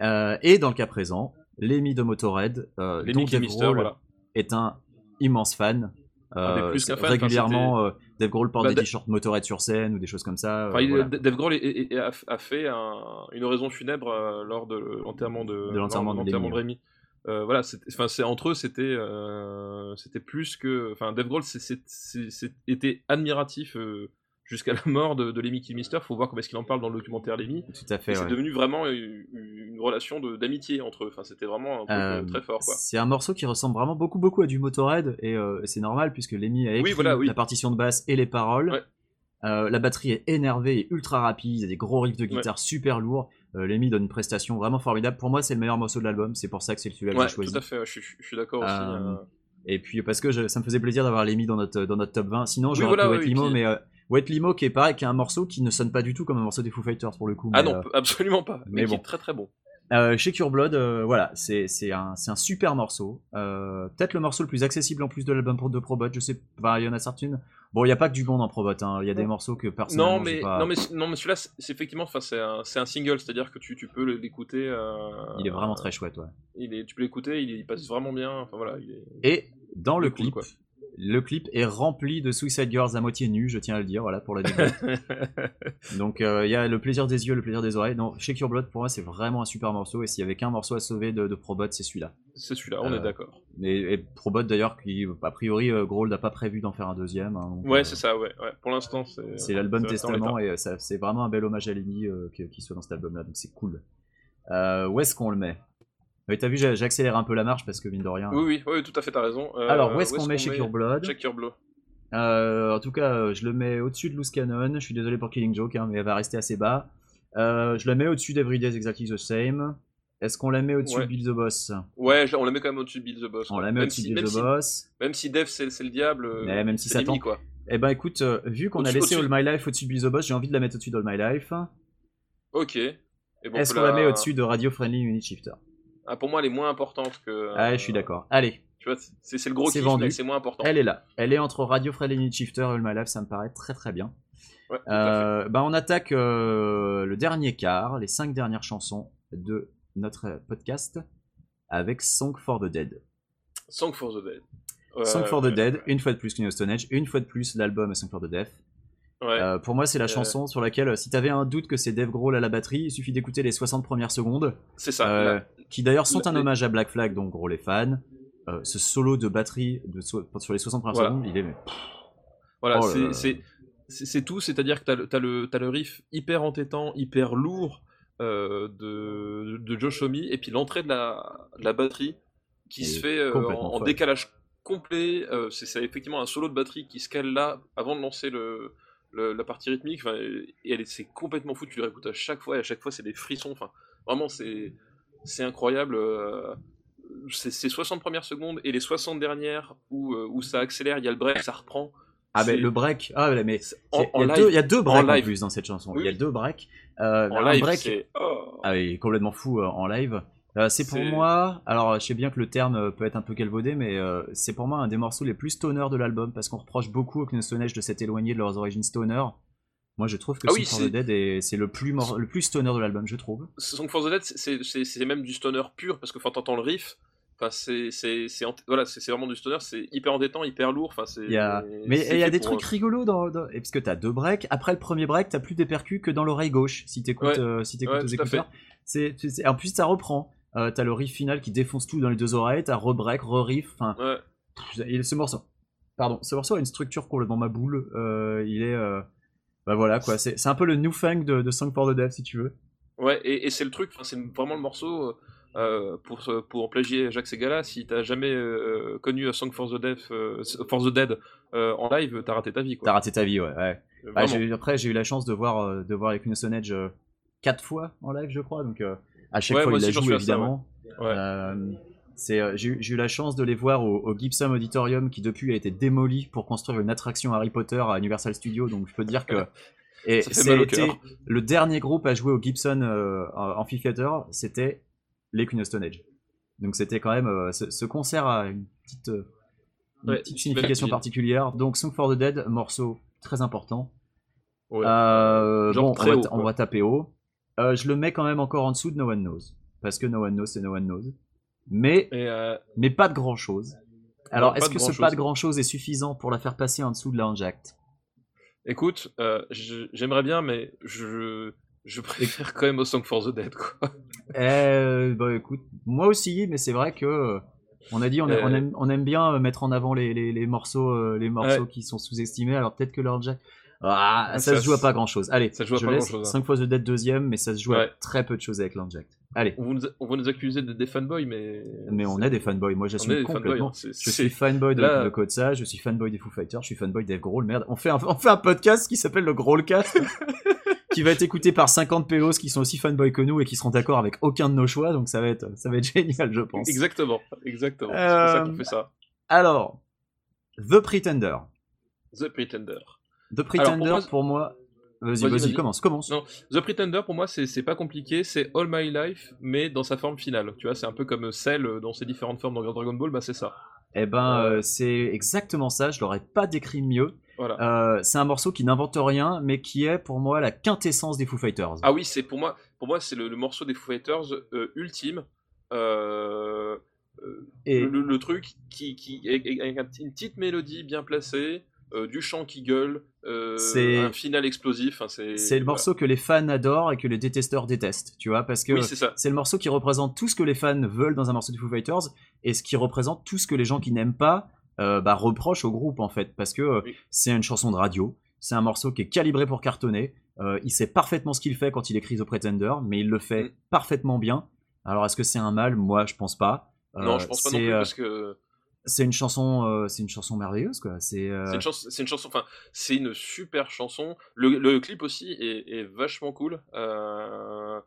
et dans le cas présent, Lemmy de Motorhead, euh, Lemmy dont Dave Kilmister, Grohl voilà. est un immense fan. Euh, plus fan, régulièrement, euh, Dave Grohl porte Bah, des t-shirts Motorhead sur scène ou des choses comme ça. euh, Enfin, voilà. Dave Grohl est- est- est- a, a fait un- une oraison funèbre euh, lors de l'enterrement de, De l'enterrement de de Rémi. Voilà, enfin, c'est entre eux, c'était, c'était plus que, enfin, Dave Grohl, c'est- c'est- c'est- c'est- était admiratif jusqu'à la mort de, de Lemmy Kilmister. Faut voir comment est-ce qu'il en parle dans le documentaire Lemmy. Tout à fait. Et c'est devenu vraiment une, une relation de- d'amitié entre eux. Enfin, c'était vraiment un truc Euh, euh, très fort. C'est un morceau qui ressemble vraiment beaucoup beaucoup à du Motorhead et euh, c'est normal puisque Lemmy a écrit voilà, oui. la partition de basse et les paroles. Ouais. Euh, la batterie est énervée et ultra rapide, il y a des gros riffs de guitare super lourds. Euh, Lemmy donne une prestation vraiment formidable. Pour moi, c'est le meilleur morceau de l'album, c'est pour ça que c'est celui-là que j'ai choisi. tout à fait. ouais, Je, suis- d'accord. Euh, euh. Et puis parce que je- ça me faisait plaisir d'avoir Lemmy dans notre dans notre top 20. Sinon, j'aurais voilà, pris ouais, Wet oui, Limo, puis- mais euh, Wet Limo qui est pareil, qui est un morceau qui ne sonne pas du tout comme un morceau des Foo Fighters pour le coup. Ah mais, non, euh, absolument pas. mais Mais, qui bon. est très très bon. Euh, Shake Your Blood, euh, voilà, c'est c'est un, c'est un super morceau. Euh, Peut-être le morceau le plus accessible en plus de l'album de Probot, je sais pas, il y en a certaines. Bon, il n'y a pas que du bon dans Probot, hein. il y a des morceaux que personnellement Non, mais, pas... non, mais, non, mais celui-là, c'est effectivement, enfin, c'est un, c'est un single, c'est-à-dire que tu, tu peux l'écouter. euh, Il est vraiment très chouette, ouais. il est, tu peux l'écouter, il, il passe vraiment bien. Enfin voilà, il est- Et dans le clip. Le clip est rempli de Suicide Girls à moitié nus, je tiens à le dire, voilà, pour la Donc euh, il y a le plaisir des yeux, le plaisir des oreilles. Non, Shake Your Blood, pour moi, c'est vraiment un super morceau, et s'il y avait qu'un morceau à sauver de, de Probot, c'est celui-là. c'est celui-là, on Euh, est d'accord. Et, et Probot, d'ailleurs, qui, a priori, euh, Grohl n'a pas prévu d'en faire un deuxième. hein, donc, Ouais, euh, c'est ça, ouais, ouais. Pour l'instant, c'est. C'est l'album Testament et c'est vraiment un bel hommage à euh, qui, qui soit dans cet album-là, donc c'est cool. Où est-ce qu'on le met? Oui, t'as vu, accéléré un peu la marche parce que mine de rien. Oui, oui, oui, tout à fait, t'as raison. Euh, Alors, où est-ce qu'on met Shake Your Blood? Check Your Blood? Euh, En tout cas, euh, je le mets au-dessus de Loose Cannon. Je suis désolé pour Killing Joke, hein, mais elle va rester assez bas. Euh, je la mets au-dessus d'Everyday's Exactly the Same. Est-ce qu'on la met au-dessus Ouais. de Bill the Boss? Ouais, on la met quand même au-dessus de Bill the Boss. On quoi. la met au-dessus si, de Bill même, the si, Boss. même si Dev c'est le diable. Mais même si tend. quoi. Eh ben écoute, euh, vu qu'on a laissé All. My Life au-dessus de Bill the Boss, j'ai envie de la mettre au-dessus d'All My Life. Ok. Bon, Est-ce qu'on la met au-dessus de Radio Friendly Unit Shifter? Ah, pour moi, elle est moins importante que. Ah, je suis d'accord. Allez, Tu vois, c'est c'est le gros C'est kiff, vendu. mais c'est moins important. Elle est là. Elle est entre Radio Friendly Unit Shifter et Life, ça me paraît très très bien. Ouais. Euh, bah on attaque euh, le dernier quart, les cinq dernières chansons de notre podcast avec Song for the Dead. Song for the Dead. Song for the Dead, ouais. une fois de plus qu'une Stone Age, une fois de plus l'album Song for the Death. Ouais. Euh, pour moi, c'est la Euh. chanson sur laquelle, euh, si t'avais un doute que c'est Dave Grohl à la batterie, il suffit d'écouter les 60 premières secondes, c'est ça. qui d'ailleurs sont la- un hommage à Black Flag, dont Grohl est fan. Ce solo de batterie de so- sur les 60 premières Voilà. secondes, il est Voilà, oh c'est- tout, c'est-à-dire que t'as le, le riff hyper entêtant, hyper lourd euh, de, de Joe Shomi, et puis l'entrée de la, de la batterie qui se fait euh, en, décalage complet. euh, c'est c'est effectivement un solo de batterie qui se cale là avant de lancer le, le- la partie rythmique. enfin, Et elle est- c'est complètement fou, tu le réécoutes à chaque fois, et à chaque fois c'est des frissons. Enfin, vraiment, c'est c'est incroyable. euh, c'est ces 60 premières secondes et les 60 dernières où, euh, où ça accélère, il y a le break, ça reprend. Ah ben le break, ah mais en, il y, a deux- il y a deux breaks en live. plus dans cette chanson. Oui, Il y a deux breaks. Euh, en live, break, oh. ah oui, complètement fou euh, en live. Euh, c'est pour moi, alors je sais bien que le terme euh, peut être un peu galvaudé, mais euh, c'est pour moi un des morceaux les plus stoner de l'album parce qu'on reproche beaucoup aux Knust Age de s'être éloigné de leurs origines stoner. Moi je trouve que Ah Song oui, for the Dead est- c'est le plus mor- le plus stoner de l'album, je trouve. Song for the Dead, c'est- même du stoner pur parce que quand t'entends le riff, enfin c'est voilà, c'est vraiment du stoner, c'est hyper endettant, hyper lourd. Enfin c'est. A... Mais il y a des trucs rigolos dans, dans- et parce que t'as deux breaks. Après le premier break, t'as plus des percus que dans l'oreille gauche si t'écoutes Ouais. euh, si t'écoutes Ouais, aux écouteurs. C'est- en plus ça reprend. Euh, t'as le riff final qui défonce tout dans les deux oreilles. T'as re-break, re-riff. Enfin, Ouais. ce morceau. Pardon, ce morceau a une structure complètement ma boule. Euh, il est, euh, bah voilà quoi. C'est, un peu le new fang de, de Song for the Dead si tu veux. Ouais, et, et c'est le truc, c'est vraiment le morceau euh, pour, pour plagier Jacques Segala. Si t'as jamais euh, connu Song for the, Deaf, euh, for the Dead en live, t'as raté ta vie. T'as raté ta vie, ouais. Euh, Ah, eu- après, j'ai eu la chance de voir, de voir les euh, quatre fois en live, je crois. Donc, à chaque Ouais, fois, il la joue évidemment. Ouais. Euh, euh, j'ai, eu- la chance de les voir au, au Gibson Auditorium, qui depuis a été démoli pour construire une attraction Harry Potter à Universal Studios. Donc, je peux dire que. Et c'était le dernier groupe à jouer au Gibson euh, Amphitheater, c'était les Queen of Stone Age. Donc, c'était quand même. euh, ce, ce concert a une petite, une Ouais, petite une signification particulière. Donc, Song for the Dead, morceau très important. Ouais. Bon, on haut, va taper haut. Euh, je le mets quand même encore en dessous de No One Knows. Parce que No One Knows, c'est No One Knows. Mais, euh, mais pas de grand chose. Alors, est-ce que ce pas de grand chose est suffisant pour la faire passer en dessous de la écoute, euh, j'aimerais bien, mais je, je préfère quand même au Song for the Dead. Quoi. Euh, bah écoute, moi aussi, mais c'est vrai que. On a dit, on, a- on aime, on aime bien mettre en avant les, les, les morceaux, les morceaux Ouais. qui sont sous-estimés. Alors peut-être que leur Jack. Ah, ça, ça, se joue à pas grand chose. Allez, ça se joue à je pas laisse grand-chose, hein. 5 fois The Dead deuxième, mais ça se joue à très peu de choses avec l'Unjacked. Allez, On, va nous, on va nous accuser d'être des fanboys, mais. mais on est des fanboys. Moi, j'assume complètement. hein. Je suis fanboy de, là- de Kotsa, je suis fanboy des Foo Fighters, je suis fanboy d'Eve Grohl. Merde, on fait un, on fait un podcast qui s'appelle le Grohlcast, qui va être écouté par 50 pélos qui sont aussi fanboys que nous et qui seront d'accord avec aucun de nos choix, donc ça va être, ça va être génial, je pense. Exactement, exactement. C'est Euh, pour ça qu'on fait ça. Alors, The Pretender. The Pretender. The Pretender, pour pour moi. Vas-y, Vas-y, commence, commence. Non. The Pretender, pour moi, c'est pas compliqué, c'est All My Life, mais dans sa forme finale. Tu vois, c'est un peu comme Cell euh, dans ses différentes formes dans Dragon Ball, bah c'est ça. Eh ben, Euh, euh, c'est exactement ça, je l'aurais pas décrit mieux. Voilà. Euh, c'est un morceau qui n'invente rien, mais qui est pour moi la quintessence des Foo Fighters. Ah oui, c'est pour moi, pour moi, c'est le, le morceau des Foo Fighters euh, ultime. Et- le, truc qui, qui avec petit- une petite mélodie bien placée, euh, du chant qui gueule, euh, C'est- un final explosif. hein, c'est le voilà. morceau que les fans adorent et que les détesteurs détestent, tu vois, parce que Oui, c'est ça. c'est le morceau qui représente tout ce que les fans veulent dans un morceau de Foo Fighters et ce qui représente tout ce que les gens qui n'aiment pas euh, bah, reprochent au groupe en fait, parce que euh, Oui. c'est une chanson de radio, c'est un morceau qui est calibré pour cartonner, il sait parfaitement ce qu'il fait quand il écrit The Pretender, mais il le fait Mm. parfaitement bien. Alors est-ce que c'est un mal? Moi, je pense pas. non, je pense pas non plus parce que c'est une chanson, euh, c'est une chanson merveilleuse quoi. C'est euh, c'est une, chanson- c'est une chanson, enfin, c'est une super chanson. Le, le clip aussi est, est vachement cool. euh,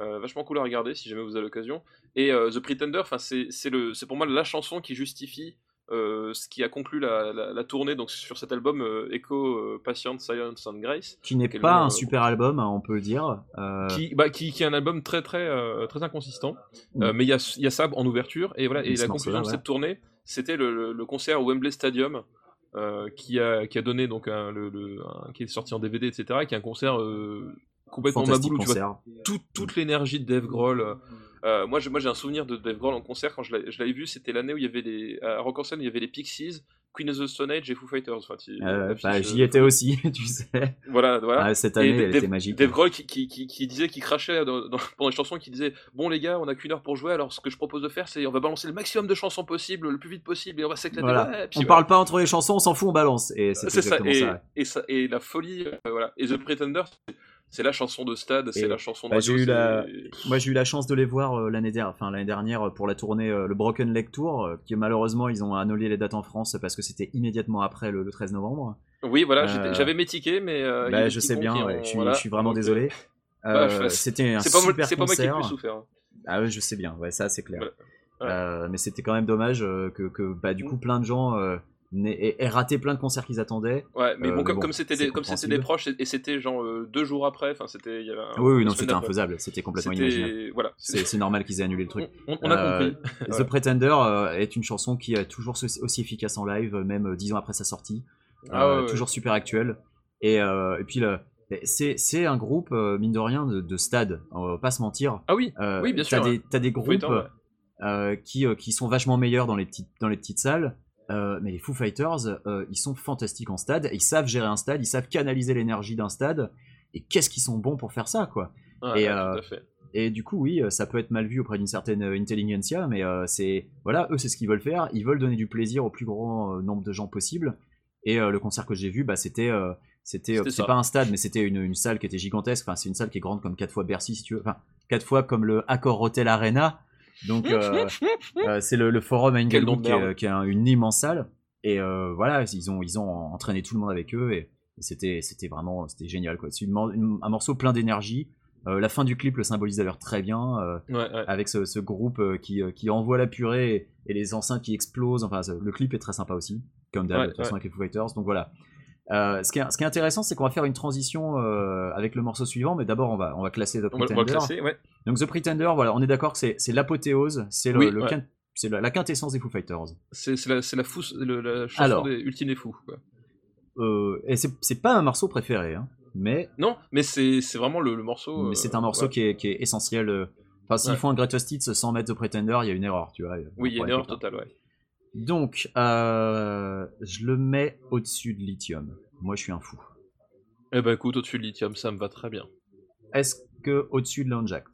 euh, vachement cool à regarder si jamais vous avez l'occasion. Et The Pretender, enfin, c'est le, c'est pour moi la chanson qui justifie ce qui a conclu la, la- la tournée donc sur cet album Echo, Patience, Science and Grace, qui n'est pas un super album, hein, on peut le dire. Qui, bah, qui, qui est un album très très très inconsistant. Mm. Mais il y a, y a ça en ouverture et voilà. Et la conclusion de cette tournée, c'était le, le- le concert au Wembley Stadium. euh, qui a qui a donné donc un, le, le- un- qui est sorti en DVD etc qui est un concert euh, complètement fantastique maboule où tu vois concert. tout- toute l'énergie de Dave Grohl. euh, moi, j'ai, moi, j'ai un souvenir de Dave Grohl en concert quand je l'avais, vu. C'était l'année où il y avait les, à Rock en Scène, il y avait les Pixies Queen of the Stone Age et Foo Fighters. Enfin, Euh, bah, j'y étais aussi, tu sais. Voilà, voilà. Ah, cette Et année, Dave- elle était magique. Dave Grohl qui, qui, qui, qui disait, qui crachait dans, dans- pendant les chansons, qui disait Bon, les gars, on a qu'une heure pour jouer, alors ce que je propose de faire, c'est on va balancer le maximum de chansons possible, le plus vite possible, et on va s'éclater. Voilà. Ouais, On parle pas entre les chansons, on s'en fout, on balance. Et c'est et, et ça. et la folie, euh, voilà. Et The Pretender, c'est- la chanson de stade, c'est la chanson de bah, radio, eu la- Moi, j'ai eu la chance de les voir euh, l'année dernière, enfin l'année dernière euh, pour la tournée euh, le Broken Leg Tour, euh, qui malheureusement ils ont annulé les dates en France parce que c'était immédiatement après le, le 13 novembre. Oui, voilà, j'avais mes tickets, mais. bah, je sais bien, qui ouais, ont- je, suis, voilà. je suis vraiment Donc, désolé. bah, c'était un C'est pas, moi- super c'est pas moi qui ai concert. plus souffert. hein. Ah ouais, je sais bien, ouais, ça c'est clair. Voilà. Ouais. Mais c'était quand même dommage que, que bah, du coup plein de gens aient raté plein de concerts qu'ils attendaient. Ouais, mais Euh, bon, comme bon, c'était des, comme c'était des proches et, et c'était genre euh, deux jours après, enfin c'était. il y avait un- oui, oui, non, c'était infaisable, c'était complètement inimaginable. Voilà. C'est normal qu'ils aient annulé le truc. On, on a Euh, compris. The. Pretender est une chanson qui est toujours aussi efficace en live, même dix ans après sa sortie. Ah ouais. Toujours super actuelle. Et, et puis, le- c'est c'est un groupe, mine de rien, de, de stade, on va pas se mentir. Ah oui. Euh, Oui, bien t'as sûr, Des. T'as des groupes Fighters, ouais. euh, qui, euh, qui sont vachement meilleurs dans les petites, dans les petites salles. Euh, mais les Foo Fighters, euh, ils sont fantastiques en stade. Ils savent gérer un stade, ils savent canaliser l'énergie d'un stade. Et qu'est-ce qu'ils sont bons pour faire ça, quoi. Ouais, Et, ouais, euh, tout à fait. Et du coup, oui, ça peut être mal vu auprès d'une certaine intelligentsia, mais c'est voilà, eux, c'est ce qu'ils veulent faire. Ils veulent donner du plaisir au plus grand nombre de gens possible. Et le concert que j'ai vu, bah, c'était, c'était, c'est pas un stade, mais c'était une, une salle qui était gigantesque. Enfin, c'est une salle qui est grande comme quatre fois Bercy, si tu veux. Enfin, quatre fois comme le Accor Hotel Arena. Donc, euh, euh, c'est le, le forum à de qui, qui un- une immense salle. Et euh, voilà, ils ont, ils ont entraîné tout le monde avec eux. Et c'était, c'était vraiment, c'était génial, quoi. C'est un morceau plein d'énergie. Euh, la fin du clip le symbolise d'ailleurs très bien. euh, Ouais, ouais. avec ce, ce groupe euh, qui, euh, qui envoie la purée et, et les enceintes qui explosent. Enfin, le clip est très sympa aussi, comme d'hab, Ouais, de toute façon ouais. avec les Foo Fighters. Donc voilà. Euh, ce, qui est, ce qui est intéressant, c'est qu'on va faire une transition euh, avec le morceau suivant, mais d'abord on va, on va classer The on va Pretender. le classer, ouais. Donc The Pretender, voilà, on est d'accord que c'est, l'apothéose, c'est, le, Oui, le ouais. quin- c'est la, la quintessence des Foo Fighters. C'est la, la, fousse- le- la chanson Alors. des Ultime des Fous. Quoi. Euh, et c'est, pas un morceau préféré, hein, mais, Non, mais c'est vraiment le, le morceau. mais c'est un morceau ouais. qui, est, qui est essentiel. Enfin, s'ils font un Greatest Hits sans mettre The Pretender, il y a une erreur, tu vois. Oui, il y a une erreur totale, ouais. Donc, euh, je le mets au-dessus de Lithium. Moi, je suis un fou. Eh ben écoute, au-dessus de Lithium, ça me va très bien. Est-ce que au-dessus de Landjacked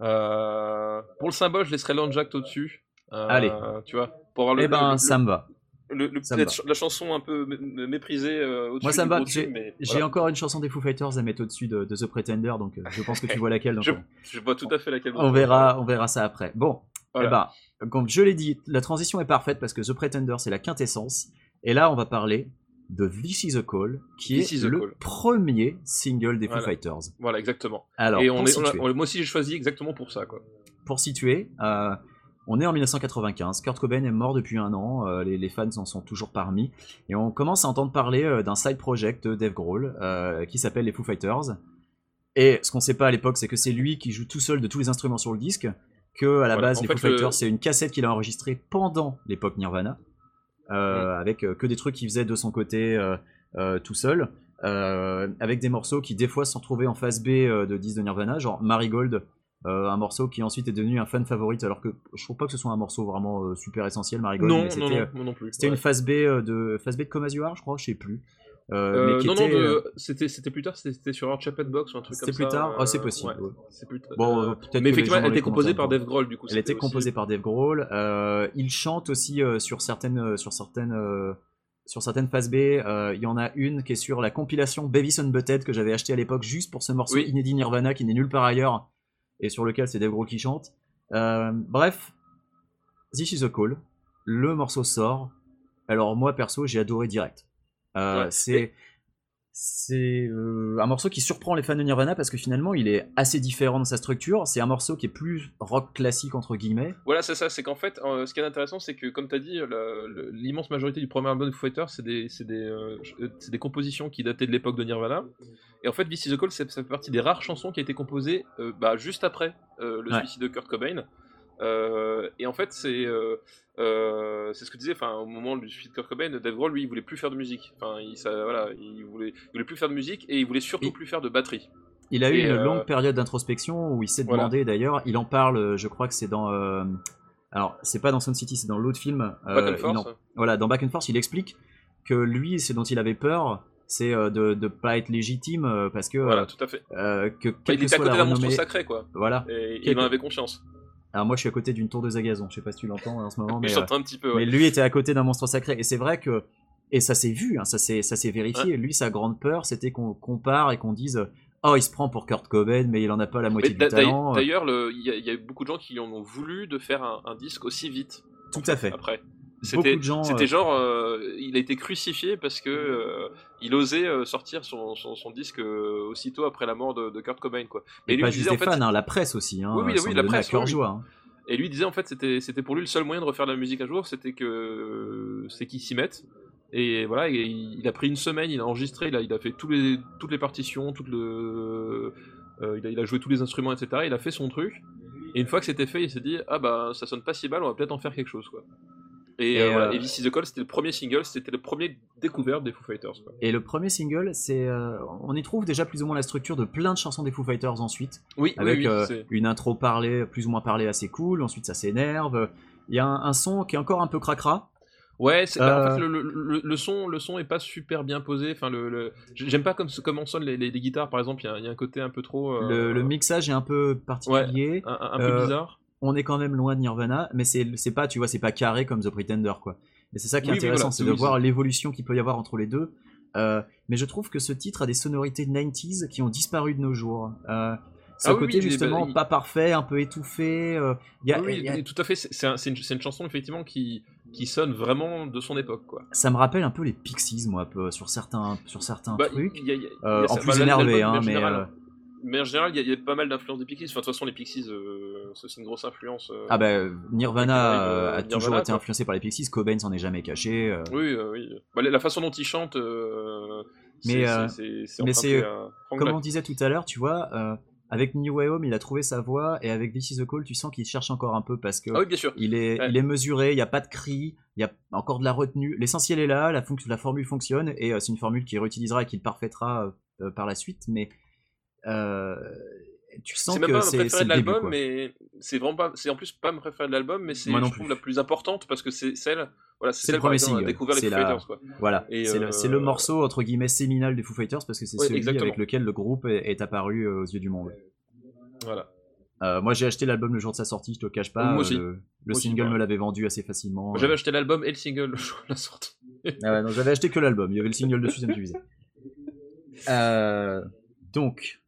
Euh, pour le symbole, je laisserai Landjack au-dessus. Euh, Allez. Tu vois, pour avoir le, Eh ben, le- ça me va. le- le- ça me peut-être la chanson un peu mé- mé- méprisée euh, au-dessus Moi, ça me va. J'ai voilà. encore une chanson des Foo Fighters à mettre au-dessus de, de The Pretender, donc je pense que tu vois laquelle. donc Je, on- je vois tout à fait laquelle. on, verra, on verra ça après. Bon, Voilà. eh ben, comme je l'ai dit, la transition est parfaite parce que The Pretender, c'est la quintessence. Et là, on va parler de This Is a Call, qui This est le Call. premier single des Foo Voilà. Fighters. Voilà, exactement. Alors, Et on a- moi aussi, j'ai choisi exactement pour ça, quoi. pour situer, euh, on est en 1995. Kurt Cobain est mort depuis un an. euh, les, les fans en sont toujours parmi. Et on commence à entendre parler euh, d'un side project de Dave Grohl qui s'appelle les Foo Fighters. Et ce qu'on sait pas à l'époque, c'est que c'est lui qui joue tout seul de tous les instruments sur le disque. Que à la Voilà. base, En les fait, Foo le- Fighters, c'est une cassette qu'il a enregistrée pendant l'époque Nirvana. euh, Avec euh, que des trucs qu'il faisait de son côté euh, tout seul. avec des morceaux qui des fois se sont retrouvés en phase B de 10 de Nirvana, genre Marigold, euh, un morceau qui ensuite est devenu un fan favorite, alors que je trouve pas que ce soit un morceau vraiment euh, super essentiel, Marigold. Non, non, non, moi non plus. c'était ouais. une phase B de phase B de Come As You Are, je crois, je sais plus. Euh, Euh, mais qui non, était, non, euh, c'était c'était plus tard, c'était c'était sur Hard Chapet Box ou un truc comme c'était ça. plus tard. Ah, c'est possible. ouais, c'est plus. Bon, mais effectivement, elle était composée par Dave Grohl, du coup. Elle c'était était aussi- composée par Dave Grohl. Il chante aussi sur certaines, sur certaines, sur certaines phases B. Euh, Il y en a une qui est sur la compilation Beavis and Butthead que j'avais acheté à l'époque juste pour ce morceau Oui. inédit Nirvana qui n'est nulle part ailleurs et sur lequel c'est Dave Grohl qui chante. Euh, bref, This is a Call. Le morceau sort. Alors moi perso, j'ai adoré direct. Euh, Ouais. c'est c'est euh, un morceau qui surprend les fans de Nirvana parce que finalement il est assez différent dans sa structure. C'est un morceau qui est plus rock classique entre guillemets. Voilà, c'est ça. C'est qu'en fait, euh, ce qui est intéressant, c'est que, comme tu as dit, l'immense majorité du premier album de Foo Fighters, c'est des, c'est des, euh, c'est des compositions qui dataient de l'époque de Nirvana. Et en fait, This Is a Call, c'est- ça fait partie des rares chansons qui a été composées euh, bah, juste après le Ouais. suicide de Kurt Cobain. Euh, et en fait, c'est euh, euh, c'est ce que disait, enfin, au moment du suicide de Kurt Cobain, Dave Grohl, lui, il voulait plus faire de musique. Enfin, il, ça, voilà, il voulait, il voulait plus faire de musique et il voulait surtout Et- plus faire de batterie. Il a eu Et, une longue période d'introspection où il s'est voilà. demandé d'ailleurs, il en parle, je crois que c'est dans Alors, c'est pas dans Sound City, c'est dans l'autre film. Back and Forth, en- voilà, dans Back and Forth, il explique que lui, ce dont il avait peur, c'est de ne pas être légitime parce que, Voilà, tout à fait. euh, que il était à côté d'un monstre sacré, quoi. Voilà. Et Quel- il en avait conscience. Alors moi, je suis à côté d'une tour de Zagazon. Je sais pas si tu l'entends en ce moment, mais, euh, un petit peu, mais lui était à côté d'un monstre sacré. Et c'est vrai que et ça s'est vu, hein, ça s'est vérifié. Lui, sa grande peur, c'était qu'on compare et qu'on dise oh il se prend pour Kurt Cobain, mais il en a pas la moitié Mais du talent. D'ailleurs, le- il y, a- il y a eu beaucoup de gens qui en ont voulu de faire un, un disque aussi vite. Tout à fait. Après. C'était euh, genre, euh, il a été crucifié parce que euh, il osait euh, sortir son, son, son disque aussitôt après la mort de, de Kurt Cobain, quoi. Et lui pas il juste disait, des en fait, fans, hein, la presse aussi. Hein, Oui, oui, la presse, joie. hein. Et lui disait en fait c'était c'était pour lui le seul moyen de refaire de la musique un jour, c'était que c'est qu'il s'y mette. Et voilà, et il a pris une semaine, il a enregistré, il a, il a fait tous les, toutes les partitions, le, il, a, il a joué tous les instruments, etc. Il a fait son truc. Et une fois que c'était fait, il s'est dit ah bah ça sonne pas si mal, on va peut-être en faire quelque chose quoi. Et, Et, euh, voilà. euh, Et This is the Call, c'était le premier single, c'était le premier découverte des Foo Fighters. Quoi. Et le premier single, c'est, euh, on y trouve déjà plus ou moins la structure de plein de chansons des Foo Fighters ensuite, Oui, avec oui, oui, euh, c'est- une intro parlée, plus ou moins parlée assez cool. Ensuite, ça s'énerve. Il y a un, un son qui est encore un peu cracra. Ouais, c'est- bah, en Euh, fait, le, le- le- le son, le son est pas super bien posé. Enfin, le, le- j'aime pas comme comment sonnent les, les- les guitares, par exemple. Il y a- il y, a un côté un peu trop, euh, Le, mixage est un peu particulier. un, un- un peu Euh, bizarre. On est quand même loin de Nirvana, mais c'est, pas, tu vois, c'est pas carré comme The Pretender, quoi. Et c'est ça qui est Oui, intéressant, voilà, c'est de voir l'évolution qu'il peut y avoir entre les deux. Euh, mais je trouve que ce titre a des sonorités 90s qui ont disparu de nos jours. Euh, ce Ah oui, côté oui, justement bah, il- pas parfait, un peu étouffé. euh, y a- Oui, il y a- oui, tout à fait. C'est c'est un- c'est une, chanson effectivement qui, qui sonne vraiment de son époque, quoi. ça me rappelle un peu les Pixies, moi, un peu, sur certains, sur certains Bah, trucs. y a- y Euh, en ça- plus bah, énervé, hein, mais, euh, mais en général, il y, y a pas mal d'influences des Pixies. Enfin, de toute façon, les Pixies, euh, c'est aussi une grosse influence. euh, Ah bah Nirvana Quoi qu'il arrive, euh, euh, a Nirvana, toujours été influencé par les Pixies, Cobain s'en est jamais caché. euh, Oui, euh, oui. Bah, la façon dont il chante, euh, Mais, c'est- euh, Comme on disait tout à l'heure, tu vois, euh, avec New Way Home, il a trouvé sa voix, et avec This Is the Call, tu sens qu'il cherche encore un peu parce que Ah oui, bien sûr. il, est, Ouais. il est mesuré, il n'y a pas de cri, il y a encore de la retenue. L'essentiel est là, la, la formule fonctionne, et euh, c'est une formule qu'il réutilisera et qu'il parfaitera euh, euh, par la suite, mais euh, tu sens C'est même que c'est c'est l'album, mais c'est vraiment pas. C'est en plus pas ma préférée de l'album, mais c'est je trouve la plus importante parce que c'est celle. Voilà, C'est le premier single. découvert les Foo la- Fighters, quoi. Voilà, c'est le, euh, le morceau entre guillemets séminal des Foo Fighters parce que c'est Ouais, celui exactement. avec lequel le groupe est, est apparu euh, aux yeux du monde. Voilà. Euh, moi j'ai acheté l'album le jour de sa sortie, je te le cache pas. Moi aussi. Le, le Moi aussi, single ouais. me l'avait vendu assez facilement. J'avais acheté l'album et le single le jour de la sortie. Ah ouais, non, j'avais acheté que l'album, il y avait le single dessus, ça me suffisait. Euh, donc,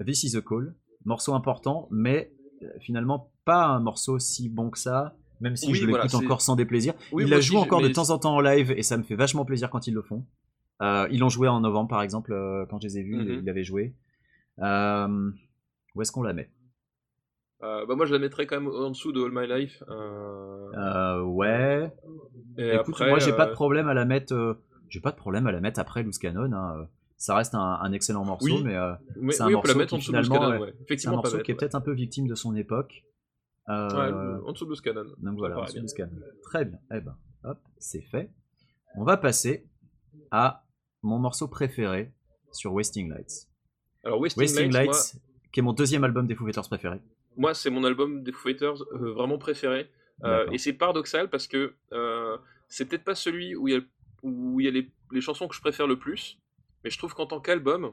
This is a Call, morceau important, mais euh, finalement pas un morceau si bon que ça, même si Oui, je voilà, l'écoute c'est- encore sans déplaisir. Oui, moi la j'ai- encore de temps en temps en live et ça me fait vachement plaisir quand ils le font. Euh, ils l'ont joué en novembre par exemple, euh, quand je les ai vus, Mhm. ils l'avaient joué. Euh, où est-ce qu'on la met? Bah moi je la mettrais quand même en dessous de All My Life. Ouais. et Écoute, après, moi j'ai pas de problème à la mettre. j'ai pas de problème à la mettre après Loose Cannon. hein, Ça reste un, un excellent morceau, Oui. mais euh, mais- c'est un oui, la morceau en qui, finalement, Cannon, ouais, c'est un morceau qui est ouais. peut-être un peu victime de son époque. Euh, Ouais, en dessous de Loose Cannon. donc voilà, en dessous bien. de. Très bien. Eh ben, hop, c'est fait. On va passer à mon morceau préféré sur Wasting Lights. Alors Wasting, Wasting Lights, Lights, qui est mon deuxième album des Foo Fighters préféré. moi, c'est mon album des Foo Fighters euh, vraiment préféré. Et c'est paradoxal parce que c'est peut-être pas celui où il y a, où il y a les, les chansons que je préfère le plus, mais je trouve qu'en tant qu'album,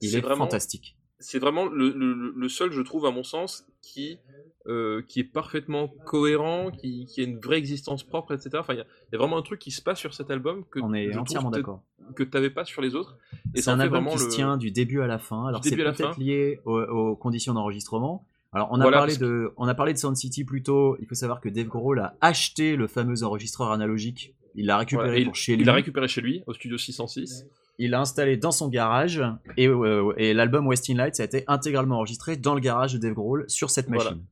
Il c'est est vraiment, fantastique. c'est vraiment le, le- le seul, je trouve, à mon sens, qui, euh, qui est parfaitement cohérent, qui, qui a une vraie existence propre, etc. Enfin, il y, a- il y a vraiment un truc qui se passe sur cet album que On est entièrement d'accord. que tu n'avais pas sur les autres. Et C'est un album qui le... se tient du début à la fin. Alors c'est peut-être lié aux, aux conditions d'enregistrement. Alors on a Voilà, parlé parce que- de, on a parlé de Sound City plus tôt. Il faut savoir que Dave Grohl a acheté le fameux enregistreur analogique. Il l'a récupéré Voilà, et pour il, chez lui. il l'a récupéré chez lui, au studio 606. Il l'a installé dans son garage et, euh, et l'album Wasting Lights a été intégralement enregistré dans le garage de Dave Grohl sur cette Voilà. machine.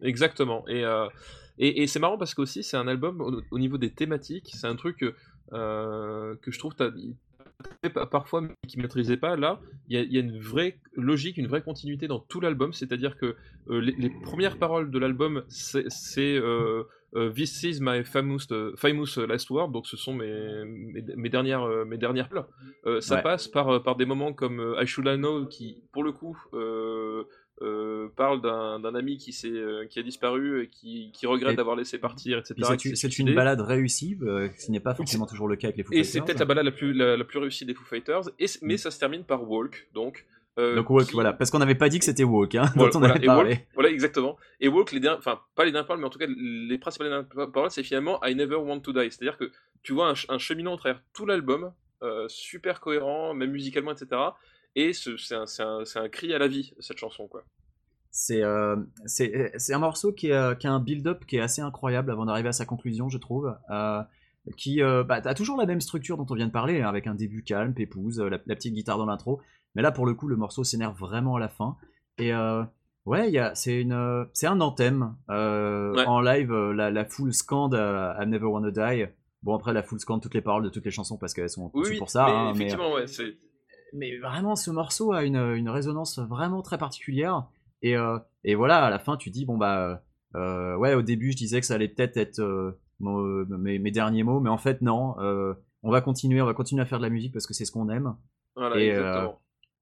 Exactement. Et, euh, et, et c'est marrant parce qu'aussi, c'est un album au, au niveau des thématiques, c'est un truc euh, que je trouve parfois mais qui ne maîtrisait pas. Là, il y, a- il y a une vraie logique, une vraie continuité dans tout l'album. C'est-à-dire que euh, les, les premières paroles de l'album, c'est c'est, euh, euh, This is my famous, euh, famous last word. Donc, ce sont mes, mes, mes dernières, euh, mes dernières pleurs. Euh, ça Ouais. passe par, euh, par des moments comme euh, I Should I Know qui, pour le coup, euh, euh, parle d'un ami qui, euh, qui a disparu et qui, qui regrette Et- d'avoir laissé partir, etc. C'est une- balade réussie, euh, ce n'est pas forcément toujours le cas avec les Foo Et Fighters. c'est peut-être la balade la plus, la, la plus réussie des Foo Fighters, et, mais Mm. ça se termine par Walk, donc. Euh, Donc Walk, qui- voilà, parce qu'on n'avait pas dit que c'était Walk, hein, Voilà, dont on voilà, avait et parlé. Walk, voilà, exactement. Et Walk, les dernières, enfin, pas les dernières paroles, mais en tout cas, les principales dernières paroles, c'est finalement I never want to die. C'est-à-dire que tu vois un, un cheminement à travers tout l'album, euh, super cohérent, même musicalement, etc. Et ce- c'est un, cri à la vie, cette chanson, quoi. C'est euh, un morceau qui, est, qui a un build-up qui est assez incroyable avant d'arriver à sa conclusion, je trouve. Qui euh, bah, a toujours la même structure dont on vient de parler, hein, avec un début calme, pépouse, la, la petite guitare dans l'intro. Mais là, pour le coup, le morceau s'énerve vraiment à la fin. Et euh, ouais, il y a- c'est une, euh, c'est un anthème. Euh, Ouais. En live, la, la foule scande I Never Wanna Die. Bon, après, la foule scande toutes les paroles de toutes les chansons parce qu'elles sont Oui, pour ça. mais hein, mais, effectivement, ouais, mais vraiment ce morceau a une, une résonance vraiment très particulière et, euh, et voilà à la fin tu dis bon bah euh, ouais au début je disais que ça allait peut-être être, euh, mon- mes, mes derniers mots mais en fait non on va continuer on va continuer à faire de la musique parce que c'est ce qu'on aime Voilà, Et, exactement.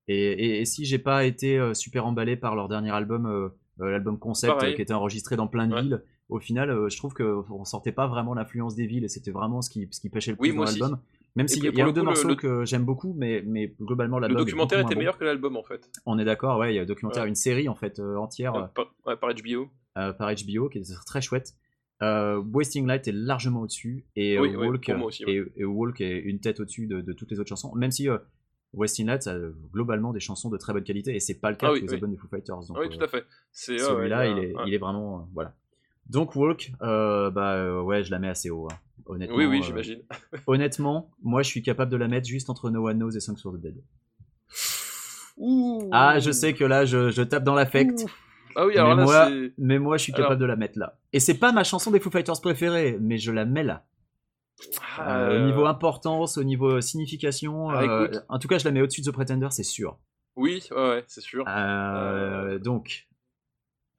Et, et, et si j'ai pas été euh, super emballé par leur dernier album euh, euh, l'album concept Pareil. qui était enregistré dans plein de Ouais. villes au final je trouve que on sentait pas vraiment l'influence des villes et c'était vraiment ce qui, ce qui pêchait le Oui, plus moi dans l'album même s'il y a le deux coup, morceaux le- que j'aime beaucoup mais, mais globalement Le l'album documentaire était bon. meilleur que l'album, en fait. On est d'accord, ouais, il y a un documentaire, Ouais. une série en fait euh, entière par, ouais, par HBO. euh, par HBO qui est très chouette. Euh, Wasting Light est largement au-dessus et Oui, oui, Walk aussi, et, et Walk est une tête au-dessus de, de toutes les autres chansons. Même si euh, Wasting Light a euh, globalement des chansons de très bonne qualité et c'est pas le cas Ah oui, tous les oui. albums des Foo Fighters. Donc, oui, euh, tout à fait. Celui-là, il, est, ouais. il est vraiment euh, voilà. Donc Walk, euh, bah euh, ouais, je la mets assez haut. hein, honnêtement. Oui, oui, euh, j'imagine. honnêtement, moi je suis capable de la mettre juste entre No One Knows et Songs for the Dead. Ouh. Ah, je sais que là je, je tape dans l'affect. Ah oui, Mais alors là, moi, c'est. mais moi, je suis capable Alors- de la mettre là. Et c'est pas ma chanson des Foo Fighters préférée, mais je la mets là. Ah, Euh, Au euh, niveau importance, au niveau signification, Ah, euh, écoute. en tout cas, je la mets au-dessus de The Pretender, c'est sûr. Oui, ouais, c'est sûr. Euh, Donc,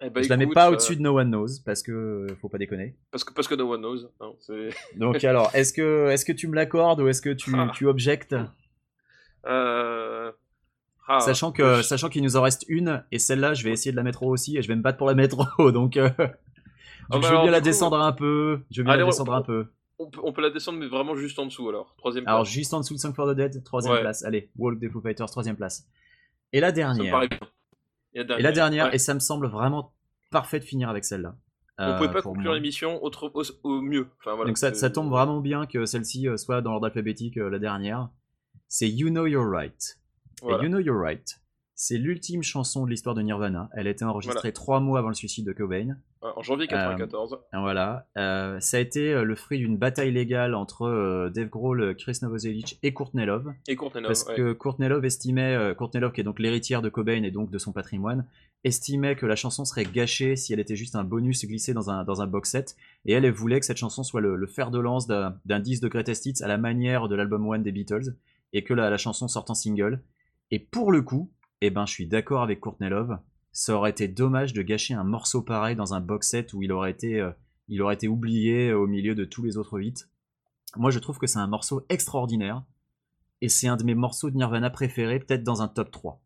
Eh ben, je la mets écoute, pas euh, au-dessus de No One Knows parce que euh, faut pas déconner. Parce que, parce que no one knows. hein. Donc alors, est-ce que est-ce que tu me l'accordes ou est-ce que tu, Ah. tu objectes, Euh... ah, sachant que je- sachant qu'il nous en reste une et celle-là, je vais essayer de la mettre haut aussi et je vais me battre pour la mettre haut. Donc, euh, donc bah je veux bien la coup, descendre un peu. Je veux bien Allez, la on- descendre un peu. On, peut, on peut la descendre, mais vraiment juste en dessous alors. Troisième Alors juste en dessous de Song for the Dead, troisième Ouais. place. Allez, Walk des Foo Fighters, troisième place. Et la Ça me dernière. paraît bien. Et la dernière. Et la dernière, ouais. et ça me semble vraiment parfait de finir avec celle-là. On Euh, pouvait pas conclure l'émission au, au mieux. Enfin, voilà, Donc ça, tombe vraiment bien que celle-ci euh, soit dans l'ordre alphabétique euh, la dernière. C'est You Know You're Right. Voilà. Et You Know You're Right, c'est l'ultime chanson de l'histoire de Nirvana. Elle a été enregistrée trois mois avant le suicide de Cobain. En janvier 94. Voilà. Euh, ça a été euh, le fruit d'une bataille légale entre euh, Dave Grohl, Chris Novoselic et Courtney Love. Et Courtney Love, Parce ouais. que Courtney Love estimait, euh, Courtney Love qui est donc l'héritière de Cobain et donc de son patrimoine, estimait que la chanson serait gâchée si elle était juste un bonus glissé dans un, dans un box set. Et elle, elle voulait que cette chanson soit le, le fer de lance d'un d'un disque de Greatest Hits à la manière de l'album One des Beatles et que la, la chanson sorte en single. Et pour le coup, eh ben, je suis d'accord avec Courtney Love. Ça aurait été dommage de gâcher un morceau pareil dans un box set où il aurait été, euh, il aurait été oublié au milieu de tous les autres hits. Moi, je trouve que c'est un morceau extraordinaire et c'est un de mes morceaux de Nirvana préférés, peut-être dans un top 3.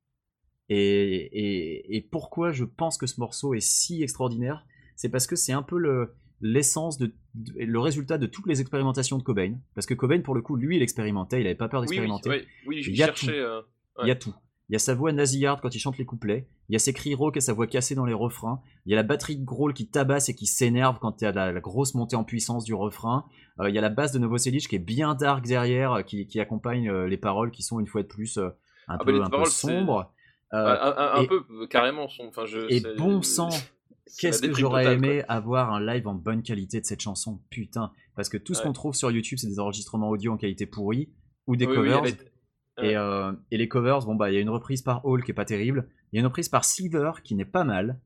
Et, et, et pourquoi je pense que ce morceau est si extraordinaire C'est parce que c'est un peu le l'essence de, de- le résultat de toutes les expérimentations de Cobain parce que Cobain pour le coup lui il expérimentait il avait pas peur Oui, oui, d'expérimenter oui, Il y a cherchais. euh, il y a tout. Il y a sa voix nasillarde quand il chante les couplets. Il y a ses cris rauques et sa voix cassée dans les refrains. Il y a la batterie de Grohl qui tabasse et qui s'énerve quand il y a la, la grosse montée en puissance du refrain. Euh, il y a la basse de Novoselic qui est bien dark derrière, euh, qui, qui accompagne euh, les paroles qui sont une fois de plus euh, un peu, un paroles, sombres. Un, un- un et- peu, carrément. Son, enfin, je, et bon sang, Qu'est-ce que j'aurais aimé avoir un live en bonne qualité de cette chanson, putain. Parce que tout ce Ouais. qu'on trouve sur YouTube, c'est des enregistrements audio en qualité pourrie ou des. Oui, covers. Ouais. Et, euh, et les covers, bon bah il y a une reprise par Hall qui est pas terrible, il y a une reprise par Seaver qui n'est pas mal,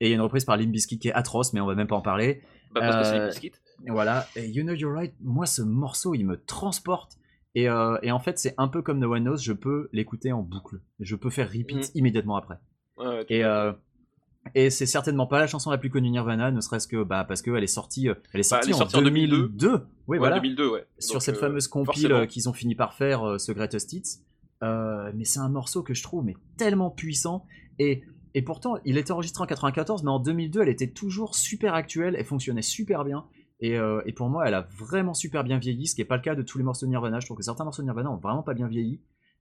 et il y a une reprise par Limp Bizkit qui est atroce, mais on va même pas en parler. Bah, parce que c'est euh, voilà, et You Know You're Right, moi ce morceau il me transporte, et, euh, et en fait c'est un peu comme No One Knows, je peux l'écouter en boucle, je peux faire repeat Mhm. immédiatement après. Ouais, Et, et c'est certainement pas la chanson la plus connue Nirvana, ne serait-ce que bah, parce qu'elle est sortie, euh, elle est Bah, sortie, elle est sortie en en 2002. 2002. Oui, Ouais, voilà 2002, ouais. sur Donc, cette euh, fameuse compile euh, qu'ils ont fini par faire, euh, ce Greatest Hits. Euh, mais c'est un morceau que je trouve mais tellement puissant. Et et pourtant, il était enregistré en 94, mais en 2002, elle était toujours super actuelle, elle fonctionnait super bien. Et, et pour moi, elle a vraiment super bien vieilli, ce qui n'est pas le cas de tous les morceaux de Nirvana. Je trouve que certains morceaux de Nirvana ont vraiment pas bien vieilli.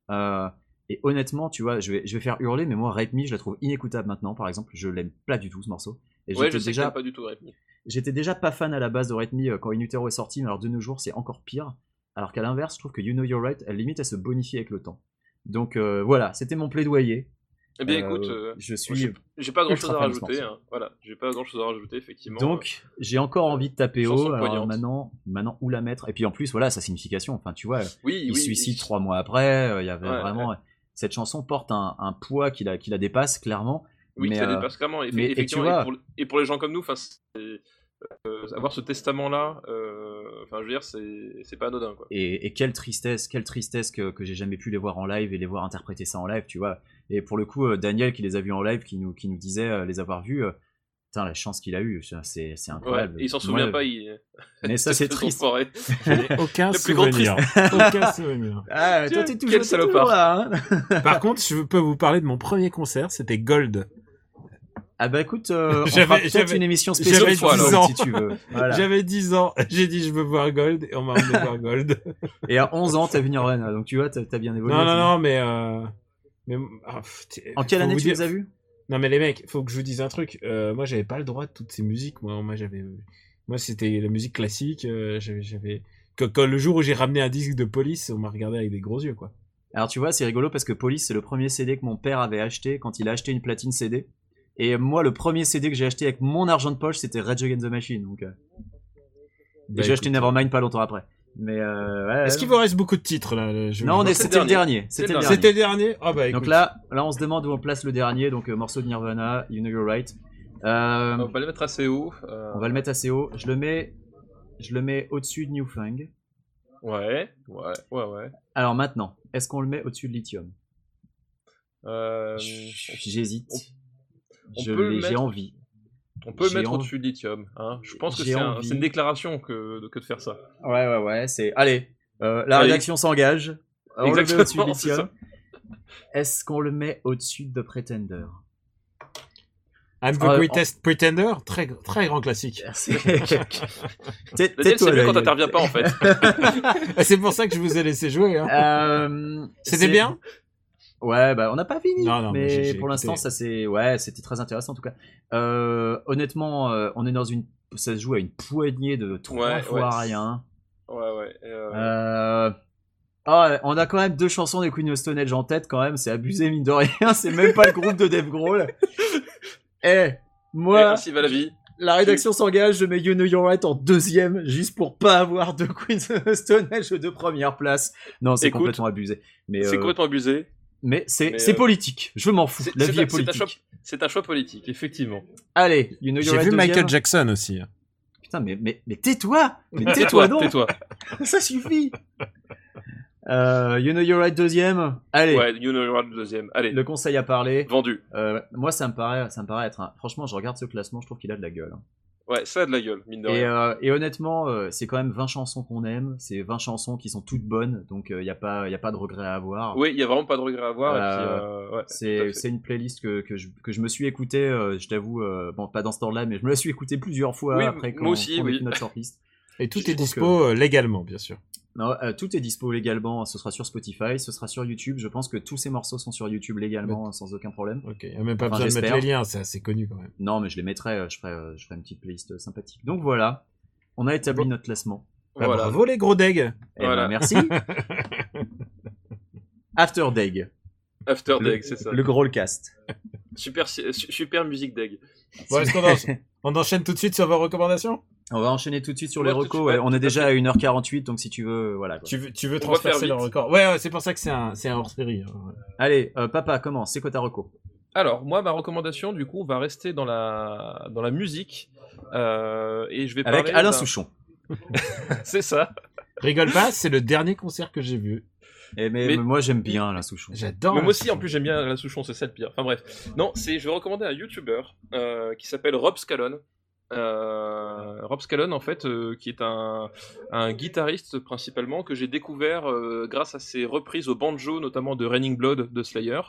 Euh, et honnêtement, tu vois, je vais, je vais faire hurler, mais moi, Rape Me, je la trouve inécoutable maintenant, par exemple. Je l'aime pas du tout, ce morceau. Et Ouais, je sais déjà, pas du tout Rape Me. j'étais déjà pas fan à la base de Rape Me euh, quand In Utero est sorti, mais alors de nos jours, c'est encore pire. Alors qu'à l'inverse, je trouve que You Know You're Right, elle limite, elle se bonifie avec le temps. Donc euh, voilà, c'était mon plaidoyer. Eh bien, Euh, écoute, euh, je suis j'ai- pas grand chose à rajouter. hein. Voilà, j'ai pas grand chose à rajouter, effectivement. Donc, j'ai encore envie de taper haut. Alors maintenant, maintenant, où la mettre? Et puis en plus, voilà, sa signification. Enfin, tu vois, oui, il oui, suicide oui. trois mois après. euh, Il y avait Ouais, vraiment. Cette chanson porte un, un poids qui la, qui la dépasse, clairement. Oui, mais, qui la euh, dépasse clairement. Mais- et vois- pour, et pour les gens comme nous, euh, avoir ce testament-là, euh, enfin, je veux dire, c'est pas anodin, quoi. Et, et quelle tristesse, quelle tristesse que, que j'ai jamais pu les voir en live et les voir interpréter ça en live, tu vois. Et pour le coup, Daniel qui les a vus en live, qui nous, qui nous disait les avoir vus, putain, la chance qu'il a eue, c'est Ouais, incroyable. et il s'en Moi, souvient pas, il. Mais ça, c'est triste. aucun Le plus grand souvenir. aucun souvenir. Ah, toi, Tiens, t'es toujours, t'es salopard. toujours là, hein Par contre, je peux vous parler de mon premier concert, c'était Gold. Ah bah écoute, euh, on J'avais- fera peut-être une émission spéciale 10 Gold, ans. si tu veux. Voilà. J'avais 10 ans, j'ai dit je veux voir Gold et on m'a emmené voir Gold. Et à 11 ans, t'as vu Nirvana, donc tu vois, t'as bien évolué. Non, non, non, mais... Euh... mais ah, t'es- En quelle année tu dire- les as vus? Non mais les mecs, faut que je vous dise un truc. Euh, moi j'avais pas le droit de toutes ces musiques. Moi, moi j'avais, moi c'était la musique classique. euh, j'avais, j'avais. Que, que le jour où j'ai ramené un disque de Police, on m'a regardé avec des gros yeux quoi. Alors tu vois, c'est rigolo parce que Police, c'est le premier CD que mon père avait acheté quand il a acheté une platine CD. Et moi, le premier CD que j'ai acheté avec mon argent de poche, c'était Rage Against the Machine. Donc, euh, Bah, j'ai acheté Nevermind pas longtemps après. Mais euh, ouais, Est-ce qu'il vous reste beaucoup de titres là je- Non, c'était le dernier. C'était le dernier. dernier. C'était le dernier. Ah bah écoute. Donc là, là, on se demande où on place le dernier. Donc euh, morceau de Nirvana, You Know You're Right. Euh, On va le mettre assez haut. euh, on va le mettre assez haut. Je le mets, je le mets au-dessus de Newfang. Ouais, ouais, ouais, ouais. Alors maintenant, est-ce qu'on le met au-dessus de Lithium? Euh, J'hésite. J'ai mettre- envie. On peut le mettre envie- au-dessus de lithium. Hein. Je pense que c'est un- une déclaration que, que de faire ça. Ouais, ouais, ouais. C'est. Allez, euh, la Allez. rédaction s'engage. On le met au-dessus de Exactement, c'est Lithium. ça. Est-ce qu'on le met au-dessus de Pretender? I'm the Ah, Greatest Pretender, très très grand classique. C'est mieux quand t'interviens pas en fait. C'est pour ça que je vous ai laissé jouer. Hein. Euh, C'était bien? Ouais, bah on n'a pas fini. Non, non, mais mais j'ai- j'ai pour l'instant, ça c'est ouais, c'était très intéressant en tout cas. Euh, honnêtement, euh, on est dans une, ça se joue à une poignée de trois Ouais, fois ouais. rien. Ouais, ouais. euh, Euh... Ah, on a quand même deux chansons des Queen of Stone Age en tête quand même, c'est abusé mine de rien, c'est même pas le groupe de Dave Grohl. Eh, et moi, ainsi va la vie. la rédaction s'engage, je mets You Know You're Right en deuxième, juste pour pas avoir de Queen of Stone Age de première place. Non, c'est Écoute, complètement abusé. Mais, C'est euh, complètement abusé. Mais c'est euh, politique, je m'en fous, C'est la vie un- est politique. choix- C'est un choix politique, effectivement. Allez, You Know You're J'ai vu deuxième. Michael Jackson aussi. Putain, mais, mais, mais tais-toi Mais Tais-toi, tais-toi donc tais-toi. Ça suffit euh, You Know You're Right deuxième. Allez, Ouais, You Know You're Right, le deuxième. Allez, le conseil à parler. vendu. Euh, moi, ça me paraît, ça me paraît être un... Franchement, je regarde ce classement, je trouve qu'il a de la gueule. hein. Ouais, ça a de la gueule, mine de Et, rien. euh, et honnêtement, euh, c'est quand même 20 chansons qu'on aime, c'est 20 chansons qui sont toutes bonnes, donc il n'y a, pas- y a pas de regret à avoir. Oui, il y a vraiment pas de regret à avoir. Euh, euh, ouais, C'est une playlist que, que, je, que je me suis écouté, euh, je t'avoue, euh, bon, pas dans ce temps-là, mais je me la suis écouté plusieurs fois Oui, après moi quand, aussi, quand on a oui. fait notre shortlist. Et tout Je est dispo euh, légalement, bien sûr. Non, euh, tout est dispo légalement, ce sera sur Spotify, ce sera sur YouTube. Je pense que tous ces morceaux sont sur YouTube légalement, sans aucun problème. Ok, y a même pas Enfin, besoin de mettre les liens, c'est assez connu quand même. Non, mais je les mettrai, euh, je ferai, euh, je ferai une petite playlist sympathique. Donc voilà, on a établi Bon. notre classement. Bah, Voilà. Bravo les gros degs. Eh Voilà. ben, merci. After Dag, After le, Dag, c'est ça. le gros cast. Super, su- super musique Dag. Bon, est-ce qu'on en- on enchaîne tout de suite sur vos recommandations? On va enchaîner tout de suite sur Ouais, les recos. ouais. On est à déjà à 1h48, donc si tu veux, voilà. quoi. tu veux, tu transpercer le record Ouais, ouais, c'est pour ça que c'est un, hors-série. hein. Allez, euh, papa, commence. C'est quoi ta reco? Alors, moi, ma recommandation, du coup, va rester dans la, dans la musique. euh, et je vais Avec parler Alain Souchon. C'est ça. Rigole pas, c'est le dernier concert que j'ai vu. Eh, mais, Mais- mais moi, j'aime bien Alain Souchon. J'adore. La moi aussi, en plus, j'aime bien la Souchon, c'est ça le pire. Enfin bref. Non, c'est, je vais recommander un YouTuber euh, qui s'appelle Rob Scallon. Euh, Rob Scallon, en fait, euh, qui est un, un guitariste principalement que j'ai découvert euh, grâce à ses reprises au banjo, notamment de Raining Blood de Slayer.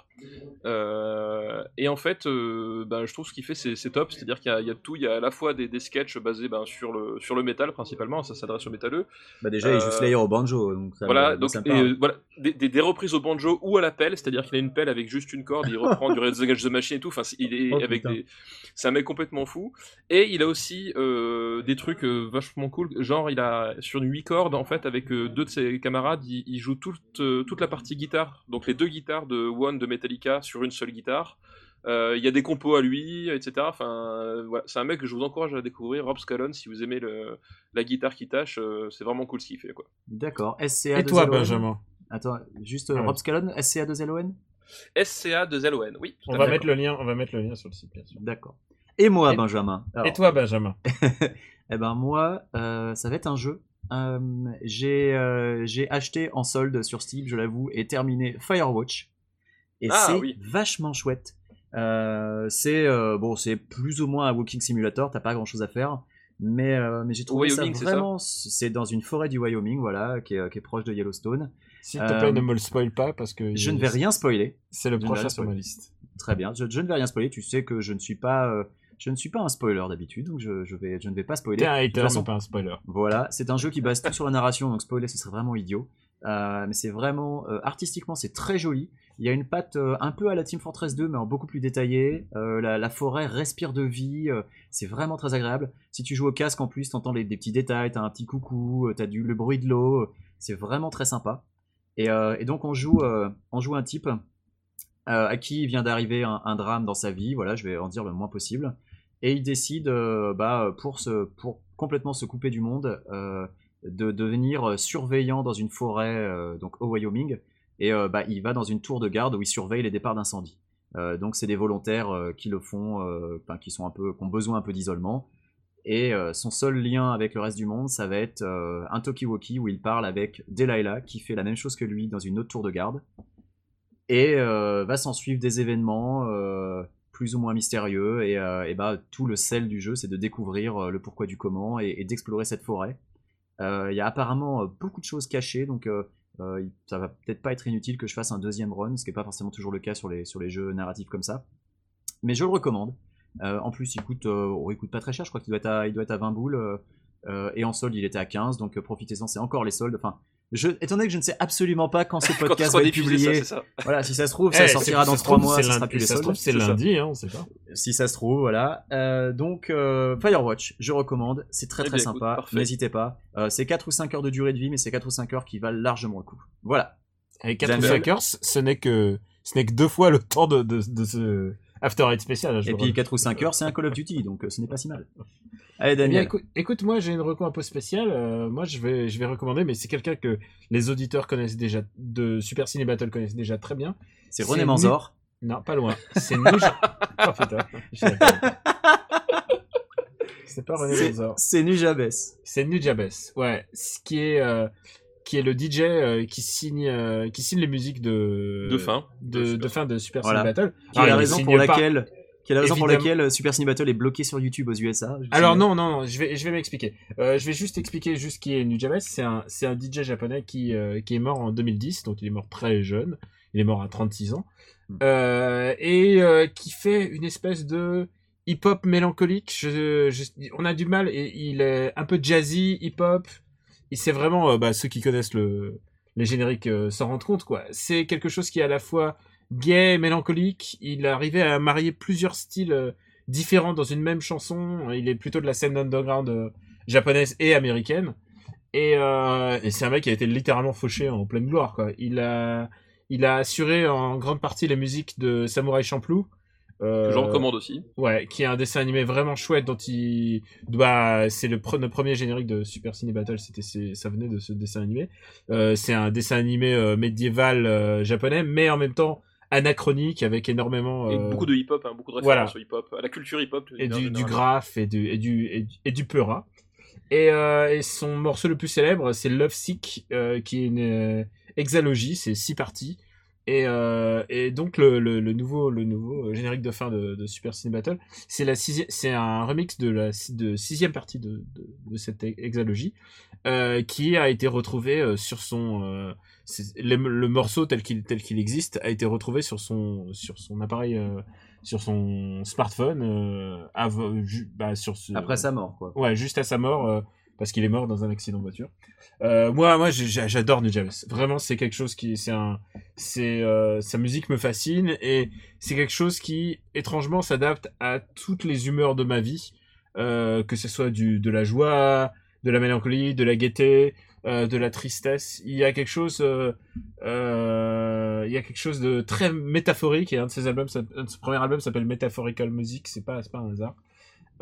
Et en fait, ben, je trouve ce qu'il fait, c'est top. C'est-à-dire qu'il y, a- il y a tout. Il y a à la fois des, des sketchs basés ben, sur, le, sur le métal principalement, ça s'adresse au métalleux. Bah déjà, il joue Slayer au banjo, donc ça, Voilà, donc et, euh, voilà, des, des- des reprises au banjo ou à la pelle, c'est-à-dire qu'il a une pelle avec juste une corde, il reprend du Red the Machine et tout. Enfin, c'est- il est Oh, avec c'est un mec complètement fou. Et il a aussi euh, des trucs euh, vachement cool, genre il a sur une 8 cordes en fait avec euh, deux de ses camarades, il, il joue toute euh, toute la partie guitare, donc les deux guitares de One de Metallica sur une seule guitare. Euh, Il y a des compos à lui, etc. Enfin, euh, voilà. c'est un mec que je vous encourage à découvrir, Rob Scallon, si vous aimez le, la guitare qui tâche, euh, c'est vraiment cool ce qu'il fait quoi. D'accord. SCA Et de toi. Benjamin? Attends, juste ouais. Rob Scallon, SCA de ZLON SCA de ZLON, oui. On va mettre le lien, on va mettre le lien sur le site, bien sûr. D'accord. Et moi, Et- Benjamin Alors, Et toi, Benjamin Eh ben moi, euh, ça va être un jeu. Euh, j'ai euh, j'ai acheté en solde sur Steam, je l'avoue, et terminé Firewatch. Et Ah, c'est oui. vachement chouette. Euh, c'est euh, bon, c'est plus ou moins un walking simulator. T'as pas grand chose à faire, mais euh, mais j'ai trouvé Wyoming, ça vraiment. C'est dans une forêt du Wyoming, voilà, qui est, qui est proche de Yellowstone. S'il te Euh, plaît, ne me le spoil pas parce que Je ne vais rien spoiler. C'est le prochain sur ma liste. Très bien. Je, je ne vais rien spoiler. Tu sais que je ne suis pas, euh, je ne suis pas un spoiler d'habitude, donc je, je vais, je ne vais pas spoiler. T'es un hater, façon, pas un spoiler. Voilà, c'est un jeu qui base tout sur la narration, donc spoiler ce serait vraiment idiot. Euh, mais c'est vraiment euh, artistiquement c'est très joli. Il y a une patte euh, un peu à la Team Fortress 2, mais en beaucoup plus détaillée. La, la forêt respire de vie, c'est vraiment très agréable. Si tu joues au casque en plus, t'entends les, des petits détails, t'as un petit coucou, t'as du le bruit de l'eau, c'est vraiment très sympa. Et, et donc on joue, on joue un type à qui vient d'arriver un, un drame dans sa vie. Voilà, je vais en dire le moins possible. Et il décide, euh, bah, pour se, complètement se couper du monde, euh, de devenir surveillant dans une forêt, euh, donc au Wyoming. Et bah, il va dans une tour de garde où il surveille les départs d'incendie. Donc c'est des volontaires qui le font, qui sont un peu, qui ont besoin un peu d'isolement. Et son seul lien avec le reste du monde, ça va être un talkie-walkie où il parle avec Delilah qui fait la même chose que lui dans une autre tour de garde. Et va s'en suivre des événements plus ou moins mystérieux. Et, euh, et bah, tout le sel du jeu, c'est de découvrir euh, le pourquoi du comment et, d'explorer cette forêt. Euh, Il y a apparemment beaucoup de choses cachées, donc ça va peut-être pas être inutile que je fasse un deuxième run, ce qui n'est pas forcément toujours le cas sur les, sur les jeux narratifs comme ça. Mais je le recommande. En plus, il coûte, oh, il coûte pas très cher, je crois qu'il doit être à, il doit être à 20 boules. et en solde, il était à 15, donc profitez-en, c'est encore les soldes. Enfin, je, étant donné que je ne sais absolument pas quand ce podcast va être publié, ça, c'est ça. voilà, si ça se trouve, ça Eh, sortira dans ça se 3 trouve, mois, c'est ça sera lundi- plus les Ça se soldes. trouve, c'est c'est ça. lundi, hein, on sait pas. Si ça se trouve, voilà. Euh, donc, euh, Firewatch, je recommande. C'est très Eh très bien, sympa. N'hésitez pas. Euh, c'est 4 ou 5 heures de durée de vie, mais c'est 4 ou 5 heures qui valent largement le coup. Voilà. Et 4 ou J'aime 5 heures, ce n'est que, ce n'est que deux fois le temps de, de, de ce After Eight spécial. je Et puis redis. 4 ou 5 heures, c'est un Call of Duty, donc euh, ce n'est pas si mal. Allez, Eh bien, Daniel. écoute, écoute, moi j'ai une reco un peu spéciale. Euh, moi je vais, je vais recommander, mais c'est quelqu'un que les auditeurs connaissent déjà, de Super Ciné Battle connaissent déjà très bien. c'est René Manzor. Non, pas loin. C'est Nuja. oh putain. C'est pas René Manzor. C'est Nujabes. C'est Nujabes. Ouais. Ce qui est, euh, qui est le DJ euh, qui signe, euh, qui signe les musiques de, De fin. de, de fin de Super Voilà. Ciné Battle. Qui est la il raison pour pas- laquelle. Qui est la raison pour laquelle euh, Super Ciné Battle est bloqué sur YouTube aux USA. Alors non, non, non, je vais, je vais m'expliquer. Euh, je vais juste expliquer juste qui est Nujabes. C'est un, c'est un DJ japonais qui, euh, qui est mort en 2010, donc il est mort très jeune. Il est mort à 36 ans. Hmm. Euh, et qui fait une espèce de hip-hop mélancolique. Je, je- on a du mal, et il est un peu jazzy, hip-hop. C'est vraiment, euh, bah, ceux qui connaissent le, les génériques euh, s'en rendent compte, quoi. C'est quelque chose qui est à la fois gay, mélancolique. Il arrivait à marier plusieurs styles euh, différents dans une même chanson. Il est plutôt de la scène underground japonaise et américaine. Et, et c'est un mec qui a été littéralement fauché en pleine gloire, quoi. Il a, il a assuré en grande partie les musiques de Samurai Champloo. Euh, Que je recommande aussi. Ouais, qui est un dessin animé vraiment chouette dont il, bah, c'est le, pre- le premier générique de Super Ciné Battle, c'était, ça venait de ce dessin animé. Euh, c'est un dessin animé euh, médiéval euh, japonais, mais en même temps anachronique avec énormément Et euh, beaucoup de hip-hop, hein, beaucoup de voilà. références au hip-hop, à la culture hip-hop. et du, du graphe et du et du et, du- et du peura. Et, euh, et son morceau le plus célèbre, c'est Love Sick, euh, qui est une euh, hexalogie, c'est six parties. Et, euh, et donc le, le, le nouveau le nouveau euh, générique de fin de, de Super Cine Battle, c'est la c'est un remix de la de sixième partie de, de, de cette hexalogie euh, qui a été retrouvé sur son euh, le, le morceau tel qu'il tel qu'il existe a été retrouvé sur son sur son appareil sur son smartphone bah, sur ce, Après sa mort, quoi. Ouais, juste à sa mort, parce qu'il est mort dans un accident de voiture. Euh, moi, moi, j'adore Nujabes. Vraiment, c'est quelque chose qui, c'est un, c'est, euh, sa musique me fascine et c'est quelque chose qui, étrangement, s'adapte à toutes les humeurs de ma vie, euh, que ce soit du, de la joie, de la mélancolie, de la gaieté, de la tristesse. Il y a quelque chose, il y a quelque chose de très métaphorique et un de ses albums, un de ses premiers albums s'appelle Metaphorical Music. C'est pas, c'est pas un hasard.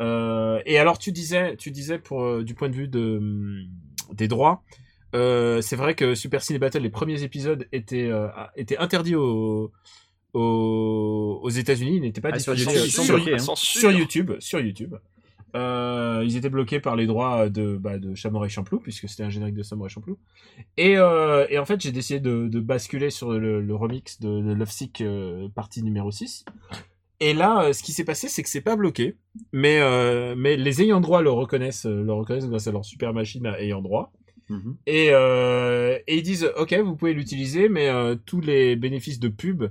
Euh, et alors tu disais, tu disais pour euh, du point de vue de hum, des droits, euh, c'est vrai que Super Ciné Battle, les premiers épisodes étaient euh, interdits aux aux, aux États-Unis, ils n'étaient pas Ah, sur YouTube, bloqués, hein. Sur YouTube, sur YouTube. Euh, ils étaient bloqués par les droits de, bah, de Champloo, puisque c'était un générique de Samurai Champloo. Et, et en fait, j'ai décidé de, de basculer sur le, le remix de, de Love Sick partie numéro 6. Et là, euh, ce qui s'est passé, c'est que c'est pas bloqué, mais, euh, mais les ayants droit le reconnaissent, euh, le reconnaissent grâce à leur super machine à ayants droit. Mhm. Et, euh, et ils disent, ok, vous pouvez l'utiliser, mais euh, tous les bénéfices de pub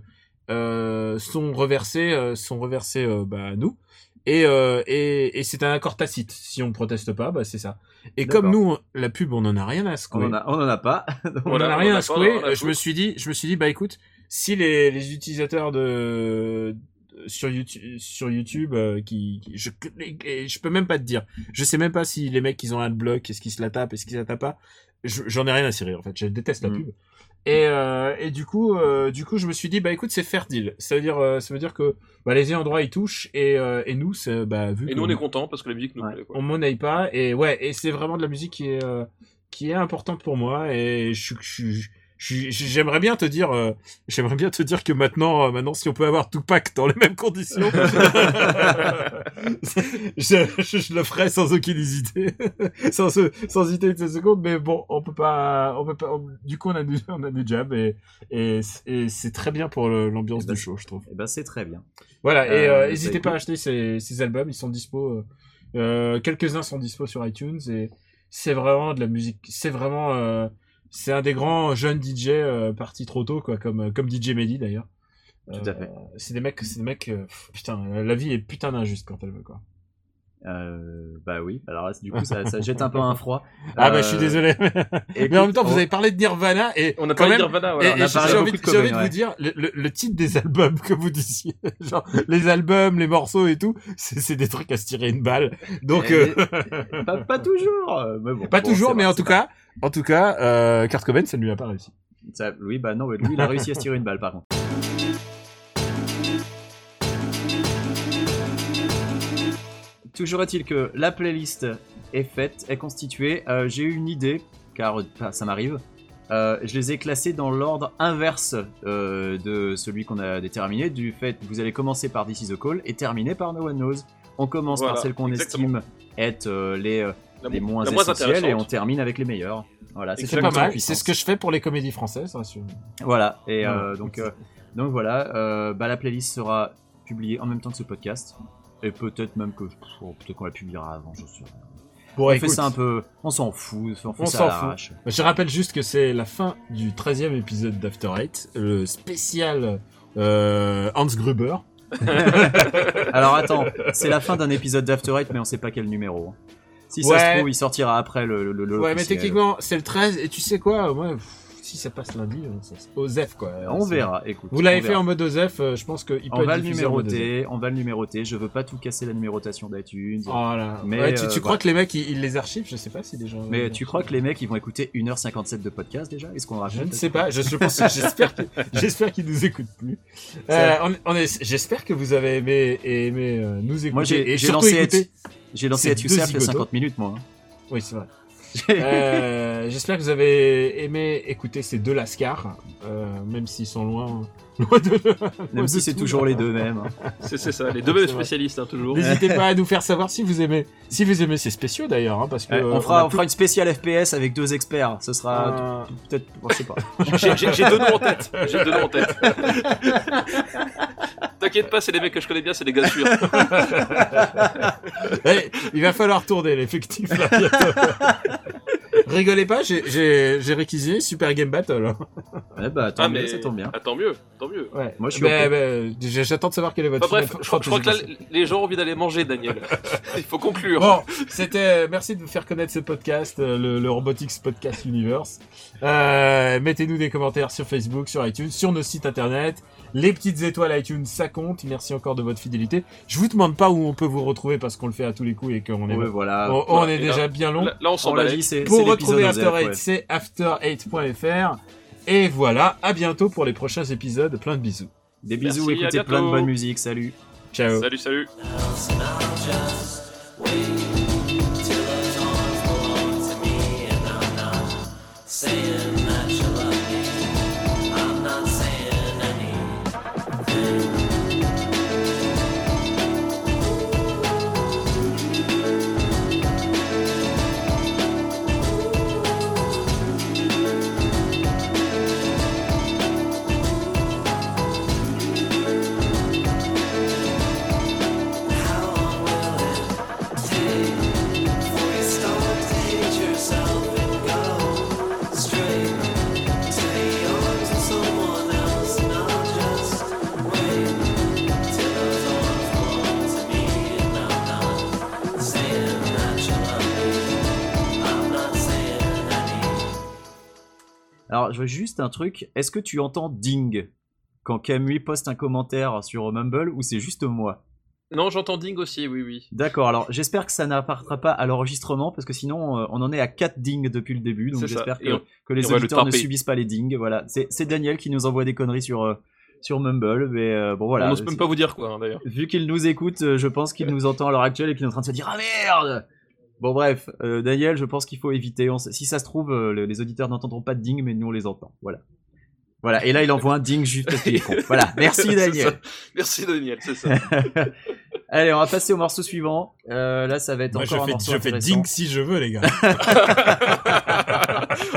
euh, sont reversés, euh, sont reversés euh, bah, à nous. Et, euh, et, et c'est un accord tacite. Si on proteste pas, bah, c'est ça. Et comme nous, la pub, on en a rien à On secouer. en a, on en a pas. On en a on rien a à secouer. on Je me suis dit, je me suis dit, bah écoute, si les, les utilisateurs de sur YouTube, sur YouTube, euh, qui, qui- je, je peux même pas te dire. Je sais même pas si les mecs ils ont un bloc, est-ce qu'ils se la tapent, est-ce qu'ils la tapent pas. Je- J'en ai rien à cirer en fait. Je déteste la Mm. pub. Et, euh, et du coup, euh, du coup, je me suis dit, bah écoute, c'est fair deal. Ça veut dire, ça veut dire que bah, les ayants droit ils touchent et, et nous, c'est bah vu Et nous on est contents parce que la musique nous Ouais. plaît. Quoi. on monnaie pas et ouais et c'est vraiment de la musique qui est qui est importante pour moi et je je- j'aimerais bien te dire euh, j'aimerais bien te dire que maintenant euh, maintenant si on peut avoir Tupac dans les mêmes conditions je, je, je le ferais sans aucune hésiter sans hésiter une seconde mais bon on peut pas on peut pas on- du coup on a du on a du jab et et, et c'est très bien pour l'ambiance Eh ben, du show je trouve Eh ben, c'est très bien. voilà, et Euh, bah, n'hésitez écoute. pas à acheter ces, ces albums, ils sont dispo. euh, Quelques-uns sont dispo sur iTunes et c'est vraiment de la musique. C'est vraiment, c'est un des grands jeunes DJ euh, partis trop tôt, quoi, comme comme DJ Mehdi d'ailleurs. Tout à fait. C'est des mecs, c'est des mecs. euh, pff, putain, la vie est putain d'injuste quand elle veut quoi. Euh, bah oui. Alors là, du coup, ça, ça jette un peu un froid. Ah bah je suis Euh, désolé. écoute, Mais en même temps, vous avez parlé de Nirvana et On a quand parlé même, de Nirvana, et- et a j'ai envie, de envie vous dire, le, le- le titre des albums que vous disiez, genre les albums, les morceaux et tout, c'est des trucs à se tirer une balle. Donc, Eh, euh, pas, pas toujours. euh, Mais bon, pas bon, toujours, mais vrai, en tout cas, en tout cas, euh, Kurt Cobain, ça ne lui a pas réussi. ça- oui, bah non, lui, il a réussi à se tirer une balle, par contre. Toujours est-il que la playlist est faite, est constituée. Euh, J'ai eu une idée, car ça m'arrive. Euh, je les ai classés dans l'ordre inverse euh, de celui qu'on a déterminé, du fait que vous allez commencer par This is a Call et terminer par No One Knows. On commence Voilà, par celles qu'on estime être euh, les, euh, La, les mo- moins la moins essentielles et on termine avec les meilleurs. Voilà, c'est ça pas ça, mal. C'est ce que je fais pour les comédies françaises. rassure. Voilà, et Ouais. euh, donc, euh, donc voilà, euh, bah, la playlist sera publiée en même temps que ce podcast. Et peut-être même que. oh, peut-être qu'on la publiera avant, je sais. rien. Bon, on écoute, fait ça un peu. On s'en fout, on fait On ça s'en à fout. l'arrache. je rappelle juste que c'est la fin du 13e épisode d'After Eight, le spécial euh, Hans Gruber. Alors attends, c'est la fin d'un épisode d'After Eight, mais on sait pas quel numéro. Si ça Ouais. se trouve, il sortira après le. le, le Ouais, mais techniquement, c'est le 13, et tu sais quoi, moi, pff, si ça passe lundi, Osef, quoi. On verra, écoute. Vous l'avez fait verra. en mode Osef, euh, je pense qu'il peut On va être le numéroter, on va le numéroter. Je veux pas tout casser la numérotation d'iTunes. Voilà. Mais, Ouais, tu, euh, tu crois voilà. que les mecs, ils, ils les archivent? Je sais pas si des gens. Mais tu crois que les mecs ils vont écouter 1h57 de podcast déjà? Est-ce qu'on Je rajoute ne sais pas. Je, je pense. J'espère. qu'ils- J'espère qu'ils nous écoutent plus. Euh, on, on est. J'espère que vous avez aimé et aimé nous écouter. Moi j'ai lancé. J'ai lancé zigotos. 50 minutes moi. hein. Oui, c'est vrai. Euh, J'espère que vous avez aimé écouter ces deux lascars, euh, même s'ils sont loin, Même si c'est toujours les deux mêmes. C'est c'est ça, les deux mêmes spécialistes, hein, toujours. N'hésitez pas à nous faire savoir si vous aimez, si vous aimez ces spéciaux d'ailleurs, hein, parce que Ouais, euh, on, fera, a on fera une spéciale FPS avec deux experts. Ce sera Euh, peut-être, bon, je sais pas. J'ai- deux noms en tête. J'ai deux noms en tête. T'inquiète pas, c'est les mecs que je connais bien, c'est des gars sûrs. Eh, il va falloir tourner l'effectif là bientôt. Rigolez pas, j'ai- réquisitionné Super Game Battle. Ouais, bah, tant Ah, mieux, mais ça tombe bien. Ah, tant mieux, tant mieux. Ouais. Moi, je suis ben, j'ai- J'attends de savoir quel est votre Enfin, bref, je crois, je crois que là, les gens ont envie d'aller manger, Daniel. Il faut conclure. Bon, c'était merci de vous faire connaître ce podcast, euh, le, le Robotics Podcast Universe. Euh, Mettez-nous des commentaires sur Facebook, sur iTunes, sur nos sites internet. Les petites étoiles iTunes, ça compte. Merci encore de votre fidélité. Je vous demande pas où on peut vous retrouver parce qu'on le fait à tous les coups et qu'on est, Ouais, voilà. on, on Ouais, est là- déjà bien long. Là, là, on s'en c'est Pour retrouver After OZEF, Eight, ouais. c'est after8.fr. Et voilà, à bientôt pour les prochains épisodes. Plein de bisous. Des bisous, Merci, écoutez plein de bonne musique. Salut. Ciao. Salut, salut. Alors, je veux juste un truc. Est-ce que tu entends ding quand Camus poste un commentaire sur Mumble ou c'est juste moi? Non, j'entends Ding aussi, oui, oui. D'accord, alors j'espère que ça n'apparaîtra pas à l'enregistrement parce que sinon euh, on en est à 4 dings depuis le début donc j'espère que, on- que et les le auditeurs ne subissent pas les dings. Voilà, c'est Daniel qui nous envoie des conneries sur, euh, sur Mumble, mais euh, bon voilà. on n'ose même pas vous dire quoi, hein, d'ailleurs. Vu qu'il nous écoute, je pense qu'il nous entend à l'heure actuelle et qu'il est en train de se dire Ah merde Bon bref, euh, Daniel, je pense qu'il faut éviter. On si ça se trouve, euh, le- les auditeurs n'entendront pas de ding, mais nous on les entend. Voilà. Voilà, et là il envoie un ding juste parce qu'il est con. Voilà, merci Daniel. Merci Daniel, c'est ça. Allez, on va passer au morceau suivant. Euh, là, ça va être Moi, encore je un fais, morceau je fais ding si je veux, les gars.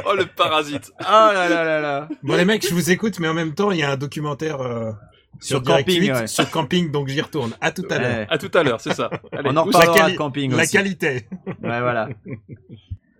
oh le parasite. Oh là là là là. Bon les mecs, je vous écoute, mais en même temps, il y a un documentaire euh, sur, camping, 8, ouais. sur camping, donc j'y retourne. À tout à l'heure. Ouais. À tout à l'heure, c'est ça. Allez, On en reparlera de camping La aussi. qualité. Ouais, voilà.